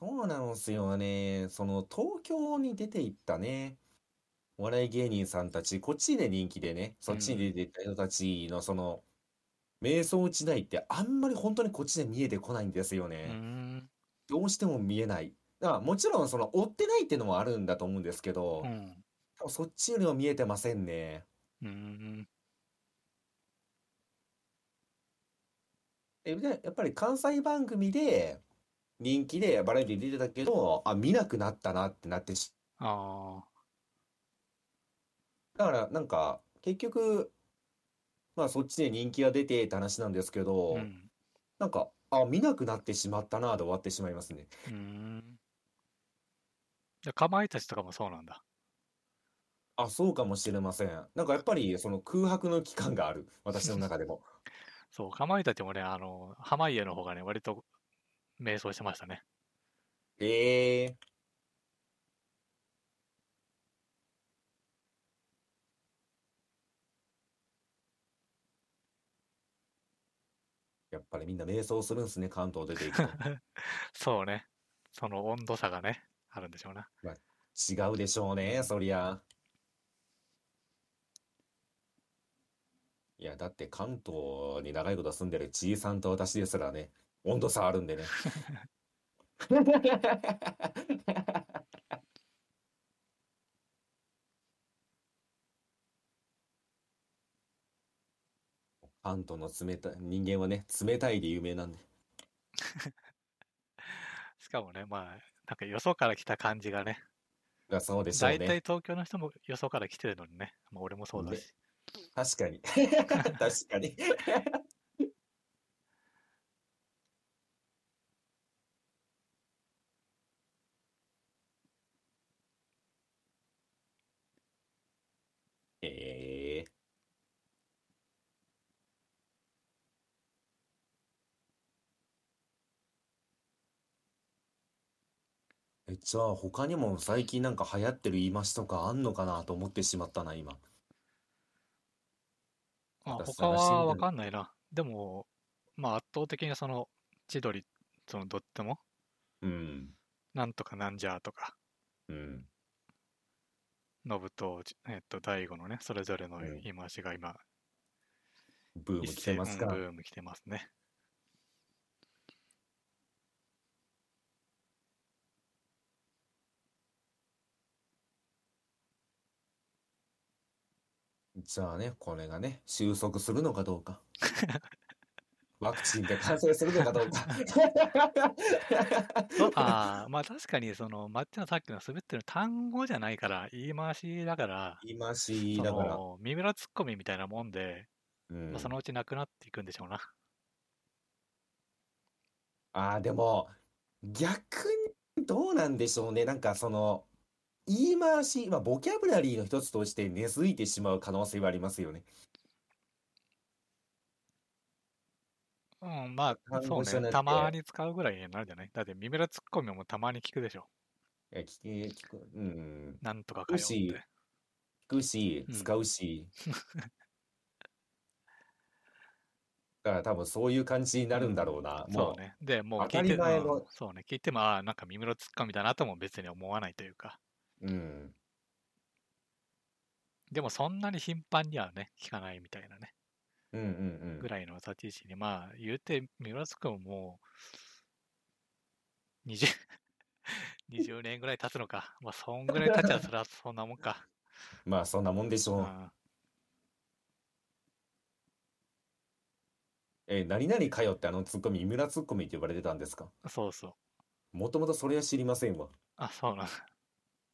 A: そうなんですよね。その東京に出て行ったね、お笑い芸人さんたち、こっちで人気でね、そっちに出てた人たちのその、瞑想時代ってあんまり本当にこっちで見えてこないんですよ
B: うー
A: ね。
B: ん。
A: どうしても見えない。だからもちろんその追ってないっていうのもあるんだと思うんですけど
B: う、ん。
A: 多分そっちよりは見えてませんね。
B: うーん。
A: え、で、やっぱり関西番組で人気でバラエティ出てたけど、あ、見なくなったなってなってし、
B: あ
A: だからなんか結局、まあそっちで人気が出てって話なんですけ
B: あ、
A: ど、
B: うん。
A: なんか、あ、見なくなってしまったなで終わってしまいますね。
B: うーん。かまいたちとかもそうなんだ。
A: あ、そうかもしれません。なんかやっぱりその空白の期間がある。私の中でも。
B: そう、かまいたちもね、あの、濱家の方がね、割と迷走してましたね。
A: ええやぱりみんな瞑想するんすね、関東出ていくと。
B: そうね。その温度差がね、あるんでしょうな。
A: 違うでしょうね、そりゃ。いや、だって関東に長いこと住んでるちいさんと私ですらね、温度差あるんでね。関東の冷たい、人間はね、冷たいで有名なんで。
B: しかもね、まあ、なんかよそから来た感じがね、
A: がそうでしょう
B: 大体
A: ね。
B: 東京の人もよそから来てるのにね、まあ、俺もそうだし。
A: 確かに。確かに。えええ、じゃあ他にも最近なんか流行ってる言い回しとかあんのかなと思ってしまったな、今。
B: あ他
A: また探してみ
B: はわかんないな。でも、まあ圧倒的にその千鳥、そのどっても、
A: うん。
B: なんとかなんじゃとか、
A: うん。
B: ノブと、えっと、大悟のね、それぞれの
A: うん
B: 言い回しが今、
A: ブーム来てます
B: ブーム来てますね。
A: じゃあね、これがね、収束するのかどうか。ワクチンで感染するのかどうか。
B: ああ、まあ確かにその、マッチのさっきの滑ってる単語じゃないから、言い回しだから、
A: 言い回し
B: そ
A: だから。
B: の、三村ツッコミみたいなもんで、
A: うん
B: まあそのうちなくなっていくんでしょうな。
A: ああ、でも、逆にどうなんでしょうね。なんかその、言い回し、まあ、ボキャブラリーの一つとして根付いてしまう可能性はありますよね。
B: うん、まあ、
A: 単
B: そうね。たまに使うぐらいになるんじゃない？だって、三村ツッコミもたまに聞くでしょ。
A: いや、聞け、聞く、うん。
B: なんとかかよっ。
A: 聞くして聞くし
B: う、ん
A: 使うし。だから多分そういう感じになるんだろうな。も
B: そうね。で、もう
A: 当た
B: 聞いて、
A: り前の
B: うんそうね。聞いても、ああ、なんか三村ツッコミだなとも別に思わないというか。
A: う、うん。
B: でもそんなに頻繁にはね、聞かないみたいなね。
A: うんうんうん。
B: ぐらいの立ち位置に、まあ、言うて、三浦津君も、20、20年ぐらい経つのか。まあ、そんぐらい経っちゃそりゃそんなもんか。
A: まあそんなもんでしょう。
B: うん
A: え、何々かよってあのツッコミ、井村ツッコミって呼ばれてたんですか？
B: そうそう。
A: もともとそれは知りませんわ。
B: あ、そうなんだ。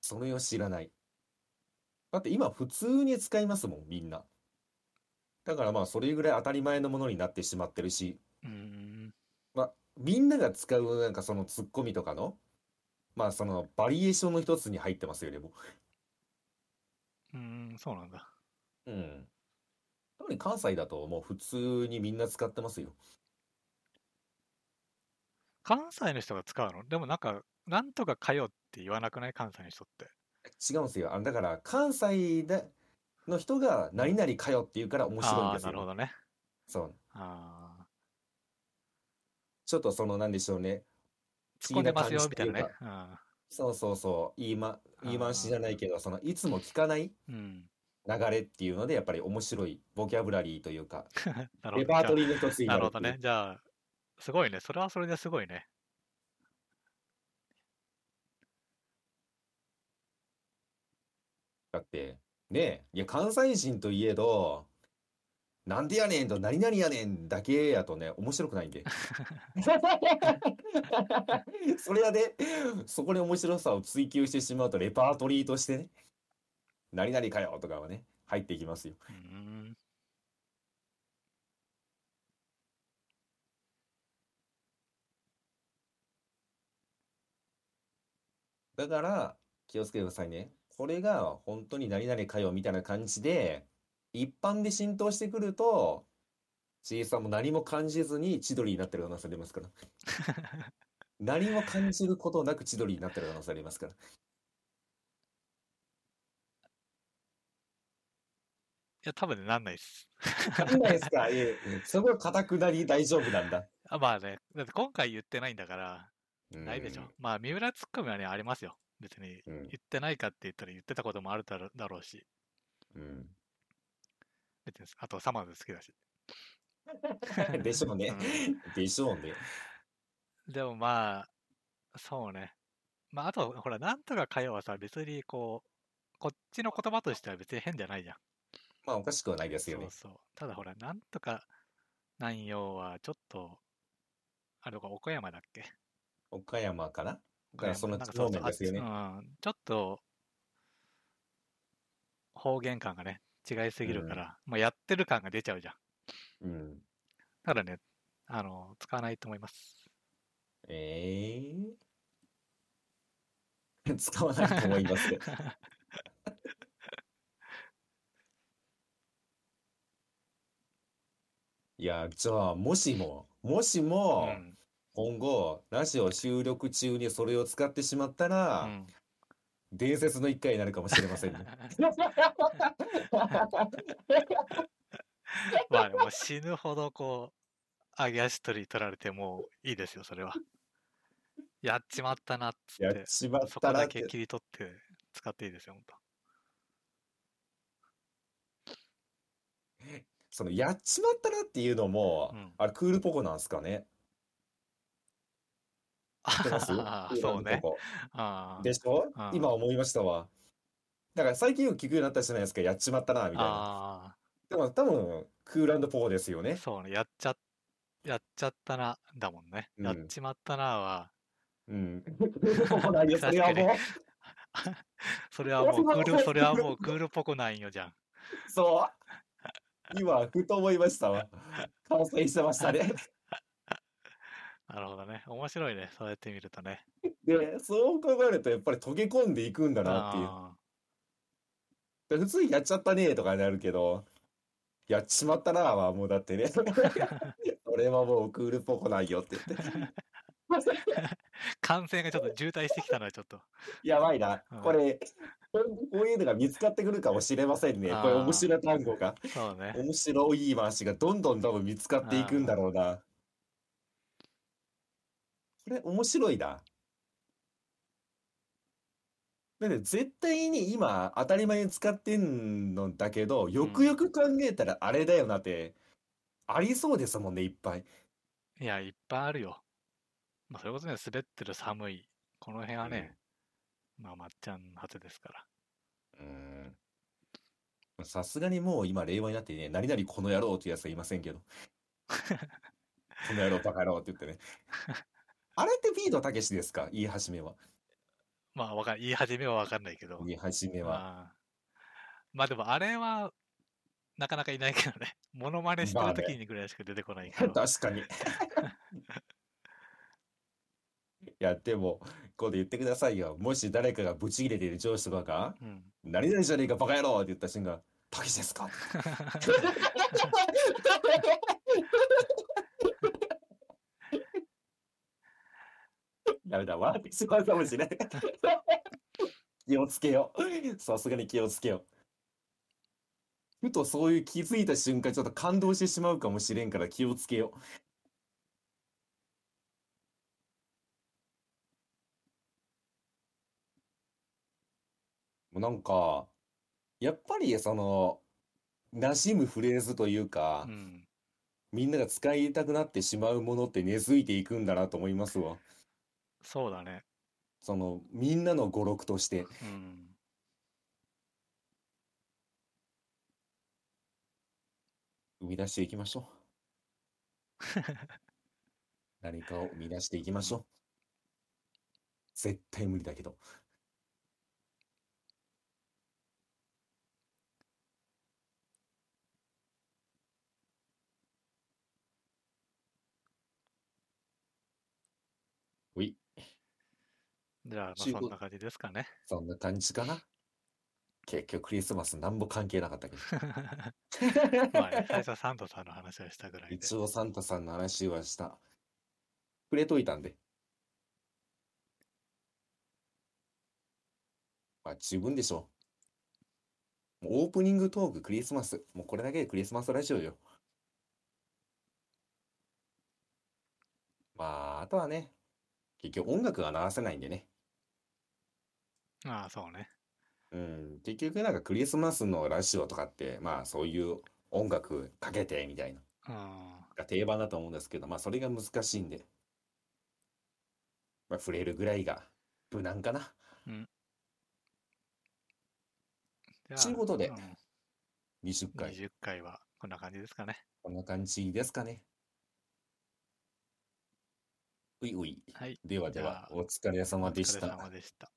A: それを知らない。だって今普通に使いますもん、みんな。だからまあそれぐらい当たり前のものになってしまってるし、
B: うーん。
A: まあみんなが使うなんかそのツッコミとかの、まあそのバリエーションの一つに入ってますよね、も
B: うーん、そうなんだ。
A: う。うん。特に関西だともう普通にみんな使ってますよ。
B: 関西の人が使うの？でもなんか、なんとかかよって言わなくない？関西の人って。
A: 違うんですよ。あのだから関西での人が何々かよって言うから面白いんですよ。
B: なるほどね。
A: そう。
B: あ
A: ちょっとそのなんでしょうね。
B: あ、突っ込んでますよ、みたいなね。
A: そうそうそう。言いま、言い回しじゃないけど、そのいつも聞かない。流れっていうので、やっぱり面白いボキャブラリーというか。レパート
B: じ
A: リーの一つになる
B: なるほどね。じゃあ、すごいね。それはそれですごいね。
A: だって、ねえ、いや、関西人といえど、なんでやねんと何々やねんだけやとね、面白くないんで。それやで、そこに面白さを追求してしまうと、レパートリーとしてね、何々かよとかはね、入っていきますよ。
B: うーん。
A: だから、気をつけてくださいね。これが本当に何々かよみたいな感じで、一般で浸透してくると、ちいさんも何も感じずに千鳥になってる可能性ありますから。何も感じることなく千鳥になってる可能性ありますから。
B: いや、多分ね、なんないっす。
A: なんないですか？いえ、そこは固くなり大丈夫なんだ。
B: あまあね、だって今回言ってないんだから、ないでしょ
A: うん。
B: まあ、三浦ツッコミはね、ありますよ。別に。
A: うん
B: 言ってないかって言ったら言ってたこともあるだろだろうし、
A: うん。
B: 別に、あとサマーズ好きだし。
A: でしょうね。でしょうね。
B: でもまあ、そうね。まあ、あと、ほら、なんとか会話はさ、別にこう、こっちの言葉としては別に変じゃないじゃん。
A: まあおかしくはないですよね
B: そう。そう。ただほら、なんとか南陽はちょっと、あれか、岡山だっけ？
A: 岡山かな？
B: 岡
A: その
B: 山なんか
A: 地方面ですよね
B: ちょっと、方言感がね、違いすぎるから、まあ、やってる感が出ちゃうじゃん。
A: うん。
B: だからね、あの、使わないと思います。
A: ええ 使わないと思いますけど。いや、じゃあ、もしも、もし
B: う
A: も、
B: ん。
A: 今後、ラジオ収録中にそれを使ってしまった
B: う
A: ら、
B: ん。
A: 伝説の一回になるかもしれませんね。
B: まあ、でも死ぬほどこう、揚げ足取り取られてもいいですよ、それは。やっちまったなっつ
A: やっ
B: って、
A: ちまっ
B: そ
A: たらって。
B: こだけ切り取って使っていいですよ、ほんと。
A: その、やっちまったなっていうのも
B: うん、
A: あれ、クールポコなんすかね？知ってます
B: そうね。
A: でしょ？
B: うん
A: 今思いましたわ。だから最近よく聞くようになったじゃないですか。やっちまったな、みたいな。
B: あ
A: でも多分、クールポコですよ
B: ー、
A: ね。
B: そうね、やっちゃ、やっちゃったな、だもんね。
A: うん
B: やっちまったなは、
A: うん。それはもう。
B: それはもうクール、それはもうクールポコないんよじゃん。
A: そう。今、ふと思いましたわ。完成してましたね。
B: なるほどね。面白いね、そうやって見るとね。
A: で、そう考えると、やっぱり溶け込んでいくんだなっていう。
B: あ
A: で普通にやっちゃったねとかになるけど、やっちまったなはもうだってね。それはもうクールポコないよって言って。
B: ー 感染がちょっと渋滞してきたのはちょっと。
A: やばいな
B: うん。
A: これ、こういうのが見つかってくるかもしれませんね。これ面白い単語が。
B: そうね。
A: 面白い言い回しがどんどん多分見つかっていくんだろうな。これ面白いな。だって絶対に今当たり前に使ってんのだけど、よくよく考えたらあれだよなってありそうですもんね、いっぱい。
B: いや、いっぱいあるよ。まあ、それこそね、滑ってる寒い、この辺はね、まあ、まっちゃん初ですから。
A: うん。さすがにもう今、令和になってね、何々この野郎っていうやつはいませんけど。この野郎、バカ野郎って言ってね。あれってビートたけしですか？言い始めは。
B: まあ、わかん言い始めはわかんないけど。
A: 言い始めは。
B: まあ、まあでもあれは、なかなかいないけどね。モノマネして
A: まあね
B: る時にぐらいしか出てこないけど。
A: 確かに。いや、でも、ここで言ってくださいよ。もし誰かがブチ切れている上司とかが、
B: うん。
A: 何々じゃねえか、バカ野郎って言った瞬間、たけしですか？ダメだ、笑ってしまうかもしれない。気をつけよう。さすがに気をつけよう。ふとそういう気づいた瞬間、ちょっと感動してしまうかもしれんから気をつけよう。もうなんか、やっぱりその、馴染むフレーズというか
B: う、ん。
A: みんなが使いたくなってしまうものって根付いていくんだなと思いますわ。
B: そうだね。
A: その、みんなの語録として。
B: うん。
A: 生み出していきましょう。何かを生み出していきましょう。絶対無理だけど。
B: じゃあ、まあそんな感じですかね。
A: そんな感じかな。結局クリスマスなんも関係なかったけど。
B: まあね、最初はサンドさんの話をしたぐらいで。
A: 一応サンタさんの話はした。触れといたんで。まあ自分でしょ。もうオープニングトーククリスマス。もうこれだけでクリスマスラジオよ。まあ、あとはね、結局音楽が流せないんでね。
B: ああ、そうね。
A: うん、結局なんかクリスマスのラジオとかって、まあそういう音楽かけてみたいな。
B: うん。
A: が定番だと思うんですけど、まあそれが難しいんで、まあ触れるぐらいが無難かな。
B: じゃ
A: ちゅうことで
B: うん
A: 20回。
B: 20回はこんな感じですかね。
A: こんな感じですかね。ういうい。
B: はい。
A: ではではお疲れ様でし
B: お疲れ
A: た。
B: 様でした。